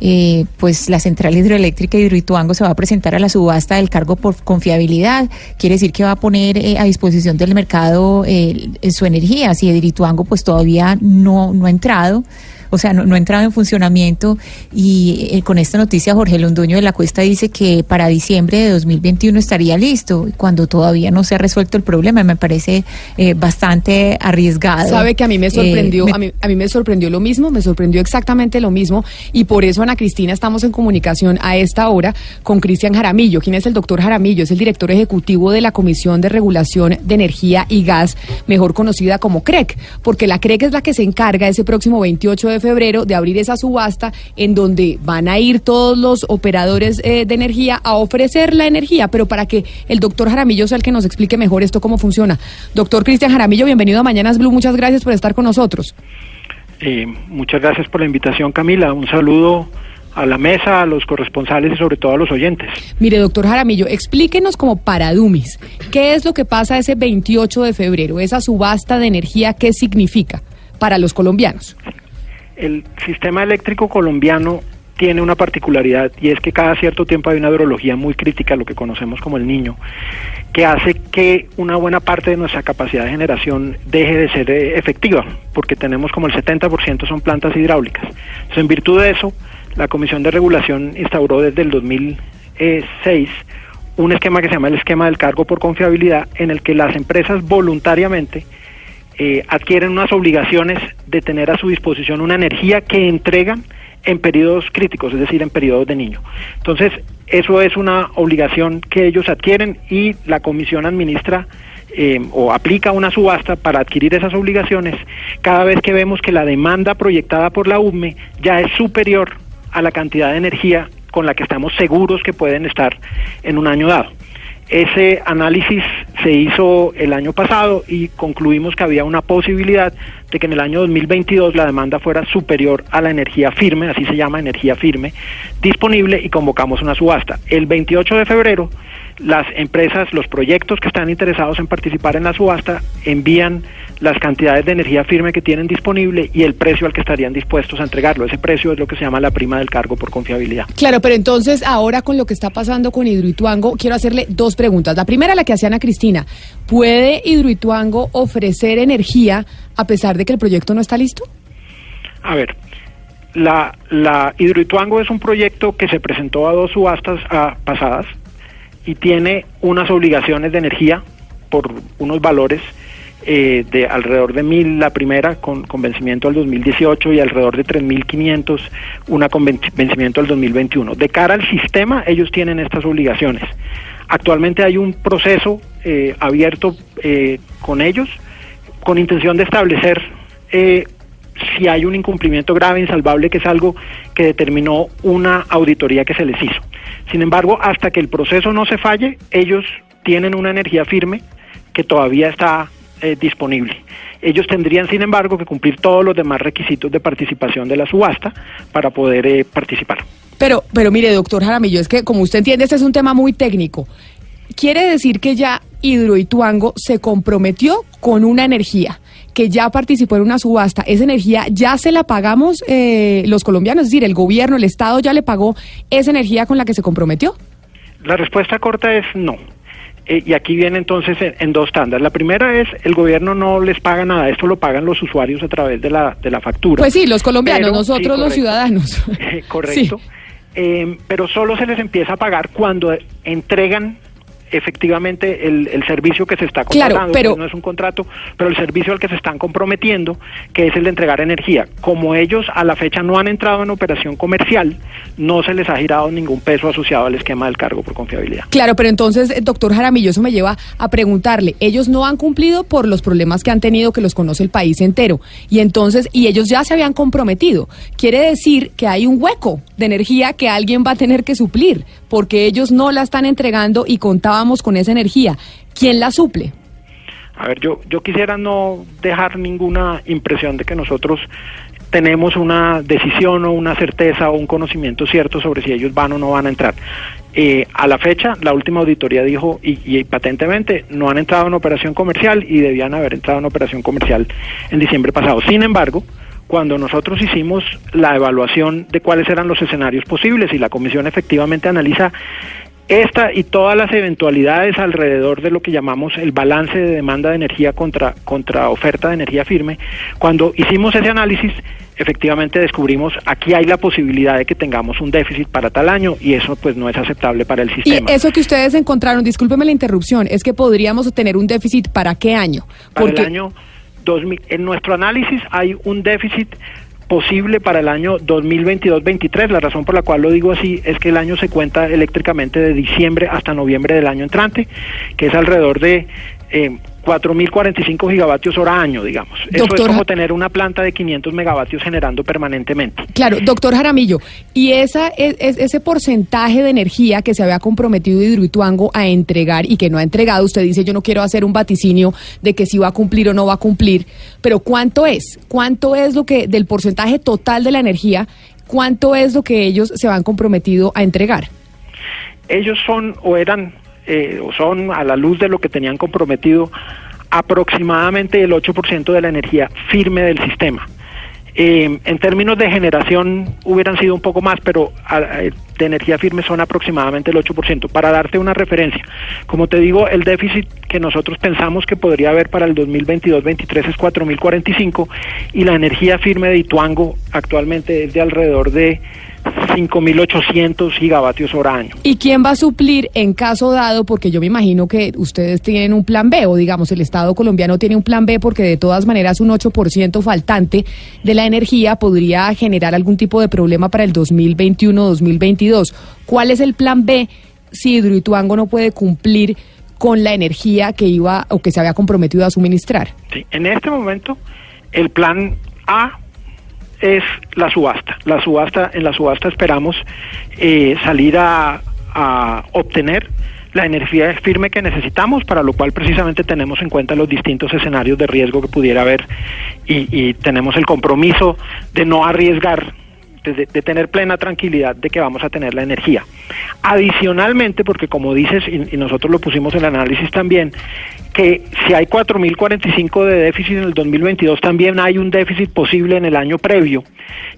Speaker 6: eh, pues la central hidroeléctrica de Hidroituango se va a presentar a la subasta del cargo por confiabilidad. Quiere decir que va a poner eh, a disposición del mercado eh, su energía. Si Hidroituango pues todavía no, no ha entrado, o sea, no, no ha entrado en funcionamiento y eh, con esta noticia Jorge Londoño de la Cuesta dice que para diciembre de 2021 estaría listo, cuando todavía no se ha resuelto el problema. Me parece eh, bastante arriesgado.
Speaker 3: Sabe que a mí me
Speaker 6: Eh,
Speaker 3: sorprendió,
Speaker 6: me-
Speaker 3: a, mí, a mí me sorprendió lo mismo, me sorprendió exactamente lo mismo y por eso Ana Cristina estamos en comunicación a esta hora con Cristian Jaramillo. ¿Quién es el doctor Jaramillo? Es el director ejecutivo de la Comisión de Regulación de Energía y Gas, mejor conocida como CREC, porque la CREC es la que se encarga ese próximo 28 de febrero de abrir esa subasta en donde van a ir todos los operadores eh, de energía a ofrecer la energía, pero para que el doctor Jaramillo sea el que nos explique mejor esto cómo funciona. Doctor Cristian Jaramillo, bienvenido a Mañanas Blue, muchas gracias por estar con nosotros.
Speaker 39: Eh, muchas gracias por la invitación, Camila. Un saludo a la mesa, a los corresponsales y sobre todo a los oyentes.
Speaker 3: Mire, doctor Jaramillo, explíquenos como para Dumis, ¿qué es lo que pasa ese 28 de febrero, esa subasta de energía, qué significa para los colombianos?
Speaker 39: El sistema eléctrico colombiano tiene una particularidad y es que cada cierto tiempo hay una hidrología muy crítica, lo que conocemos como el niño, que hace que una buena parte de nuestra capacidad de generación deje de ser eh, efectiva, porque tenemos como el 70% son plantas hidráulicas. Entonces, en virtud de eso, la Comisión de Regulación instauró desde el 2006 un esquema que se llama el esquema del cargo por confiabilidad, en el que las empresas voluntariamente eh, adquieren unas obligaciones de tener a su disposición una energía que entregan en periodos críticos, es decir, en periodos de niño. Entonces, eso es una obligación que ellos adquieren y la comisión administra eh, o aplica una subasta para adquirir esas obligaciones cada vez que vemos que la demanda proyectada por la UME ya es superior a la cantidad de energía con la que estamos seguros que pueden estar en un año dado. Ese análisis se hizo el año pasado y concluimos que había una posibilidad de que en el año 2022 la demanda fuera superior a la energía firme, así se llama energía firme, disponible y convocamos una subasta. El 28 de febrero las empresas, los proyectos que están interesados en participar en la subasta envían las cantidades de energía firme que tienen disponible y el precio al que estarían dispuestos a entregarlo. Ese precio es lo que se llama la prima del cargo por confiabilidad.
Speaker 3: Claro, pero entonces ahora con lo que está pasando con Hidroituango, quiero hacerle dos preguntas. La primera, la que hacía Ana Cristina, ¿puede Hidroituango ofrecer energía a pesar de que el proyecto no está listo?
Speaker 39: A ver, la, la Hidroituango es un proyecto que se presentó a dos subastas ah, pasadas y tiene unas obligaciones de energía por unos valores eh, de alrededor de mil la primera con, con vencimiento al 2018 y alrededor de 3.500 una con venci- vencimiento al 2021. De cara al sistema, ellos tienen estas obligaciones. Actualmente hay un proceso eh, abierto eh, con ellos con intención de establecer eh, si hay un incumplimiento grave, insalvable, que es algo que determinó una auditoría que se les hizo. Sin embargo, hasta que el proceso no se falle, ellos tienen una energía firme que todavía está eh, disponible. Ellos tendrían, sin embargo, que cumplir todos los demás requisitos de participación de la subasta para poder eh, participar.
Speaker 3: Pero, pero mire, doctor Jaramillo, es que como usted entiende, este es un tema muy técnico. Quiere decir que ya Hidroituango se comprometió con una energía que ya participó en una subasta, esa energía ya se la pagamos eh, los colombianos, es decir, el gobierno, el Estado ya le pagó esa energía con la que se comprometió.
Speaker 39: La respuesta corta es no. Eh, y aquí viene entonces en, en, dos tandas. La primera es el gobierno no les paga nada, esto lo pagan los usuarios a través de la, de la factura.
Speaker 3: Pues sí, los colombianos,
Speaker 39: Pero-
Speaker 3: nosotros
Speaker 39: sí,
Speaker 3: los ciudadanos.
Speaker 39: Eh, correcto. Eh, pero solo se les empieza a pagar cuando entregan efectivamente el, el servicio que se está
Speaker 3: Claro,
Speaker 39: contratando,
Speaker 3: pero-
Speaker 39: pues no es un contrato, pero el servicio al que se están comprometiendo, que es el de entregar energía. Como ellos a la fecha no han entrado en operación comercial, no se les ha girado ningún peso asociado al esquema del cargo por confiabilidad.
Speaker 3: Claro, pero entonces, eh, doctor Jaramillo, eso me lleva a preguntarle, ellos no han cumplido por los problemas que han tenido, que los conoce el país entero, y entonces, y ellos ya se habían comprometido. Quiere decir que hay un hueco de energía que alguien va a tener que suplir, porque ellos no la están entregando y contábamos con esa energía. ¿Quién la suple?
Speaker 39: A ver, yo, yo quisiera no dejar ninguna impresión de que nosotros tenemos una decisión o una certeza o un conocimiento cierto sobre si ellos van o no van a entrar. Eh, a la fecha, la última auditoría dijo, y, y patentemente, no han entrado en operación comercial y debían haber entrado en operación comercial en diciembre pasado. Sin embargo, cuando nosotros hicimos la evaluación de cuáles eran los escenarios posibles y la comisión efectivamente analiza esta y todas las eventualidades alrededor de lo que llamamos el balance de demanda de energía contra, contra oferta de energía firme, cuando hicimos ese análisis, efectivamente descubrimos aquí hay la posibilidad de que tengamos un déficit para tal año y eso pues no es aceptable para el
Speaker 3: Y
Speaker 39: sistema.
Speaker 3: eso que ustedes encontraron, discúlpeme la interrupción, es que podríamos tener un déficit para qué año?
Speaker 39: Para el año 2000, en nuestro análisis hay un déficit posible para el año 2022-23. La razón por la cual lo digo así es que el año se cuenta eléctricamente de diciembre hasta noviembre del año entrante, que es alrededor de eh, 4.045 gigavatios hora año, digamos. Eso es como tener una planta de 500 megavatios generando permanentemente.
Speaker 3: Claro, doctor Jaramillo, y esa, es, es- ese porcentaje de energía que se había comprometido Hidroituango a entregar y que no ha entregado, usted dice yo no quiero hacer un vaticinio de que si va a cumplir o no va a cumplir, pero ¿cuánto es? ¿Cuánto es lo que del porcentaje total de la energía, cuánto es lo que ellos se han comprometido a entregar?
Speaker 39: ellos son o eran eh, o son a la luz de lo que tenían comprometido aproximadamente el 8% de la energía firme del sistema. Eh, en términos de generación hubieran sido un poco más, pero de energía firme son aproximadamente el 8%. Para darte una referencia, como te digo, el déficit que nosotros pensamos que podría haber para el 2022-23 es 4.045 y la energía firme de Ituango actualmente es de alrededor de 5.800 gigavatios hora año.
Speaker 3: ¿Y quién va a suplir en caso dado? Porque yo me imagino que ustedes tienen un plan B, o digamos, el Estado colombiano tiene un plan B, porque de todas maneras un 8% faltante de la energía podría generar algún tipo de problema para el 2021-2022. ¿Cuál es el plan B si Hidroituango no puede cumplir con la energía que iba o que se había comprometido a suministrar?
Speaker 39: Sí, en este momento el plan A es la subasta. La subasta, en la subasta esperamos eh, salir a, a obtener la energía firme que necesitamos, para lo cual precisamente tenemos en cuenta los distintos escenarios de riesgo que pudiera haber y, y tenemos el compromiso de no arriesgar, de, tener plena tranquilidad de que vamos a tener la energía. Adicionalmente, porque como dices, y, y nosotros lo pusimos en el análisis también, que si hay 4.045 de déficit en el 2022, también hay un déficit posible en el año previo.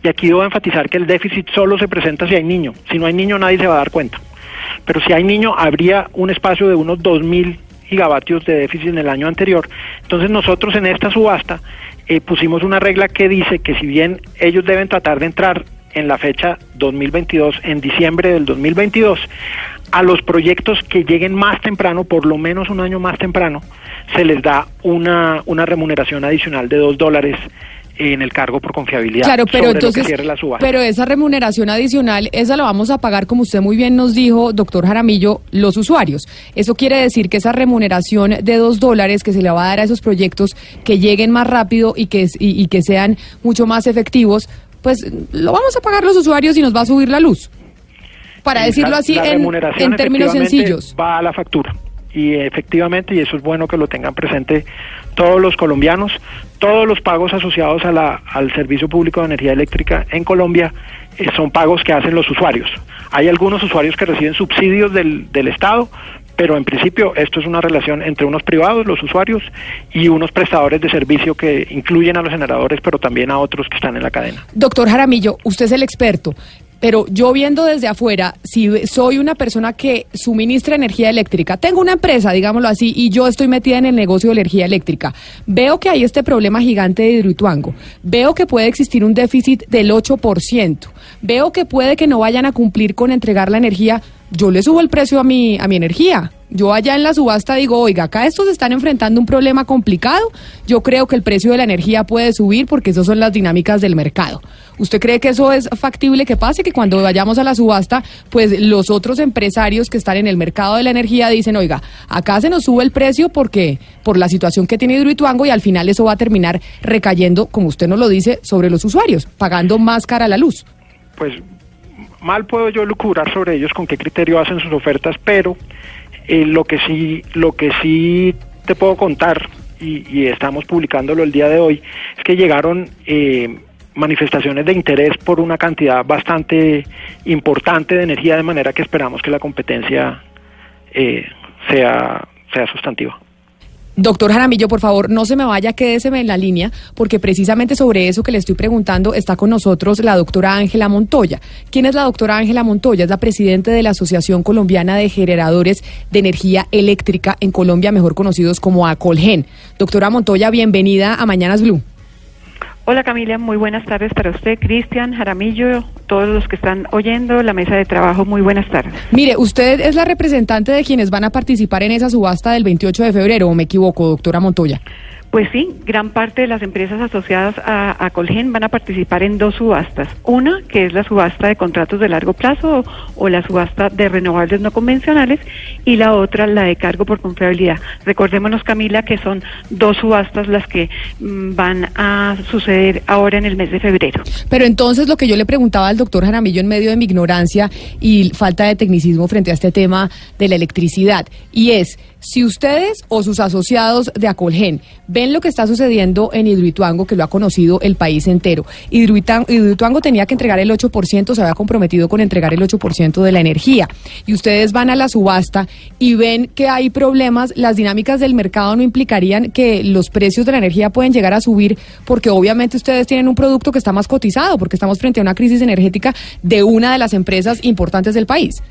Speaker 39: Y aquí debo enfatizar que el déficit solo se presenta si hay niño. Si no hay niño, nadie se va a dar cuenta. Pero si hay niño, habría un espacio de unos 2.000 gigavatios de déficit en el año anterior. Entonces nosotros en esta subasta eh, pusimos una regla que dice que si bien ellos deben tratar de entrar en la fecha 2022, en diciembre del 2022, a los proyectos que lleguen más temprano, por lo menos un año más temprano, se les da una, una remuneración adicional de dos dólares en el cargo por confiabilidad.
Speaker 3: Claro, pero entonces,
Speaker 39: cierre la
Speaker 3: pero esa remuneración adicional, esa la vamos a pagar, como usted muy bien nos dijo, doctor Jaramillo, los usuarios. Eso quiere decir que esa remuneración de dos dólares que se le va a dar a esos proyectos que lleguen más rápido y que, y, y que sean mucho más efectivos, pues lo vamos a pagar los usuarios y nos va a subir la luz. Para decirlo así
Speaker 39: la
Speaker 3: en, en términos sencillos.
Speaker 39: Va a la factura. y efectivamente, y eso es bueno que lo tengan presente todos los colombianos, todos los pagos asociados a la, al servicio público de energía eléctrica en Colombia eh, son pagos que hacen los usuarios. Hay algunos usuarios que reciben subsidios del, del Estado, pero en principio esto es una relación entre unos privados, los usuarios, y unos prestadores de servicio que incluyen a los generadores, pero también a otros que están en la cadena.
Speaker 3: Doctor Jaramillo, usted es el experto. Pero yo viendo desde afuera, si soy una persona que suministra energía eléctrica, tengo una empresa, digámoslo así, y yo estoy metida en el negocio de energía eléctrica, veo que hay este problema gigante de Hidroituango, veo que puede existir un déficit del 8%, veo que puede que no vayan a cumplir con entregar la energía, yo le subo el precio a mi, a mi energía. Yo allá en la subasta digo, oiga, acá estos están enfrentando un problema complicado. Yo creo que el precio de la energía puede subir porque esas son las dinámicas del mercado. ¿Usted cree que eso es factible que pase? Que cuando vayamos a la subasta, pues los otros empresarios que están en el mercado de la energía dicen, oiga, acá se nos sube el precio porque por la situación que tiene Hidroituango y al final eso va a terminar recayendo, como usted nos lo dice, sobre los usuarios, pagando más cara la luz.
Speaker 39: Pues mal puedo yo lucubrar sobre ellos con qué criterio hacen sus ofertas, pero eh, lo que sí, lo que sí te puedo contar y, y, estamos publicándolo el día de hoy es que llegaron eh, manifestaciones de interés por una cantidad bastante importante de energía, de manera que esperamos que la competencia eh, sea, sea sustantiva.
Speaker 3: Doctor Jaramillo, por favor, no se me vaya, quédeseme en la línea, porque precisamente sobre eso que le estoy preguntando está con nosotros la doctora Ángela Montoya. ¿Quién es la doctora Ángela Montoya? Es la presidenta de la Asociación Colombiana de Generadores de Energía Eléctrica en Colombia, mejor conocidos como ACOLGEN. Doctora Montoya, bienvenida a Mañanas Blue.
Speaker 40: Hola Camila, muy buenas tardes para usted, Cristian, Jaramillo, todos los que están oyendo la mesa de trabajo, muy buenas tardes.
Speaker 3: Mire, usted es la representante de quienes van a participar en esa subasta del 28 de febrero, ¿o me equivoco, doctora Montoya?
Speaker 40: Pues sí, gran parte de las empresas asociadas a, Colgen van a participar en dos subastas. Una, que es la subasta de contratos de largo plazo o, o, la subasta de renovables no convencionales, y la otra, la de cargo por confiabilidad. Recordémonos, Camila, que son dos subastas las que mmm, van a suceder ahora en el mes de febrero.
Speaker 3: Pero entonces lo que yo le preguntaba al doctor Jaramillo en medio de mi ignorancia y falta de tecnicismo frente a este tema de la electricidad, y es, si ustedes o sus asociados de Acolgen ven lo que está sucediendo en Hidroituango, que lo ha conocido el país entero, Hidroituango, tenía que entregar el 8%, se había comprometido con entregar el 8% de la energía, y ustedes van a la subasta y ven que hay problemas, las dinámicas del mercado no implicarían que los precios de la energía pueden llegar a subir, porque obviamente ustedes tienen un producto que está más cotizado, porque estamos frente a una crisis energética de una de las empresas importantes del país.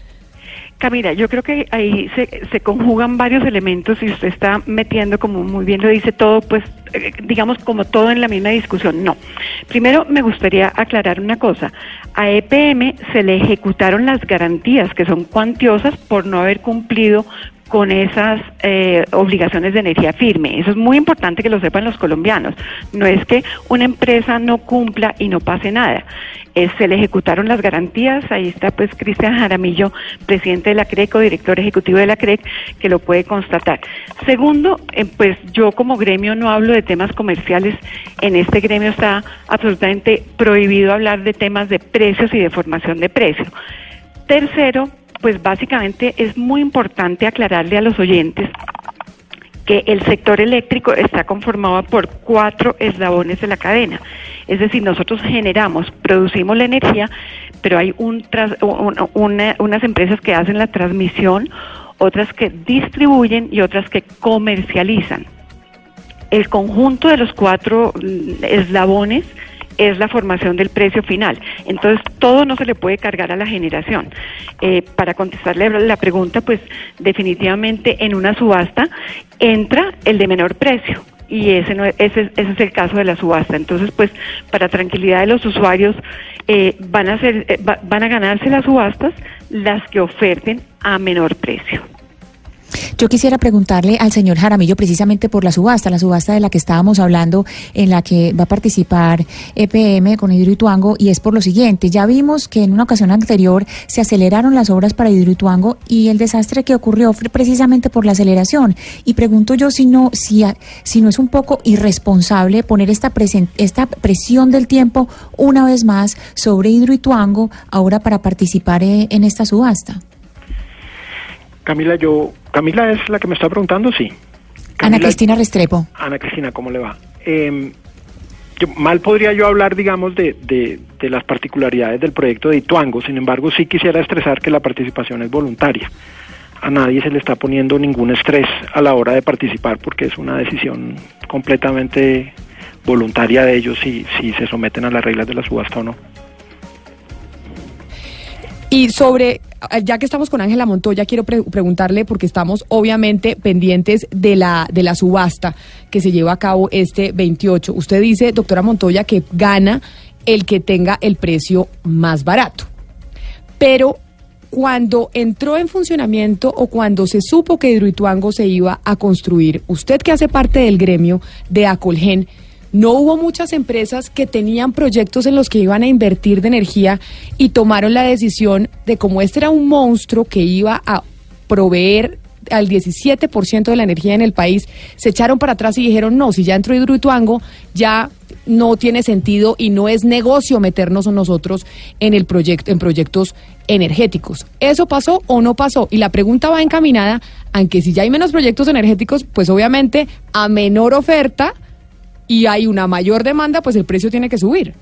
Speaker 40: Camila, yo creo que ahí se, se, conjugan varios elementos y usted está metiendo, como muy bien lo dice, todo, pues, eh, digamos, como todo en la misma discusión. No. Primero, me gustaría aclarar una cosa. A EPM se le ejecutaron las garantías, que son cuantiosas, por no haber cumplido con esas eh, obligaciones de energía firme. Eso es muy importante que lo sepan los colombianos. No es que una empresa no cumpla y no pase nada. Eh, se le ejecutaron las garantías. Ahí está pues Cristian Jaramillo, presidente de la CREC o director ejecutivo de la CREC, que lo puede constatar. Segundo, eh, pues yo como gremio no hablo de temas comerciales. En este gremio está absolutamente prohibido hablar de temas de precios y de formación de precios. Tercero, pues básicamente es muy importante aclararle a los oyentes que el sector eléctrico está conformado por cuatro eslabones de la cadena. Es decir, nosotros generamos, producimos la energía, pero hay un una, unas empresas que hacen la transmisión, otras que distribuyen y otras que comercializan. El conjunto de los cuatro eslabones es la formación del precio final. Entonces, todo no se le puede cargar a la generación. Eh, para contestarle la pregunta, pues definitivamente en una subasta entra el de menor precio y ese, no, ese, ese, es el caso de la subasta. Entonces, pues, para tranquilidad de los usuarios, eh, van, a ser, eh, va, van a ganarse las subastas las que oferten a menor precio.
Speaker 41: Yo quisiera preguntarle al señor Jaramillo precisamente por la subasta, la subasta de la que estábamos hablando, en la que va a participar EPM con Hidroituango, y es por lo siguiente. Ya vimos que en una ocasión anterior se aceleraron las obras para Hidroituango y el desastre que ocurrió fue precisamente por la aceleración. Y pregunto yo si no, si, si no es un poco irresponsable poner esta, esta presión del tiempo una vez más sobre Hidroituango ahora para participar en esta subasta.
Speaker 39: Camila, yo, Camila es la que me está preguntando, sí.
Speaker 41: Ana Cristina Restrepo.
Speaker 39: Ana Cristina, ¿cómo le va? Eh, yo- mal podría yo hablar, digamos, de, de- de las particularidades del proyecto de Ituango, sin embargo, sí quisiera estresar que la participación es voluntaria. A nadie se le está poniendo ningún estrés a la hora de participar porque es una decisión completamente voluntaria de ellos si, si se someten a las reglas de la subasta o no.
Speaker 3: Y sobre, ya que estamos con Ángela Montoya, quiero pre- preguntarle, porque estamos obviamente pendientes de la, de la subasta que se lleva a cabo este 28. Usted dice, doctora Montoya, que gana el que tenga el precio más barato. Pero cuando entró en funcionamiento o cuando se supo que Hidroituango se iba a construir, usted que hace parte del gremio de Acolgen, no hubo muchas empresas que tenían proyectos en los que iban a invertir de energía y tomaron la decisión de como este era un monstruo que iba a proveer al 17% de la energía en el país, se echaron para atrás y dijeron, no, si ya entró Hidroituango, ya no tiene sentido y no es negocio meternos nosotros en el proyecto en proyectos energéticos. ¿Eso pasó o no pasó? Y la pregunta va encaminada a que si ya hay menos proyectos energéticos, pues obviamente a menor oferta y hay una mayor demanda, pues el precio tiene que subir.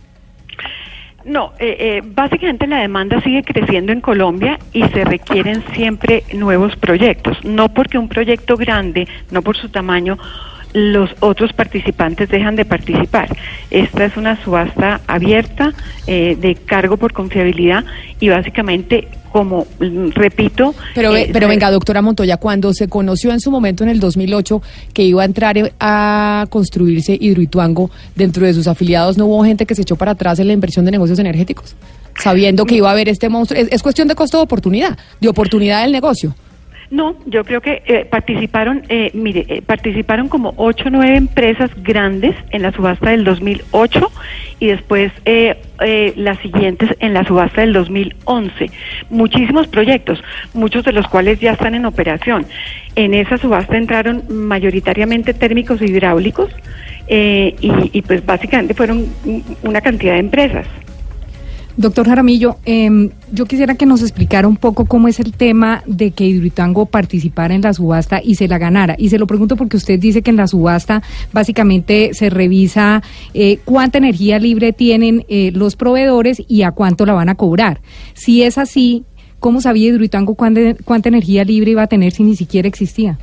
Speaker 40: No, eh, eh, básicamente la demanda sigue creciendo en Colombia y se requieren siempre nuevos proyectos. No porque un proyecto grande, no por su tamaño, los otros participantes dejan de participar. Esta es una subasta abierta eh, de cargo por confiabilidad y básicamente, como mm, repito,
Speaker 3: Pero,
Speaker 40: eh,
Speaker 3: pero venga, doctora Montoya, cuando se conoció en su momento en el 2008 que iba a entrar eh, a construirse Hidroituango, dentro de sus afiliados no hubo gente que se echó para atrás en la inversión de negocios energéticos, sabiendo que iba a haber este monstruo. Es, es cuestión de costo de oportunidad, de oportunidad del negocio.
Speaker 40: No, yo creo que eh, participaron, eh, mire, eh, participaron como ocho o nueve empresas grandes en la subasta del 2008 y después eh, eh, las siguientes en la subasta del 2011. Muchísimos proyectos, muchos de los cuales ya están en operación. En esa subasta entraron mayoritariamente térmicos e hidráulicos y, y pues básicamente fueron un- una cantidad de empresas.
Speaker 42: Doctor Jaramillo, em, yo quisiera que nos explicara un poco cómo es el tema de que Hidroituango participara en la subasta y se la ganara. Y se lo pregunto porque usted dice que en la subasta básicamente se revisa eh, cuánta energía libre tienen eh, los proveedores y a cuánto la van a cobrar. Si es así, ¿cómo sabía Hidroituango cuánta, cuánta energía libre iba a tener si ni siquiera existía?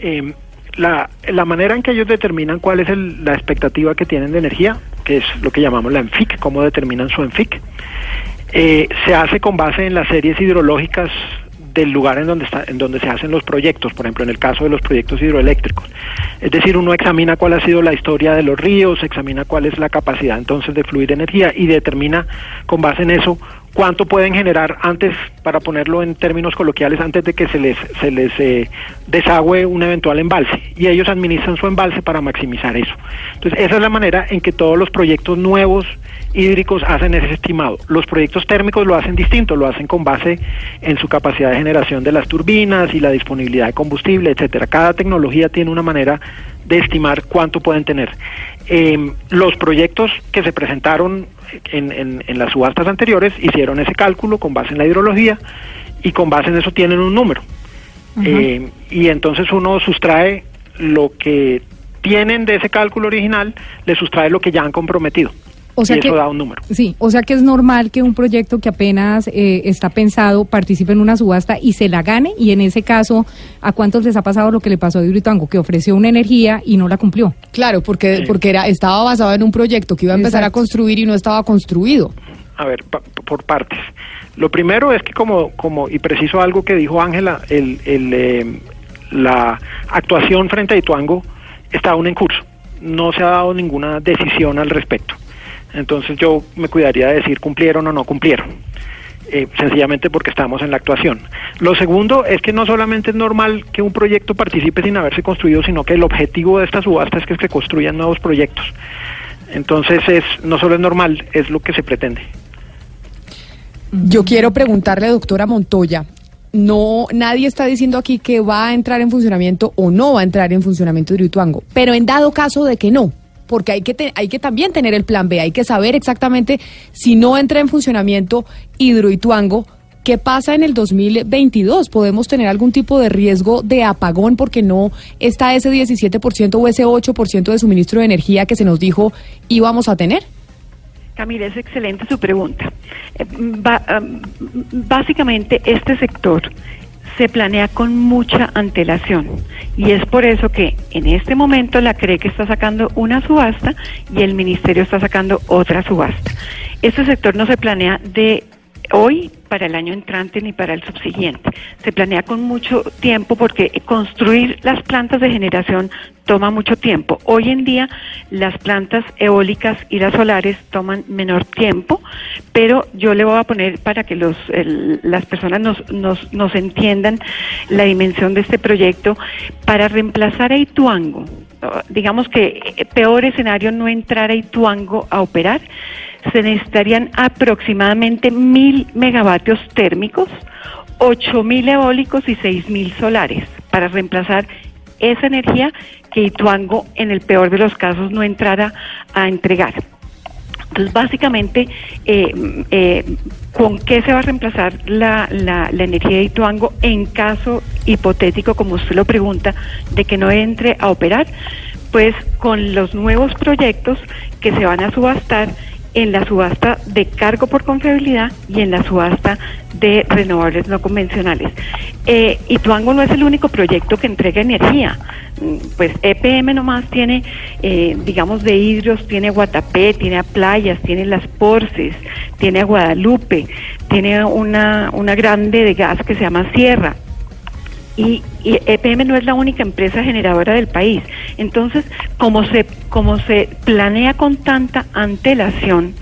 Speaker 39: Eh, la, la manera en que ellos determinan cuál es la expectativa que tienen de energía, que es lo que llamamos la ENFIC, cómo determinan su ENFIC, eh, se hace con base en las series hidrológicas del lugar en donde está, en donde se hacen los proyectos, por ejemplo en el caso de los proyectos hidroeléctricos. Es decir, uno examina cuál ha sido la historia de los ríos, examina cuál es la capacidad entonces de fluir energía y determina con base en eso cuánto pueden generar antes, para ponerlo en términos coloquiales, antes de que se les, se les eh, desagüe un eventual embalse. Y ellos administran su embalse para maximizar eso. Entonces, esa es la manera en que todos los proyectos nuevos hídricos hacen ese estimado. Los proyectos térmicos lo hacen distinto, lo hacen con base en su capacidad de generación de las turbinas y la disponibilidad de combustible, etcétera. Cada tecnología tiene una manera de estimar cuánto pueden tener. Eh, los proyectos que se presentaron en, en- en las subastas anteriores hicieron ese cálculo con base en la hidrología y con base en eso tienen un número. Eh, y entonces uno sustrae lo que tienen de ese cálculo original, le sustrae lo que ya han comprometido.
Speaker 42: O sea
Speaker 39: y eso
Speaker 42: que-
Speaker 39: da un número.
Speaker 42: Sí, o sea que es normal que un proyecto que apenas eh, está pensado participe en una subasta y se la gane y en ese caso, ¿a cuántos les ha pasado lo que le pasó a Hidroituango? Que ofreció una energía y no la cumplió.
Speaker 3: Claro, porque, porque era, estaba basado en un proyecto que iba a empezar a construir y no estaba construido.
Speaker 39: A ver, pa- por partes. Lo primero es que como, como y preciso algo que dijo Ángela, el, el, eh, la actuación frente a Ituango está aún en curso. No se ha dado ninguna decisión al respecto. Entonces yo me cuidaría de decir cumplieron o no cumplieron. eh, sencillamente porque estamos en la actuación. Lo segundo es que no solamente es normal que un proyecto participe sin haberse construido, sino que el objetivo de esta subasta es que se construyan nuevos proyectos. Entonces es no solo es normal, es lo que se pretende.
Speaker 3: Yo quiero preguntarle, doctora Montoya, no, nadie está diciendo aquí que va a entrar en funcionamiento o no va a entrar en funcionamiento Hidroituango, pero en dado caso de que no, porque hay que, hay que también tener el plan B, hay que saber exactamente si no entra en funcionamiento Hidroituango, ¿Qué pasa en el 2022? ¿Podemos tener algún tipo de riesgo de apagón porque no está ese 17% o ese 8% de suministro de energía que se nos dijo íbamos a tener?
Speaker 40: Camila, es excelente su pregunta. Eh, am, básicamente, este sector se planea con mucha antelación y es por eso que en este momento la CRE que está sacando una subasta y el ministerio está sacando otra subasta. Este sector no se planea de hoy para el año entrante ni para el subsiguiente. Se planea con mucho tiempo porque construir las plantas de generación toma mucho tiempo. Hoy en día las plantas eólicas y las solares toman menor tiempo, pero yo le voy a poner para que los, el- las personas nos, nos, nos entiendan la dimensión de este proyecto, para reemplazar a Ituango, digamos que eh, peor escenario no entrar a Ituango a operar, se necesitarían aproximadamente mil megavatios térmicos, ocho mil eólicos y seis mil solares para reemplazar esa energía que Ituango en el peor de los casos no entrara a entregar. Entonces, básicamente, eh, eh, ¿con qué se va a reemplazar la, la, la energía de Ituango en caso hipotético, como usted lo pregunta, de que no entre a operar? Pues con los nuevos proyectos que se van a subastar en la subasta de cargo por confiabilidad y en la subasta de renovables no convencionales. Eh, Ituango no es el único proyecto que entrega energía. Mm, Pues EPM nomás tiene, eh, digamos, de hidros, tiene Guatapé, tiene a Playas, tiene Las Porces, tiene a Guadalupe, tiene una, una grande de gas que se llama Sierra y, y EPM no es la única empresa generadora del país. Entonces, como se, como se planea con tanta antelación,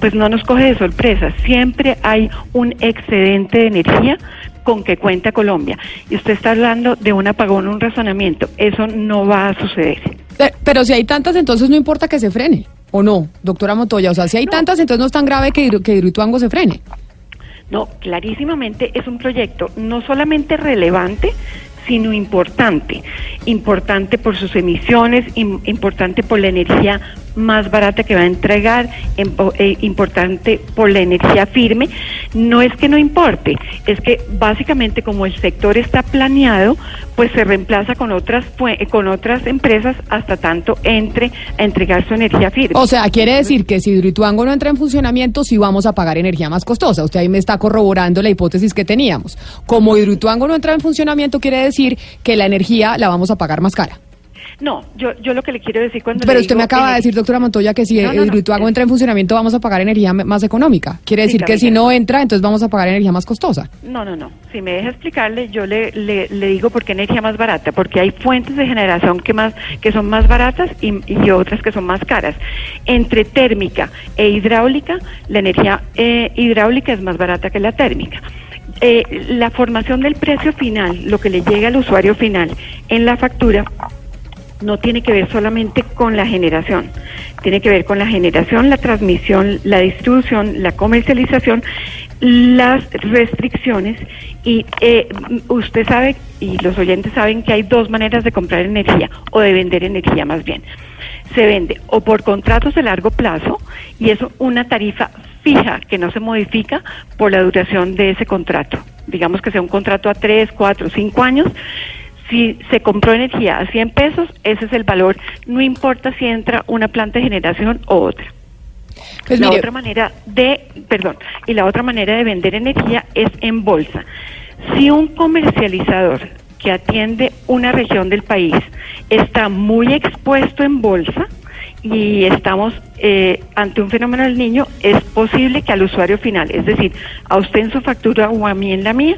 Speaker 40: pues no nos coge de sorpresa. Siempre hay un excedente de energía con que cuenta Colombia. Y usted está hablando de un apagón, un razonamiento. Eso no va a suceder.
Speaker 3: Pe- Pero si hay tantas, entonces no importa que se frene, ¿o no, doctora Montoya? O sea, si hay tantas, entonces no es tan grave que, que Hidroituango se frene.
Speaker 40: No, clarísimamente es un proyecto no solamente relevante, sino importante. Importante por sus emisiones, im- importante por la energía más barata que va a entregar, empo- eh, importante por la energía firme. No es que no importe, es que básicamente como el sector está planeado, pues se reemplaza con otras fue- con otras empresas hasta tanto entre a entregar su energía firme.
Speaker 3: O sea, quiere decir que si Hidroituango no entra en funcionamiento, sí vamos a pagar energía más costosa. Usted ahí me está corroborando la hipótesis que teníamos. Como Hidroituango no entra en funcionamiento, quiere decir que la energía la vamos a pagar más cara.
Speaker 40: No, yo, yo lo que le quiero decir cuando
Speaker 3: Pero
Speaker 40: le
Speaker 3: usted
Speaker 40: digo
Speaker 3: me acaba de decir, doctora Montoya, que si
Speaker 40: No, no, no.
Speaker 3: Hidroituango entra en funcionamiento, vamos a pagar energía más económica. Quiere
Speaker 40: Sí,
Speaker 3: decir que si no entra, entonces vamos a pagar energía más costosa.
Speaker 40: No, no, no. Si me deja explicarle, yo le, le, le digo por qué energía más barata. Porque hay fuentes de generación que, más, que son más baratas y, y otras que son más caras. Entre térmica e hidráulica, la energía eh, hidráulica es más barata que la térmica. Eh, la formación del precio final, lo que le llega al usuario final en la factura, no tiene que ver solamente con la generación, tiene que ver con la generación, la transmisión, la distribución, la comercialización, las restricciones y eh, usted sabe y los oyentes saben que hay dos maneras de comprar energía o de vender energía más bien. Se vende o por contratos de largo plazo y es una tarifa fija que no se modifica por la duración de ese contrato. Digamos que sea un contrato a tres, cuatro, cinco años si se compró energía a 100 pesos, ese es el valor, no importa si entra una planta de generación o otra.
Speaker 3: Pues
Speaker 40: la
Speaker 3: mire-
Speaker 40: otra manera de, perdón, y la otra manera de vender energía es en bolsa. Si un comercializador que atiende una región del país está muy expuesto en bolsa y estamos eh, ante un fenómeno del niño, es posible que al usuario final, es decir, a usted en su factura o a mí en la mía,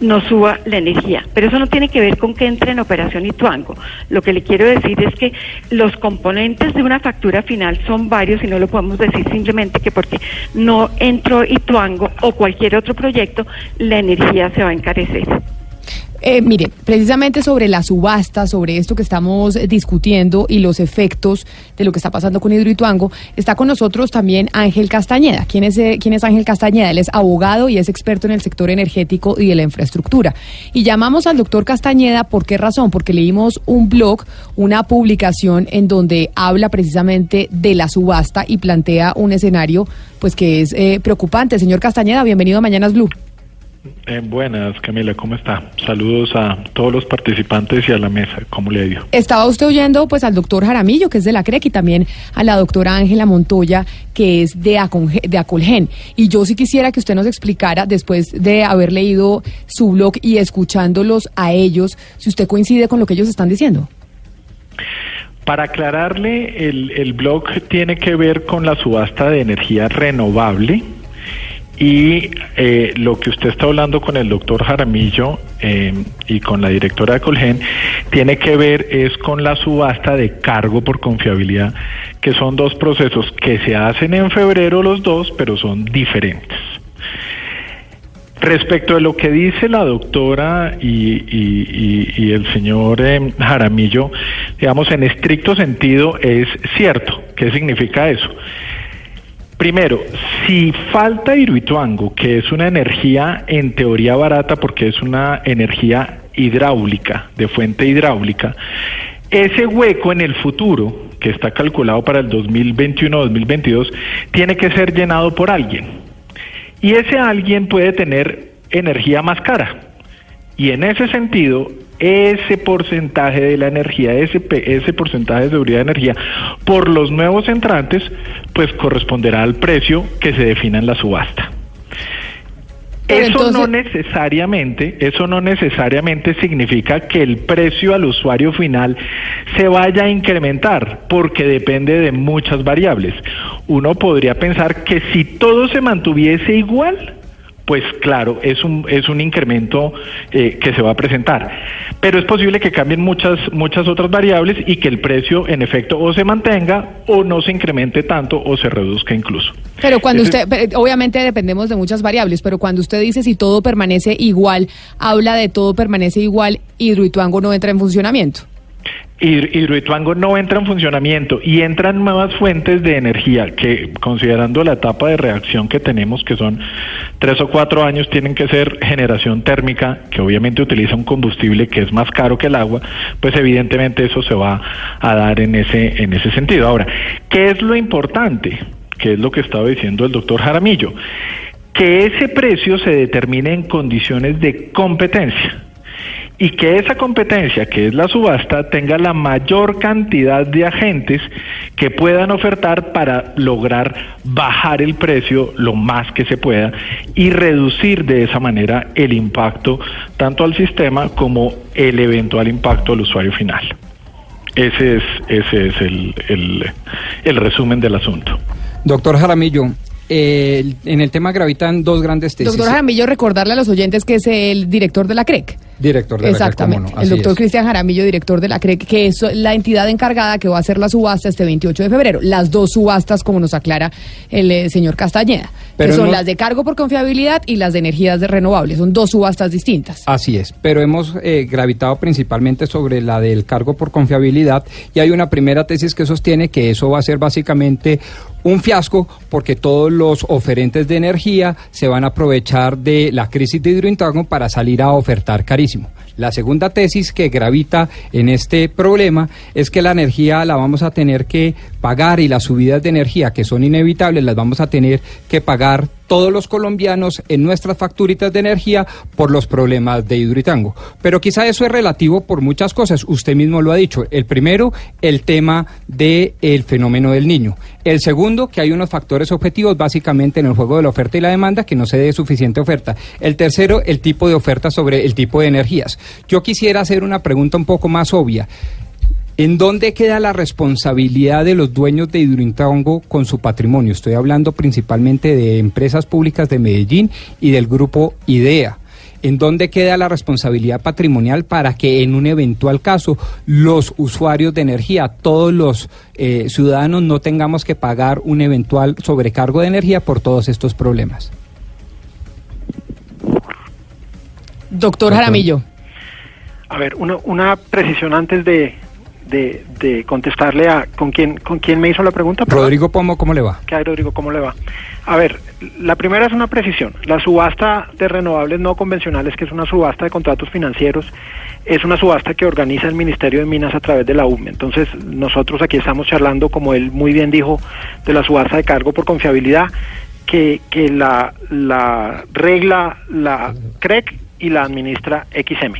Speaker 40: nos suba la energía. Pero eso no tiene que ver con que entre en operación Ituango. Lo que le quiero decir es que los componentes de una factura final son varios y no lo podemos decir simplemente que porque no entró Ituango o cualquier otro proyecto, la energía se va a encarecer.
Speaker 3: Eh, mire, precisamente sobre la subasta, sobre esto que estamos discutiendo y los efectos de lo que está pasando con Hidroituango, está con nosotros también Ángel Castañeda. ¿Quién es, eh, ¿Quién es Ángel Castañeda? Él es abogado y es experto en el sector energético y de la infraestructura. Y llamamos al doctor Castañeda, ¿por qué razón? Porque leímos un blog, una publicación en donde habla precisamente de la subasta y plantea un escenario pues que es eh, preocupante. Señor Castañeda, bienvenido a Mañanas Blue.
Speaker 43: Eh, buenas, Camila, ¿cómo está? Saludos a todos los participantes y a la mesa, ¿cómo le ha ido?
Speaker 3: Estaba usted oyendo pues al doctor Jaramillo, que es de la CREC, y también a la doctora Ángela Montoya, que es de, Aconge- de Acolgen. Y yo sí quisiera que usted nos explicara, después de haber leído su blog y escuchándolos a ellos, si usted coincide con lo que ellos están diciendo.
Speaker 43: Para aclararle, el, el blog tiene que ver con la subasta de energía renovable y eh, lo que usted está hablando con el doctor Jaramillo eh, y con la directora de Colgen tiene que ver es con la subasta de cargo por confiabilidad, que son dos procesos que se hacen en febrero los dos, pero son diferentes. Respecto de lo que dice la doctora y, el señor eh, Jaramillo, digamos, en estricto sentido es cierto. ¿Qué significa eso? Primero, si falta Hidroituango, que es una energía en teoría barata porque es una energía hidráulica, de fuente hidráulica, ese hueco en el futuro, que está calculado para el 2021-2022, tiene que ser llenado por alguien. Y ese alguien puede tener energía más cara. Y en ese sentido, ese porcentaje de la energía, ese, ese porcentaje de seguridad de energía por los nuevos entrantes, pues corresponderá al precio que se defina en la subasta.
Speaker 3: Pero
Speaker 43: Eso no necesariamente, eso no necesariamente significa que el precio al usuario final se vaya a incrementar, porque depende de muchas variables. Uno podría pensar que si todo se mantuviese igual, pues claro, es un, es un incremento eh, que se va a presentar. Pero es posible que cambien muchas, muchas otras variables y que el precio en efecto o se mantenga o no se incremente tanto o se reduzca incluso.
Speaker 3: Pero cuando
Speaker 43: Ese-
Speaker 3: usted, pe- obviamente dependemos de muchas variables, pero cuando usted dice si todo permanece igual, habla de todo permanece igual, Hidroituango no entra en funcionamiento.
Speaker 43: Hid- Hidroituango no entra en funcionamiento y entran nuevas fuentes de energía que, considerando la etapa de reacción que tenemos, que son tres o cuatro años, tienen que ser generación térmica, que obviamente utiliza un combustible que es más caro que el agua, pues evidentemente eso se va a dar en ese, en ese sentido. Ahora, ¿qué es lo importante? Que es lo que estaba diciendo el doctor Jaramillo, que ese precio se determine en condiciones de competencia y que esa competencia, que es la subasta, tenga la mayor cantidad de agentes que puedan ofertar para lograr bajar el precio lo más que se pueda y reducir de esa manera el impacto tanto al sistema como el eventual impacto al usuario final. Ese es, ese es el, el- el resumen del asunto.
Speaker 4: Doctor Jaramillo, eh, en el tema gravitan dos grandes tesis.
Speaker 3: Doctor Jaramillo, recordarle a los oyentes que es el director de la CREC.
Speaker 4: Director de la
Speaker 3: Exactamente.
Speaker 4: Cómo no,
Speaker 3: el doctor. Cristian Jaramillo, director de la CREC, que es la entidad encargada que va a hacer la subasta este 28 de febrero. Las dos subastas, como nos aclara el eh, señor Castañeda,
Speaker 4: Pero
Speaker 3: que son
Speaker 4: hemos-
Speaker 3: las de cargo por confiabilidad y las de energías de renovables. Son dos subastas distintas.
Speaker 4: Así es, pero hemos eh, gravitado principalmente sobre la del cargo por confiabilidad y hay una primera tesis que sostiene que eso va a ser básicamente un fiasco porque todos los oferentes de energía se van a aprovechar de la crisis de para salir a ofertar carísimo. La segunda tesis que gravita en este problema es que la energía la vamos a tener que pagar y las subidas de energía que son inevitables las vamos a tener que pagar todos los colombianos en nuestras facturitas de energía por los problemas de Hidroituango. Pero quizá eso es relativo por muchas cosas. Usted mismo lo ha dicho. El primero, el tema del fenómeno del niño. El segundo, que hay unos factores objetivos básicamente en el juego de la oferta y la demanda, que no se dé suficiente oferta. El tercero, el tipo de oferta sobre el tipo de energías. Yo quisiera hacer una pregunta un poco más obvia. ¿En dónde queda la responsabilidad de los dueños de Hidroituango con su patrimonio? Estoy hablando principalmente de empresas públicas de Medellín y del grupo IDEA. ¿En dónde queda la responsabilidad patrimonial para que en un eventual caso los usuarios de energía, todos los eh, ciudadanos, no tengamos que pagar un eventual sobrecargo de energía por todos estos problemas?
Speaker 3: Doctor Jaramillo.
Speaker 39: A ver, una, una precisión antes de, de, de contestarle a con quién con quién me hizo la pregunta.
Speaker 4: Rodrigo Pomo, ¿cómo le va?
Speaker 39: ¿Qué hay, Rodrigo? ¿Cómo le va? A ver, la primera es una precisión. La subasta de renovables no convencionales, que es una subasta de contratos financieros, es una subasta que organiza el Ministerio de Minas a través de la UME. Entonces, nosotros aquí estamos charlando, como él muy bien dijo, de la subasta de cargo por confiabilidad, que, que la, la regla la CREC y la administra XM.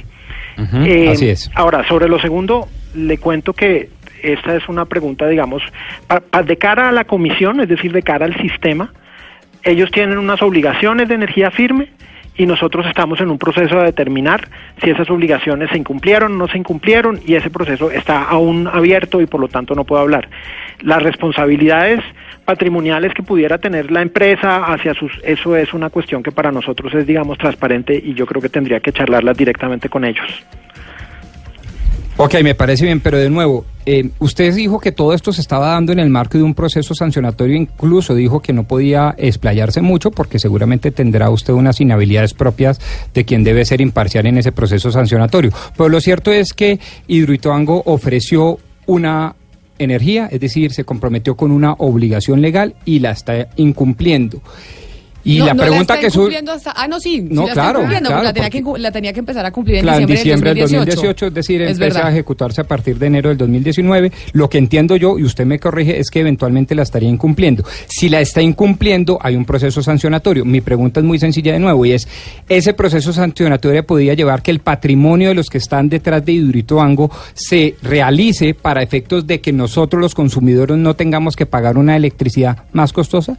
Speaker 39: Eh,
Speaker 4: así es.
Speaker 39: Ahora, sobre lo segundo, le cuento que esta es una pregunta, digamos, de cara a la comisión, es decir, de cara al sistema, ellos tienen unas obligaciones de energía firme y nosotros estamos en un proceso de determinar si esas obligaciones se incumplieron o no se incumplieron y ese proceso está aún abierto y por lo tanto no puedo hablar. Las responsabilidades patrimoniales que pudiera tener la empresa hacia sus eso es una cuestión que para nosotros es digamos transparente y yo creo que tendría que charlarlas directamente con ellos.
Speaker 4: Ok, me parece bien, pero de nuevo, eh, usted dijo que todo esto se estaba dando en el marco de un proceso sancionatorio, incluso dijo que no podía explayarse mucho porque seguramente tendrá usted unas inhabilidades propias de quien debe ser imparcial en ese proceso sancionatorio. Pero lo cierto es que Hidroituango ofreció una energía, es decir, se comprometió con una obligación legal y la está incumpliendo. Y
Speaker 3: No,
Speaker 4: la
Speaker 3: no
Speaker 4: pregunta
Speaker 3: está
Speaker 4: que su...
Speaker 3: incumpliendo hasta- ah, no, sí, sí
Speaker 4: No,
Speaker 3: la
Speaker 4: claro,
Speaker 3: cumpliendo,
Speaker 4: claro,
Speaker 3: la tenía,
Speaker 4: porque-
Speaker 3: que, la tenía que empezar a cumplir en
Speaker 4: Claro, en
Speaker 3: diciembre,
Speaker 4: diciembre del
Speaker 3: 2018.
Speaker 4: 2018, es decir,
Speaker 3: Es
Speaker 4: empieza a
Speaker 3: verdad.
Speaker 4: ejecutarse a partir de enero del 2019. Lo que entiendo yo, y usted me corrige, es que eventualmente la estaría incumpliendo. Si la está incumpliendo, hay un proceso sancionatorio. Mi pregunta es muy sencilla de nuevo, y es, ¿ese proceso sancionatorio podría llevar que el patrimonio de los que están detrás de Hidroituango se realice para efectos de que nosotros los consumidores no tengamos que pagar una electricidad más costosa?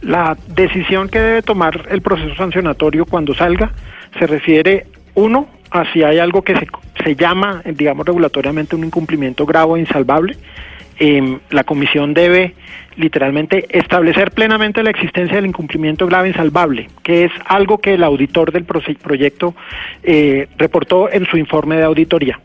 Speaker 39: La decisión que debe tomar el proceso sancionatorio cuando salga se refiere, uno, a si hay algo que se, se llama, digamos, regulatoriamente un incumplimiento grave e insalvable. Em, la comisión debe literalmente establecer plenamente la existencia del incumplimiento grave e insalvable, que es algo que el auditor del proyecto eh, reportó en su informe de auditoría.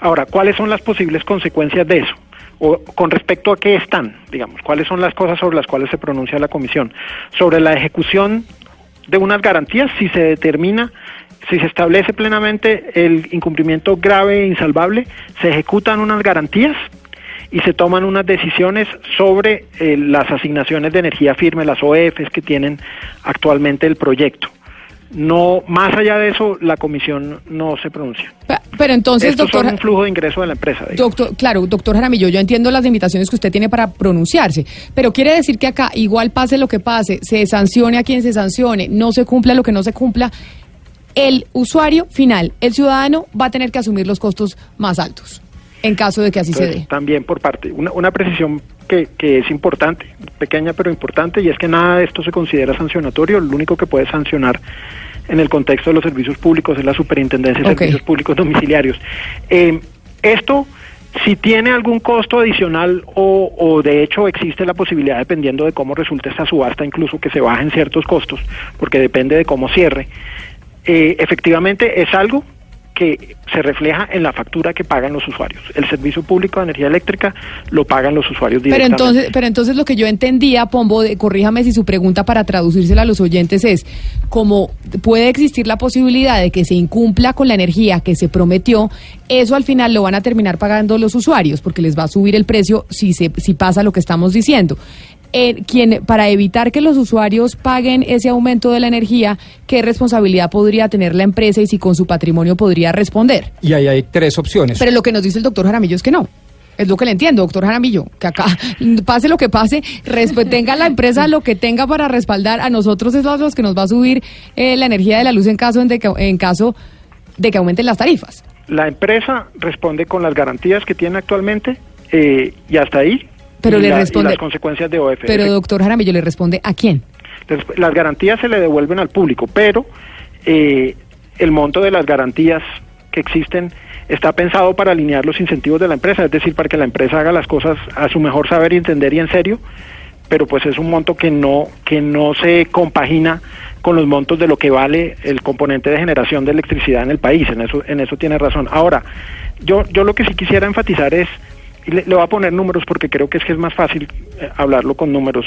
Speaker 39: Ahora, ¿cuáles son las posibles consecuencias de eso? O con respecto a qué están, digamos, cuáles son las cosas sobre las cuales se pronuncia la comisión. Sobre la ejecución de unas garantías, si se determina, si se establece plenamente el incumplimiento grave e insalvable, se ejecutan unas garantías y se toman unas decisiones sobre eh, las asignaciones de energía firme, las OEFs que tienen actualmente el proyecto. No, más allá de eso, la comisión no se pronuncia.
Speaker 3: Pero entonces,
Speaker 39: Estos
Speaker 3: doctor,
Speaker 39: son un flujo de ingreso de la empresa. digamos.
Speaker 3: Doctor, claro, doctor Jaramillo, yo entiendo las limitaciones que usted tiene para pronunciarse, pero quiere decir que acá, igual pase lo que pase, se sancione a quien se sancione, no se cumpla lo que no se cumpla, el usuario final, el ciudadano, va a tener que asumir los costos más altos, en caso de que así se
Speaker 39: Entonces,
Speaker 3: dé.
Speaker 39: También por parte, una, una precisión que, que es importante, pequeña pero importante, y es que nada de esto se considera sancionatorio, lo único que puede sancionar en el contexto de los servicios públicos es la Superintendencia de. Servicios Públicos Domiciliarios. Eh, esto, si tiene algún costo adicional o, o de hecho existe la posibilidad, dependiendo de cómo resulte esta subasta, incluso que se bajen ciertos costos, porque depende de cómo cierre, eh, efectivamente es algo que se refleja en la factura que pagan los usuarios. El servicio público de energía eléctrica lo pagan los usuarios
Speaker 3: Pero
Speaker 39: directamente.
Speaker 3: entonces, pero entonces lo que yo entendía, Pombo, de- corríjame si su pregunta para traducírsela a los oyentes es, como puede existir la posibilidad de que se incumpla con la energía que se prometió, eso al final lo van a terminar pagando los usuarios, porque les va a subir el precio si, se, si pasa lo que estamos diciendo. Eh, quien, para evitar que los usuarios paguen ese aumento de la energía, ¿qué responsabilidad podría tener la empresa y si con su patrimonio podría responder?
Speaker 4: Y ahí hay tres opciones.
Speaker 3: Pero lo que nos dice el doctor Jaramillo es que no. Es lo que le entiendo, doctor Jaramillo, que acá pase lo que pase, tenga la empresa lo que tenga para respaldar a nosotros es los que nos va a subir eh, la energía de la luz en caso, de que, en caso de que aumenten las tarifas.
Speaker 39: La empresa responde con las garantías que tiene actualmente eh, y hasta ahí.
Speaker 3: Pero
Speaker 39: y
Speaker 3: le
Speaker 39: la- y
Speaker 3: responde-
Speaker 39: las consecuencias de OF.
Speaker 3: Pero doctor Jaramillo le responde a quién.
Speaker 39: Las garantías se le devuelven al público, pero eh, el monto de las garantías que existen está pensado para alinear los incentivos de la empresa, es decir, para que la empresa haga las cosas a su mejor saber y entender y en serio, pero pues es un monto que no que no se compagina con los montos de lo que vale el componente de generación de electricidad en el país, en eso en eso tiene razón. Ahora, yo yo lo que sí quisiera enfatizar es le, le voy a poner números porque creo que es que es más fácil eh, hablarlo con números.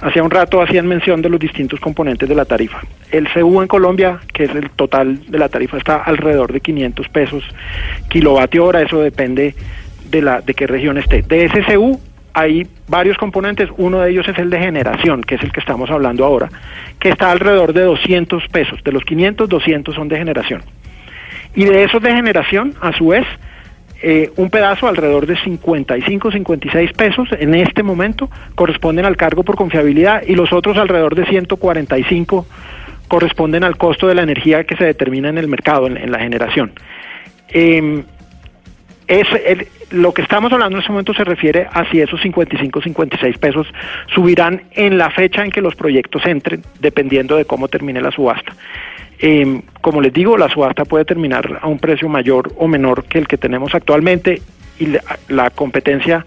Speaker 39: Hacía un rato hacían mención de los distintos componentes de la tarifa. El CU en Colombia, que es el total de la tarifa, está alrededor de 500 pesos kilovatio hora. Eso depende de la de qué región esté. De ese CU hay varios componentes. Uno de ellos es el de generación, que es el que estamos hablando ahora, que está alrededor de 200 pesos. De los 500, 200 son de generación. Y de esos de generación, a su vez, eh, un pedazo alrededor de 55, 56 pesos en este momento corresponden al cargo por confiabilidad y los otros alrededor de 145 corresponden al costo de la energía que se determina en el mercado, en, la generación. Eh, es lo que estamos hablando en este momento se refiere a si esos 55, 56 pesos subirán en la fecha en que los proyectos entren, dependiendo de cómo termine la subasta. Eh, como les digo, la subasta puede terminar a un precio mayor o menor que el que tenemos actualmente y la, la competencia,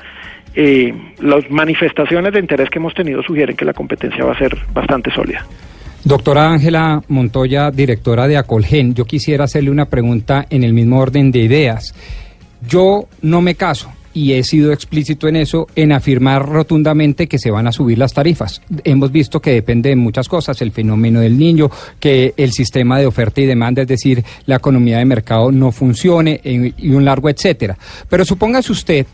Speaker 39: eh, las manifestaciones de interés que hemos tenido sugieren que la competencia va a ser bastante sólida.
Speaker 4: Doctora Ángela Montoya, directora de Acolgen, yo quisiera hacerle una pregunta en el mismo orden de ideas. Yo no me caso y he sido explícito en eso, en afirmar rotundamente que se van a subir las tarifas. Hemos visto que depende de muchas cosas, el fenómeno del niño, que el sistema de oferta y demanda, es decir, la economía de mercado no funcione eh, y un largo etcétera. Pero supóngase usted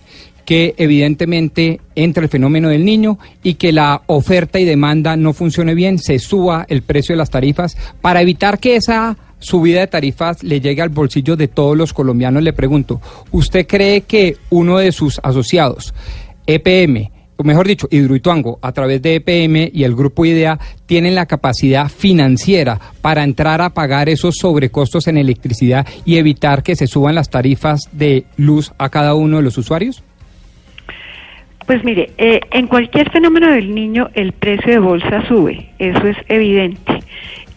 Speaker 4: que evidentemente entre el fenómeno del niño y que la oferta y demanda no funcione bien, se suba el precio de las tarifas para evitar que esa subida de tarifas le llegue al bolsillo de todos los colombianos. Le pregunto, ¿usted cree que uno de sus asociados, EPM, o mejor dicho, Hidroituango, a través de EPM y el grupo IDEA, tienen la capacidad financiera para entrar a pagar esos sobrecostos en electricidad y evitar que se suban las tarifas de luz a cada uno de los usuarios?
Speaker 40: Pues mire, eh, en cualquier fenómeno del niño el precio de bolsa sube, eso es evidente.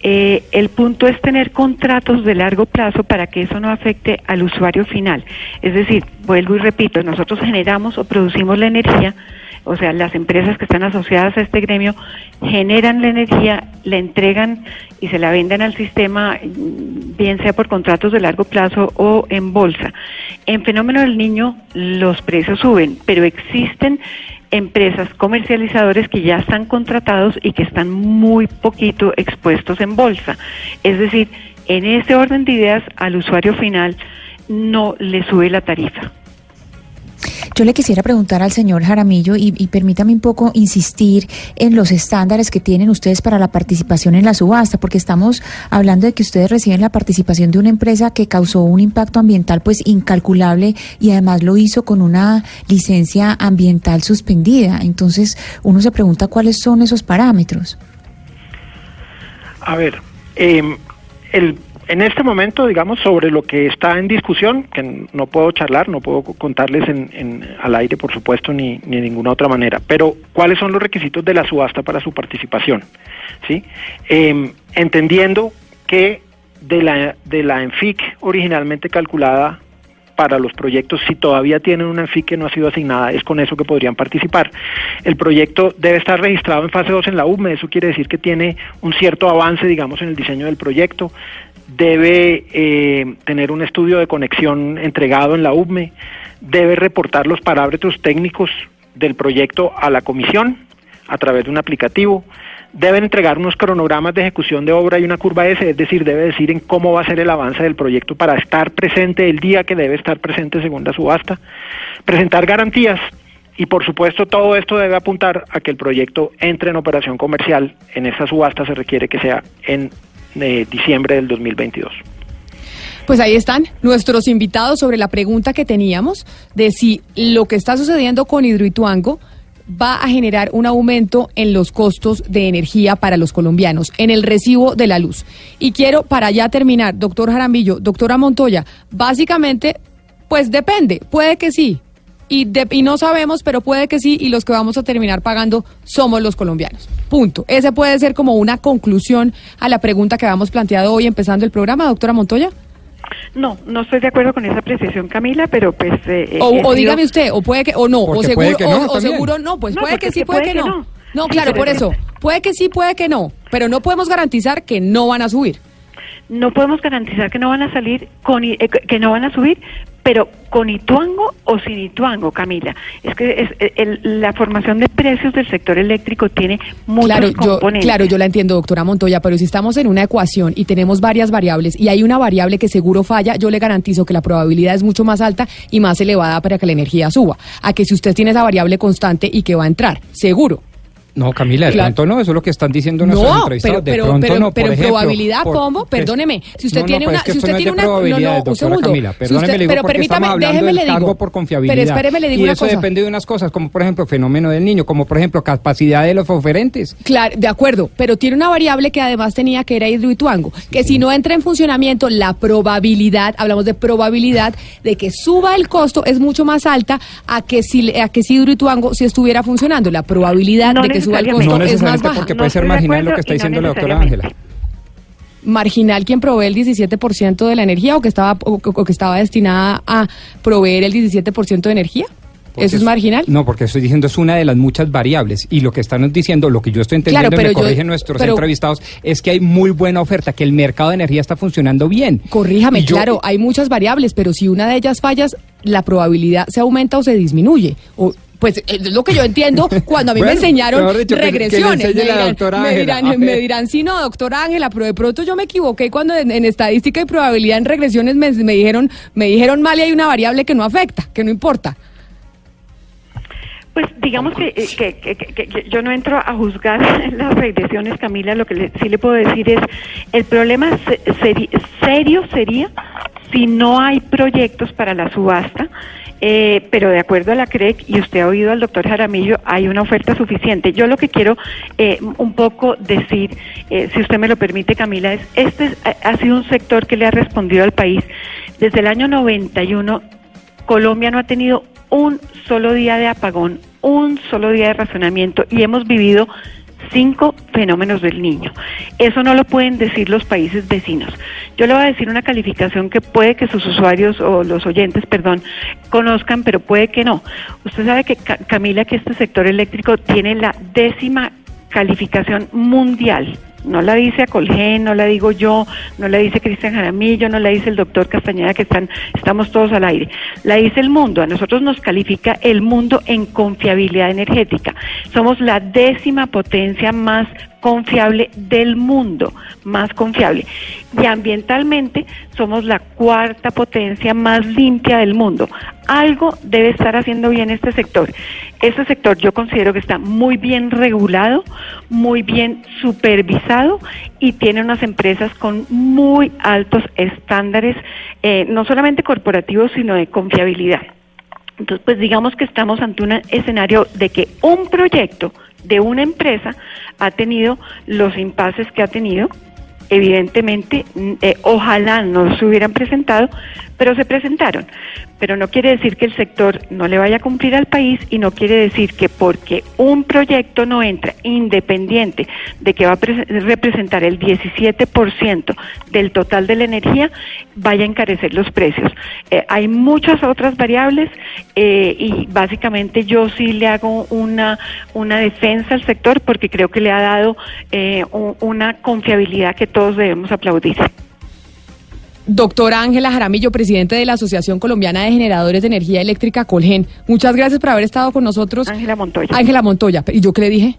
Speaker 40: Eh, el punto es tener contratos de largo plazo para que eso no afecte al usuario final. Es decir, vuelvo y repito, nosotros generamos o producimos la energía, o sea, las empresas que están asociadas a este gremio generan la energía, la entregan y se la venden al sistema, mm, bien sea por contratos de largo plazo o en bolsa. En fenómeno del niño los precios suben, pero existen empresas comercializadores que ya están contratados y que están muy poquito expuestos en bolsa. Es decir, en ese orden de ideas al usuario final no le sube la tarifa.
Speaker 6: Yo le quisiera preguntar al señor Jaramillo y, permítame un poco insistir en los estándares que tienen ustedes para la participación en la subasta, porque estamos hablando de que ustedes reciben la participación de una empresa que causó un impacto ambiental pues incalculable y además lo hizo con una licencia ambiental suspendida. Entonces uno se pregunta cuáles son esos parámetros.
Speaker 39: A ver, eh, el, en este momento, digamos, sobre lo que está en discusión, que no puedo charlar, no puedo contarles en, en- al aire, por supuesto, ni, ni de ninguna otra manera, pero ¿cuáles son los requisitos de la subasta para su participación? ¿Sí? Eh, entendiendo que de la, de la ENFIC originalmente calculada para los proyectos, si todavía tienen una ENFIC que no ha sido asignada, es con eso que podrían participar. El proyecto debe estar registrado en fase 2 en la UME, eso quiere decir que tiene un cierto avance, digamos, en el diseño del proyecto, debe eh, tener un estudio de conexión entregado en la UME, debe reportar los parámetros técnicos del proyecto a la comisión a través de un aplicativo, deben entregar unos cronogramas de ejecución de obra y una curva S, es decir, debe decir en cómo va a ser el avance del proyecto para estar presente el día que debe estar presente según la subasta, presentar garantías y por supuesto todo esto debe apuntar a que el proyecto entre en operación comercial. En esta subasta se requiere que sea en eh, diciembre del 2022.
Speaker 3: Pues ahí están nuestros invitados sobre la pregunta que teníamos de si lo que está sucediendo con Hidroituango va a generar un aumento en los costos de energía para los colombianos, en el recibo de la luz. Y quiero, para ya terminar, doctor Jaramillo, doctora Montoya, básicamente, pues depende, puede que sí, y, de- y no sabemos, pero puede que sí, y los que vamos a terminar pagando somos los colombianos. Punto. Ese puede ser como una conclusión a la pregunta que habíamos planteado hoy empezando el programa, doctora Montoya.
Speaker 40: No, no estoy de acuerdo con esa apreciación, Camila, pero pues... eh,
Speaker 3: O,
Speaker 40: he
Speaker 3: o dígame usted, o puede que, o no, o seguro,
Speaker 40: no,
Speaker 3: o- seguro no, pues
Speaker 40: No,
Speaker 3: puede que sí, puede,
Speaker 40: puede
Speaker 3: que,
Speaker 40: que
Speaker 3: no.
Speaker 40: no.
Speaker 3: No,
Speaker 40: Sí,
Speaker 3: claro, por
Speaker 40: es-
Speaker 3: eso, puede que sí, puede que no, pero no podemos garantizar que no van a subir.
Speaker 40: no podemos garantizar que no van a salir con eh, que no van a subir pero con Ituango o sin Ituango Camila es que es, eh, el- la formación de precios del sector eléctrico tiene muchos
Speaker 3: Claro, yo,
Speaker 40: componentes
Speaker 3: claro, yo la entiendo, doctora Montoya, pero si estamos en una ecuación y tenemos varias variables y hay una variable que seguro falla, yo le garantizo que la probabilidad es mucho más alta y más elevada para que la energía suba. A que si usted tiene esa variable constante y que va a entrar, seguro.
Speaker 44: No, Camila, de
Speaker 3: Claro.
Speaker 44: pronto no, eso es lo que están diciendo nuestros
Speaker 3: No, pero,
Speaker 44: de
Speaker 3: pero,
Speaker 44: pronto
Speaker 3: pero,
Speaker 44: no,
Speaker 3: pero
Speaker 44: por ejemplo,
Speaker 3: probabilidad,
Speaker 44: por-
Speaker 3: ¿cómo?
Speaker 44: pues,
Speaker 3: Perdóneme, si usted
Speaker 44: no, no,
Speaker 3: tiene
Speaker 44: pero
Speaker 3: una,
Speaker 44: es que
Speaker 3: si usted
Speaker 44: no
Speaker 3: tiene una, no, no, un
Speaker 44: doctora
Speaker 3: segundo.
Speaker 44: Camila,
Speaker 3: Si
Speaker 44: perdóneme,
Speaker 3: usted-
Speaker 44: le digo
Speaker 3: pero permítame, déjeme le digo.
Speaker 44: por confiabilidad.
Speaker 3: Pero espéreme, le digo
Speaker 44: y
Speaker 3: una
Speaker 44: eso
Speaker 3: cosa.
Speaker 44: depende de unas cosas, como por ejemplo fenómeno del niño, como por ejemplo capacidad de los oferentes.
Speaker 3: Claro, de acuerdo, pero tiene una variable que además tenía que era Hidroituango, que si no entra en funcionamiento, la probabilidad, hablamos de probabilidad, de que suba el costo es mucho más alta a que si, a que si Hidroituango si estuviera funcionando. La probabilidad
Speaker 44: No
Speaker 3: de que costo
Speaker 44: No
Speaker 3: es más baja.
Speaker 44: porque puede ser marginal lo que está diciendo la doctora Ángela.
Speaker 3: marginal quien provee el 17% de la energía o que estaba o, o que estaba destinada a proveer el 17% de energía?
Speaker 44: Porque
Speaker 3: ¿Eso es marginal?
Speaker 44: No, porque estoy diciendo es una de las muchas variables y lo que están diciendo, lo que yo estoy entendiendo
Speaker 3: Claro,
Speaker 44: y me
Speaker 3: pero yo-
Speaker 44: corrigen nuestros
Speaker 3: pero-
Speaker 44: entrevistados, es que hay muy buena oferta, que el mercado de energía está funcionando bien.
Speaker 3: Corríjame,
Speaker 44: yo-
Speaker 3: claro, hay muchas variables, pero si una de ellas fallas, la probabilidad se aumenta o se disminuye. O, pues es lo que yo entiendo cuando a mí me enseñaron
Speaker 44: que- que
Speaker 3: regresiones. me, dirán, me, dirán, me sí, no, doctora Ángela, pero de pronto yo me equivoqué cuando en, en estadística y probabilidad en regresiones me, me dijeron me dijeron mal y hay una variable que no afecta, que no importa.
Speaker 40: Pues digamos que, eh, que, que- que- que yo no entro a juzgar las regresiones, Camila, lo que le- sí le puedo decir es, el problema se- seri- serio sería si no hay proyectos para la subasta, eh, pero de acuerdo a la CREC, y usted ha oído al doctor Jaramillo, hay una oferta suficiente. Yo lo que quiero eh, un poco decir, eh, si usted me lo permite, Camila, es, este es- ha- ha sido un sector que le ha respondido al país. Desde el año 91 Colombia no ha tenido un solo día de apagón, un solo día de razonamiento y hemos vivido cinco fenómenos del niño. Eso no lo pueden decir los países vecinos. Yo le voy a decir una calificación que puede que sus usuarios o los oyentes, perdón, conozcan, pero puede que no. Usted sabe que, Ca- Camila, que este sector eléctrico tiene la décima calificación mundial. No la dice Acolgen, no la digo yo, no la dice Cristian Jaramillo, no la dice el doctor Castañeda, que están, estamos todos al aire. La dice el mundo. A nosotros nos califica el mundo en confiabilidad energética. Somos la décima potencia más confiable del mundo, más confiable. Y ambientalmente somos la cuarta potencia más limpia del mundo. Algo debe estar haciendo bien este sector. Este sector yo considero que está muy bien regulado, muy bien supervisado y tiene unas empresas con muy altos estándares, eh, no solamente corporativos, sino de confiabilidad. Entonces, pues digamos que estamos ante un escenario de que un proyecto de una empresa ha tenido los impases que ha tenido. Evidentemente, mm, eh, ojalá no se hubieran presentado, pero se presentaron. Pero no quiere decir que el sector no le vaya a cumplir al país y no quiere decir que porque un proyecto no entra independiente de que va a pre- representar el 17% del total de la energía, vaya a encarecer los precios. Eh, hay muchas otras variables eh, y básicamente yo sí le hago una, una defensa al sector porque creo que le ha dado eh, una confiabilidad que todos debemos aplaudir.
Speaker 3: Doctora Ángela Jaramillo, presidente de la Asociación Colombiana de Generadores de Energía Eléctrica Colgen. Muchas gracias por haber estado con nosotros.
Speaker 40: Ángela Montoya.
Speaker 3: Ángela Montoya. ¿Y yo qué le dije?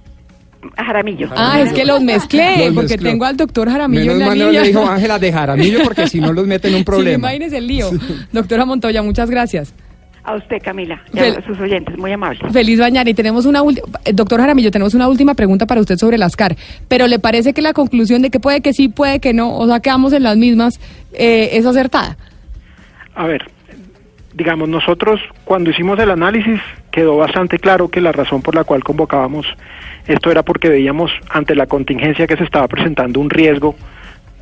Speaker 40: Jaramillo.
Speaker 3: Ah, es que los mezclé,
Speaker 44: Los
Speaker 3: porque
Speaker 44: mezcló.
Speaker 3: tengo al doctor Jaramillo
Speaker 44: Menos
Speaker 3: en la
Speaker 44: mal no
Speaker 3: línea.
Speaker 44: le dijo Ángela de Jaramillo porque si no los mete en un
Speaker 3: Sí,
Speaker 44: problema.
Speaker 3: imagínese el lío. Doctora Montoya, muchas gracias.
Speaker 40: A usted, Camila, y
Speaker 3: Fel-
Speaker 40: a sus oyentes, muy amables.
Speaker 3: Feliz mañana. Y tenemos una última, doctor Jaramillo, tenemos una última pregunta para usted sobre las CAR. Pero ¿le parece que la conclusión de que puede que sí, puede que no, o sea, quedamos en las mismas, eh, es acertada?
Speaker 39: A ver, digamos, nosotros cuando hicimos el análisis quedó bastante claro que la razón por la cual convocábamos esto era porque veíamos ante la contingencia que se estaba presentando un riesgo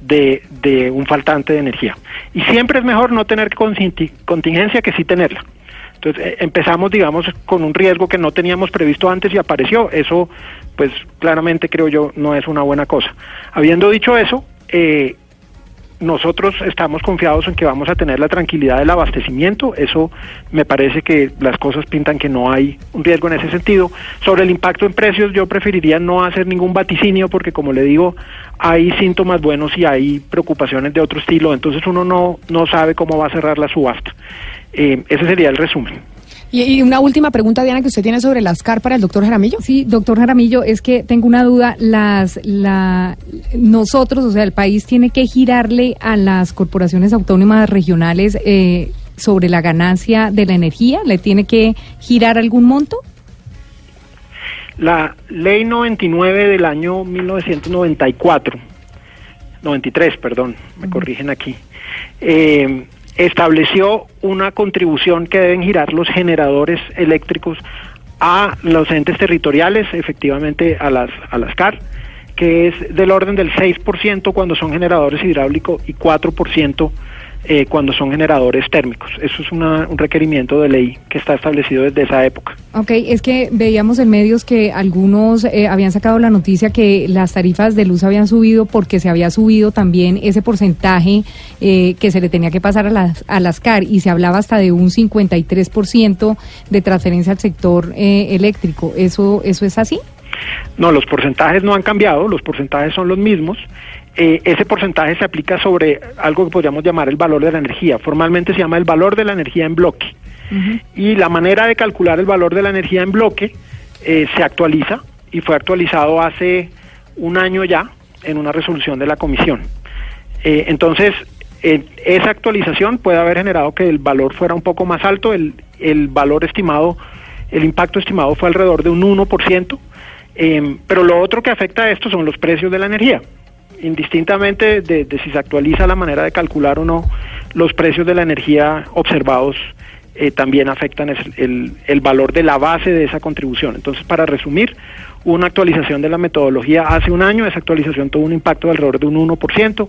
Speaker 39: de, de un faltante de energía. Y siempre es mejor no tener contingencia que sí tenerla. Entonces eh, empezamos, digamos, con un riesgo que no teníamos previsto antes y apareció. Eso, pues claramente creo yo, no es una buena cosa. Habiendo dicho eso, eh, nosotros estamos confiados en que vamos a tener la tranquilidad del abastecimiento. Eso me parece que las cosas pintan que no hay un riesgo en ese sentido. Sobre el impacto en precios, yo preferiría no hacer ningún vaticinio porque, como le digo, hay síntomas buenos y hay preocupaciones de otro estilo. Entonces uno no, no sabe cómo va a cerrar la subasta. Eh, ese sería el resumen.
Speaker 3: Y, y una última pregunta, Diana, que usted tiene sobre las CAR para el doctor Jaramillo.
Speaker 42: Sí, doctor Jaramillo, es que tengo una duda. Las, la, nosotros, o sea, el país tiene que girarle a las corporaciones autónomas regionales eh, sobre la ganancia de la energía. ¿Le tiene que girar algún monto?
Speaker 39: La ley 99 del año 1994, 93, perdón, me corrigen aquí, eh, estableció una contribución que deben girar los generadores eléctricos a los entes territoriales, efectivamente a las, a las CAR, que es del orden del 6% cuando son generadores hidráulicos y 4% eh, cuando son generadores térmicos. Eso es una- un requerimiento de ley que está establecido desde esa época.
Speaker 42: Ok, es que veíamos en medios que algunos eh, habían sacado la noticia que las tarifas de luz habían subido porque se había subido también ese porcentaje eh, que se le tenía que pasar a las, a las CAR y se hablaba hasta de un 53% de transferencia al sector eh, eléctrico. ¿Eso, ¿Eso es así?
Speaker 39: No, los porcentajes no han cambiado, los porcentajes son los mismos. Eh, ese porcentaje se aplica sobre algo que podríamos llamar el valor de la energía. Formalmente se llama el valor de la energía en bloque. Y la manera de calcular el valor de la energía en bloque eh, se actualiza y fue actualizado hace un año ya en una resolución de la comisión. Eh, entonces, esa actualización puede haber generado que el valor fuera un poco más alto, el, el valor estimado, el impacto estimado fue alrededor de un 1%, eh, pero lo otro que afecta a esto son los precios de la energía. Indistintamente de, si se actualiza la manera de calcular o no, los precios de la energía observados eh, también afectan el, el valor de la base de esa contribución. Entonces, para resumir, una actualización de la metodología hace un año, esa actualización tuvo un impacto de alrededor de un 1%,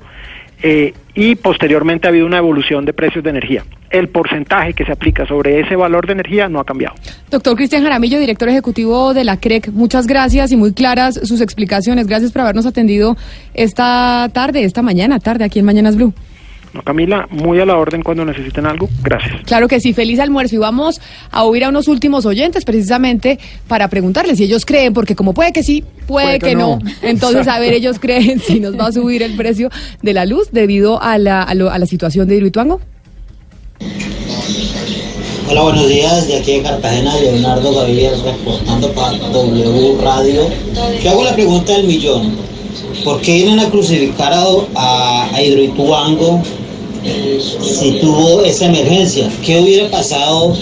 Speaker 39: eh, y posteriormente ha habido una evolución de precios de energía. El porcentaje que se aplica sobre ese valor de energía no ha cambiado.
Speaker 3: Doctor Cristian Jaramillo, director ejecutivo de la CREC, muchas gracias y muy claras sus explicaciones. Gracias por habernos atendido esta tarde, esta mañana, tarde, aquí en Mañanas Blue.
Speaker 39: No, Camila, muy a la orden cuando necesiten algo. Gracias.
Speaker 3: Claro que sí, feliz almuerzo y vamos a oír a unos últimos oyentes precisamente para preguntarles si ellos creen, porque como puede que sí, puede,
Speaker 45: Puede
Speaker 3: que,
Speaker 45: que
Speaker 3: no.
Speaker 45: no.
Speaker 3: Entonces, a ver, ellos creen si nos va a subir el precio de la luz debido a la, a lo- a la situación de Hidroituango.
Speaker 45: Hola, buenos días. De aquí de Cartagena, Leonardo Gaviria reportando para W Radio. Yo hago la pregunta del millón. ¿Por qué vienen a crucificar a, a, a Hidroituango si tuvo esa emergencia? ¿Qué hubiera pasado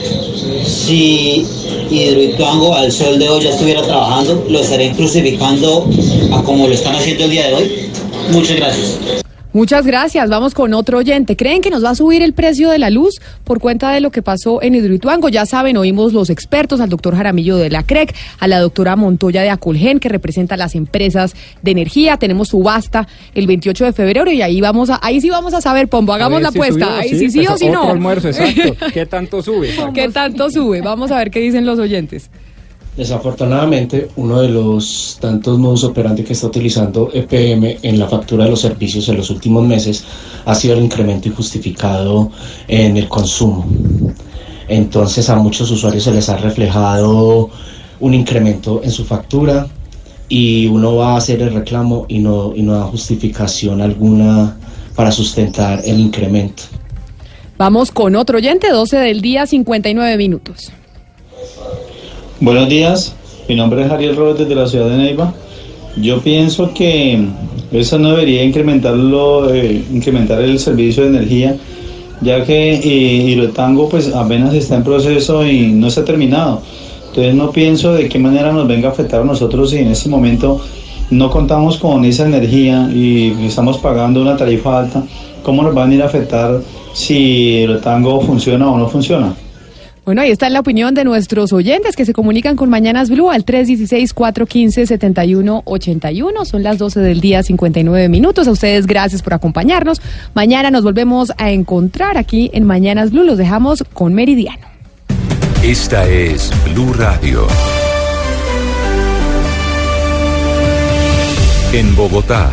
Speaker 45: si Hidroituango al sol de hoy ya estuviera trabajando? ¿Lo estarían crucificando a como lo están haciendo el día de hoy? Muchas gracias.
Speaker 3: Muchas gracias. Vamos con otro oyente. ¿Creen que nos va a subir el precio de la luz por cuenta de lo que pasó en Hidroituango? Ya saben, oímos los expertos, al doctor Jaramillo de la CREC, a la doctora Montoya de Acolgen, que representa las empresas de energía. Tenemos subasta el 28 de febrero y ahí vamos a, ahí sí vamos a saber, Pombo, hagamos la
Speaker 44: si
Speaker 3: apuesta. ahí sí, sí,
Speaker 44: pues,
Speaker 3: o sí no.
Speaker 44: almuerzo, exacto. ¿Qué tanto sube?
Speaker 3: ¿Qué tanto sube? Vamos a ver qué dicen los oyentes.
Speaker 46: Desafortunadamente, uno de los tantos modus operandi que está utilizando EPM en la factura de los servicios en los últimos meses ha sido el incremento injustificado en el consumo. Entonces a muchos usuarios se les ha reflejado un incremento en su factura y uno va a hacer el reclamo y no, y no da justificación alguna para sustentar el incremento.
Speaker 3: Vamos con otro oyente, 12 del día, 59 minutos.
Speaker 47: Buenos días, mi nombre es Ariel Robles desde la ciudad de Neiva. Yo pienso que eso no debería incrementarlo, eh, incrementar el servicio de energía, ya que eh, Hidrotango pues apenas está en proceso y no se ha terminado. Entonces no pienso de qué manera nos venga a afectar a nosotros si en este momento no contamos con esa energía y estamos pagando una tarifa alta, ¿cómo nos van a ir a afectar si Hidrotango funciona o no funciona?
Speaker 3: Bueno, ahí está la opinión de nuestros oyentes que se comunican con Mañanas Blue al 316-415-7181. Son las 12 del día, 59 minutos. A ustedes, gracias por acompañarnos. Mañana nos volvemos a encontrar aquí en Mañanas Blue. Los dejamos con Meridiano.
Speaker 1: Esta es Blue Radio. En Bogotá,